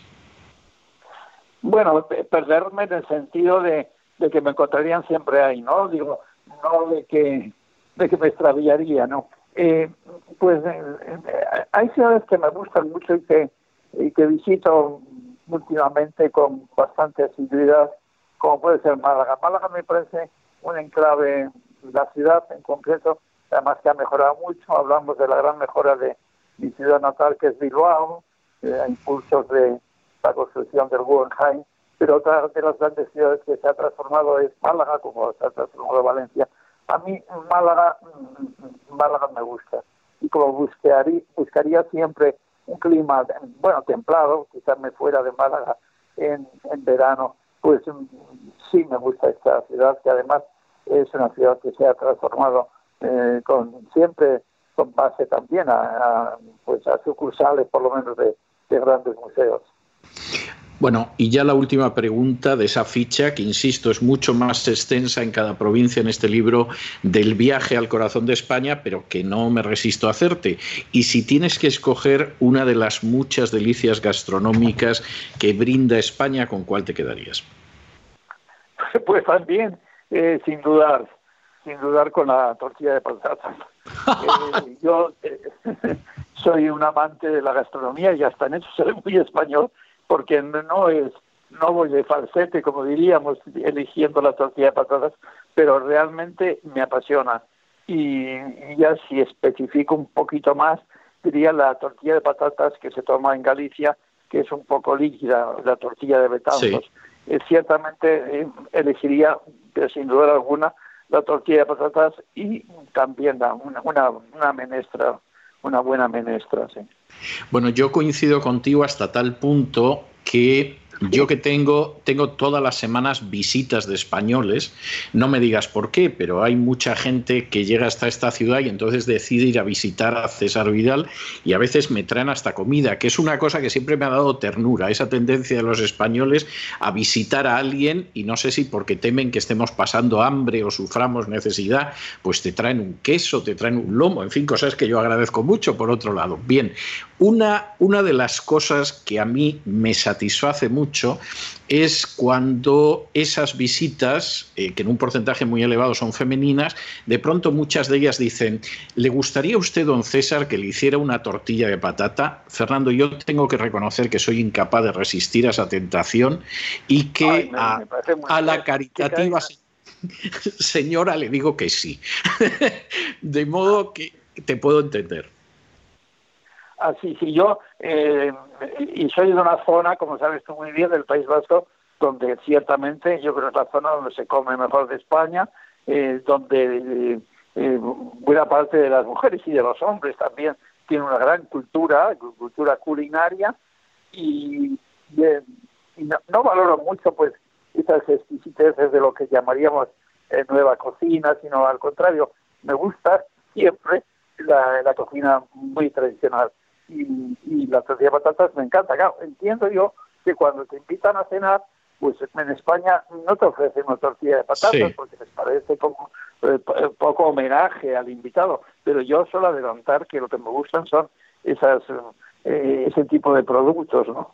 Bueno, perderme en el sentido de, que me encontrarían siempre ahí, ¿no? Digo, no de que, de que me extraviaría, ¿no? Eh, pues eh, eh, hay ciudades que me gustan mucho y que, y que visito últimamente con bastante asiduidad, como puede ser Málaga. Málaga me parece un enclave, la ciudad en concreto, además que ha mejorado mucho. Hablamos de la gran mejora de mi ciudad natal, que es Bilbao, eh, a impulsos de la construcción del Guggenheim, pero otra de las grandes ciudades que se ha transformado es Málaga, como se ha transformado Valencia. A mí Málaga, mm, Málaga me gusta y como buscaría, buscaría siempre un clima, bueno, templado, quizás me fuera de Málaga en, en verano, pues mm, sí me gusta esta ciudad, que además es una ciudad que se ha transformado eh, con siempre con base también a, pues a sucursales por lo menos de grandes museos. Bueno, y ya la última pregunta de esa ficha, que insisto, es mucho más extensa en cada provincia en este libro del viaje al corazón de España, pero que no me resisto a hacerte. Y si tienes que escoger una de las muchas delicias gastronómicas que brinda España, ¿con cuál te quedarías? Pues también, eh, sin dudar, sin dudar con la tortilla de patatas. Eh, yo eh, soy un amante de la gastronomía y hasta en eso soy muy español porque no es no voy de falsete, como diríamos, eligiendo la tortilla de patatas, pero realmente me apasiona. Y, ya si especifico un poquito más, diría la tortilla de patatas que se toma en Galicia, que es un poco líquida, la tortilla de Betanzos. Eh, ciertamente eh, elegiría, sin duda alguna, la tortilla de patatas y también una, una, una menestra, una buena menestra, sí. Bueno, yo coincido contigo hasta tal punto que yo que tengo, tengo todas las semanas visitas de españoles, no me digas por qué, pero hay mucha gente que llega hasta esta ciudad y entonces decide ir a visitar a César Vidal y a veces me traen hasta comida, que es una cosa que siempre me ha dado ternura, esa tendencia de los españoles a visitar a alguien y no sé si porque temen que estemos pasando hambre o suframos necesidad, pues te traen un queso, te traen un lomo, en fin, cosas que yo agradezco mucho por otro lado. Bien, una, una de las cosas que a mí me satisface mucho es cuando esas visitas, eh, que en un porcentaje muy elevado son femeninas, de pronto muchas de ellas dicen, ¿le gustaría a usted, don César, que le hiciera una tortilla de patata? Fernando, yo tengo que reconocer que soy incapaz de resistir a esa tentación y que a, la caritativa señora le digo que sí. de modo que te puedo entender. Así, sí, yo, eh, y soy de una zona, como sabes tú muy bien, del País Vasco, donde ciertamente yo creo que es la zona donde se come mejor de España, eh, donde eh, buena parte de las mujeres y de los hombres también tienen una gran cultura, cultura culinaria, y, no, valoro mucho pues esas exquisiteces de lo que llamaríamos eh, nueva cocina, sino al contrario, me gusta siempre la cocina muy tradicional. Y, y la tortilla de patatas me encanta. Claro, entiendo yo que cuando te invitan a cenar, pues en España no te ofrecen una tortilla de patatas porque les parece como eh, poco homenaje al invitado. Pero yo suelo adelantar que lo que me gustan son esas eh, ese tipo de productos, ¿no?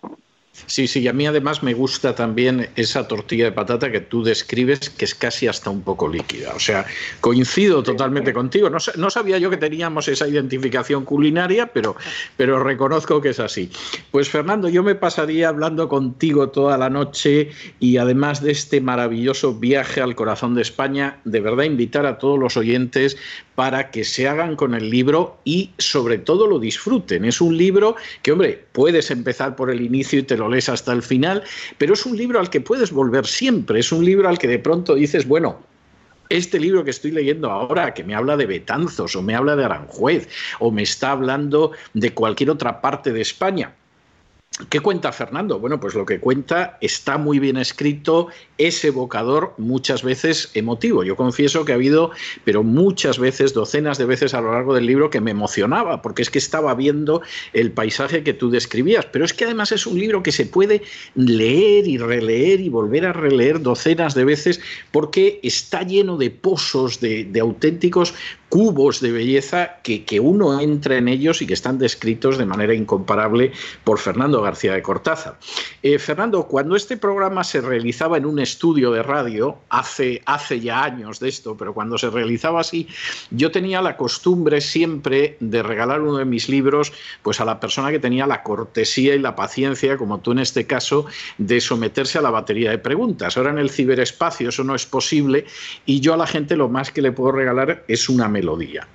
Sí, sí, a mí además me gusta también esa tortilla de patata que tú describes, que es casi hasta un poco líquida. O sea, coincido totalmente contigo. No, no sabía yo que teníamos esa identificación culinaria, pero, pero reconozco que es así. Pues Fernando, yo me pasaría hablando contigo toda la noche y además de este maravilloso viaje al corazón de España, de verdad invitar a todos los oyentes para que se hagan con el libro y sobre todo lo disfruten. Es un libro que, hombre, puedes empezar por el inicio y te lo lees hasta el final, pero es un libro al que puedes volver siempre, es un libro al que de pronto dices, bueno, este libro que estoy leyendo ahora, que me habla de Betanzos o me habla de Aranjuez o me está hablando de cualquier otra parte de España, ¿Qué cuenta Fernando? Bueno, pues lo que cuenta está muy bien escrito, es evocador, muchas veces emotivo. Yo confieso que ha habido, pero muchas veces, docenas de veces a lo largo del libro, que me emocionaba, porque es que estaba viendo el paisaje que tú describías. Pero es que además es un libro que se puede leer y releer y volver a releer docenas de veces, porque está lleno de pozos, de, auténticos cubos de belleza que, que, uno entra en ellos y que están descritos de manera incomparable por Fernando García de Cortázar. Eh, Fernando, cuando este programa se realizaba en un estudio de radio, hace, hace ya años de esto, pero cuando se realizaba así, yo tenía la costumbre siempre de regalar uno de mis libros pues a la persona que tenía la cortesía y la paciencia, como tú en este caso, de someterse a la batería de preguntas. Ahora en el ciberespacio eso no es posible y yo a la gente lo más que le puedo regalar es una melodía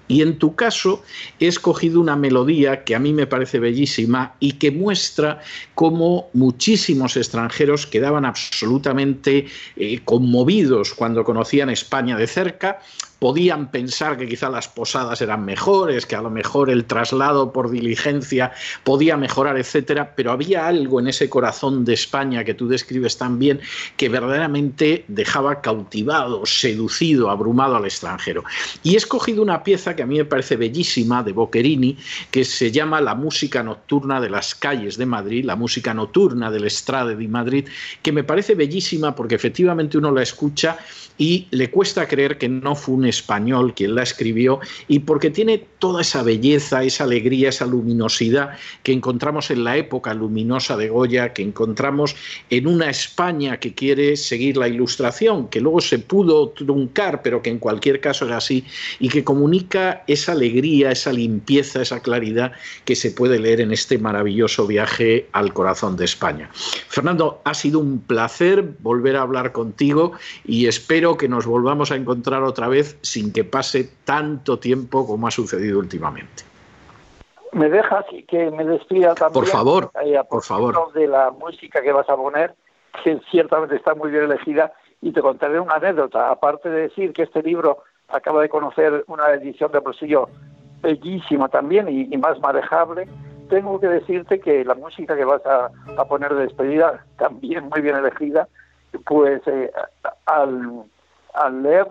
Y en tu caso he escogido una melodía que a mí me parece bellísima y que muestra cómo muchísimos extranjeros quedaban absolutamente eh, conmovidos cuando conocían España de cerca, podían pensar que quizá las posadas eran mejores, que a lo mejor el traslado por diligencia podía mejorar, etcétera, pero había algo en ese corazón de España que tú describes tan bien que verdaderamente dejaba cautivado, seducido, abrumado al extranjero. Y he escogido una pieza que a mí me parece bellísima de Boccherini, que se llama La música nocturna de las calles de Madrid, la música nocturna del Estrade de Madrid, que me parece bellísima porque efectivamente uno la escucha y le cuesta creer que no fue un español quien la escribió y porque tiene toda esa belleza, esa alegría, esa luminosidad que encontramos en la época luminosa de Goya, que encontramos en una España que quiere seguir la ilustración, que luego se pudo truncar, pero que en cualquier caso era así, y que comunica esa alegría, esa limpieza, esa claridad que se puede leer en este maravilloso viaje al corazón de España. Fernando, ha sido un placer volver a hablar contigo y espero que nos volvamos a encontrar otra vez sin que pase tanto tiempo como ha sucedido últimamente. Me dejas que me despida también. Por favor, por favor. De la música que vas a poner, que ciertamente está muy bien elegida, y te contaré una anécdota. Aparte de decir que este libro acaba de conocer una edición de bolsillo bellísima también y, más manejable, tengo que decirte que la música que vas a, poner de despedida, también muy bien elegida, pues eh, al al leer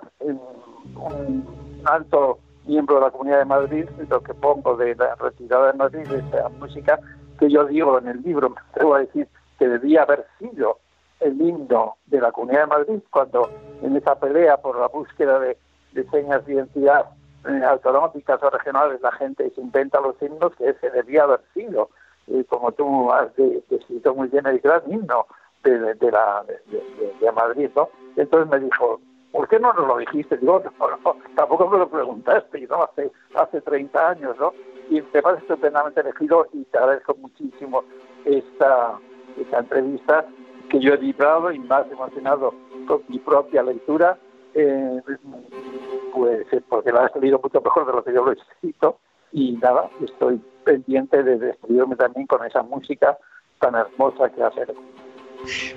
un alto miembro de la Comunidad de Madrid, lo que pongo de la retirada de Madrid, de esa música que yo digo en el libro, me atrevo a decir que debía haber sido el himno de la Comunidad de Madrid cuando en esa pelea por la búsqueda de, señas de identidad eh, autonómicas o regionales la gente se inventa los himnos que ese debía haber sido, y como tú has descrito muy bien, el gran himno de, de, la, de Madrid, ¿no? Entonces me dijo, ¿por qué no nos lo dijiste? Digo, tampoco me lo preguntaste, ¿no? Hace, hace 30 años, ¿no? Y te parece estupendamente elegido y te agradezco muchísimo esta, esta entrevista que yo he vibrado y más emocionado con mi propia lectura, eh, pues eh, porque la has leído mucho mejor de lo que yo lo he escrito y nada, estoy pendiente de despedirme también con esa música tan hermosa que hace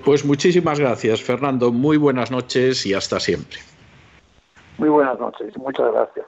pues muchísimas gracias, Fernando. Muy buenas noches y hasta siempre. Muy buenas noches. Muchas gracias.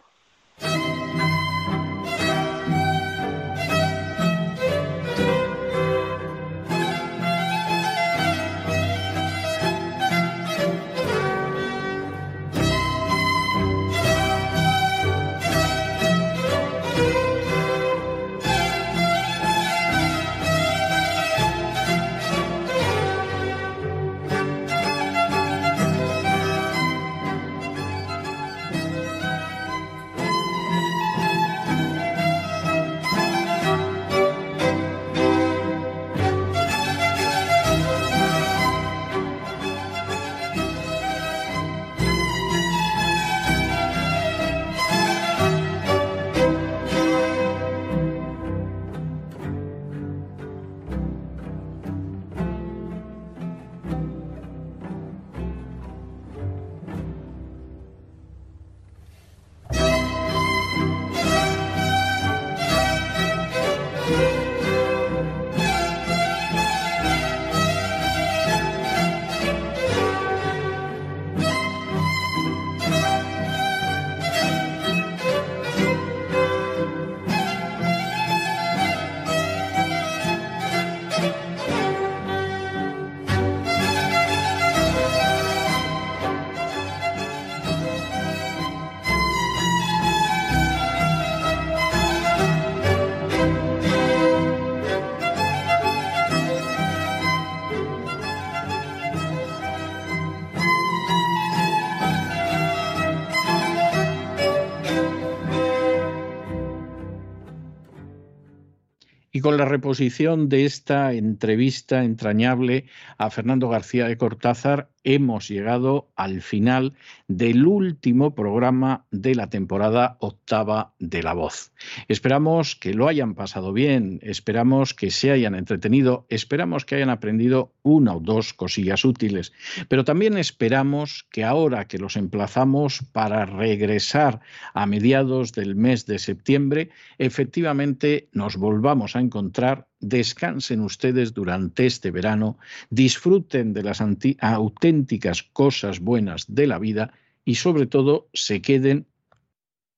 Con la reposición de esta entrevista entrañable a Fernando García de Cortázar, hemos llegado al final del último programa de la temporada octava de La Voz. Esperamos que lo hayan pasado bien, esperamos que se hayan entretenido, esperamos que hayan aprendido una o dos cosillas útiles, pero también esperamos que ahora que los emplazamos para regresar a mediados del mes de septiembre, efectivamente nos volvamos a encontrar descansen ustedes durante este verano, disfruten de las auténticas cosas buenas de la vida y sobre todo se queden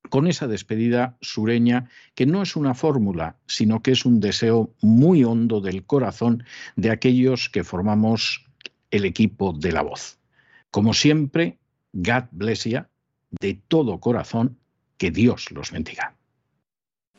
con esa despedida sureña que no es una fórmula, sino que es un deseo muy hondo del corazón de aquellos que formamos el equipo de la voz. Como siempre, God bless you, de todo corazón, que Dios los bendiga.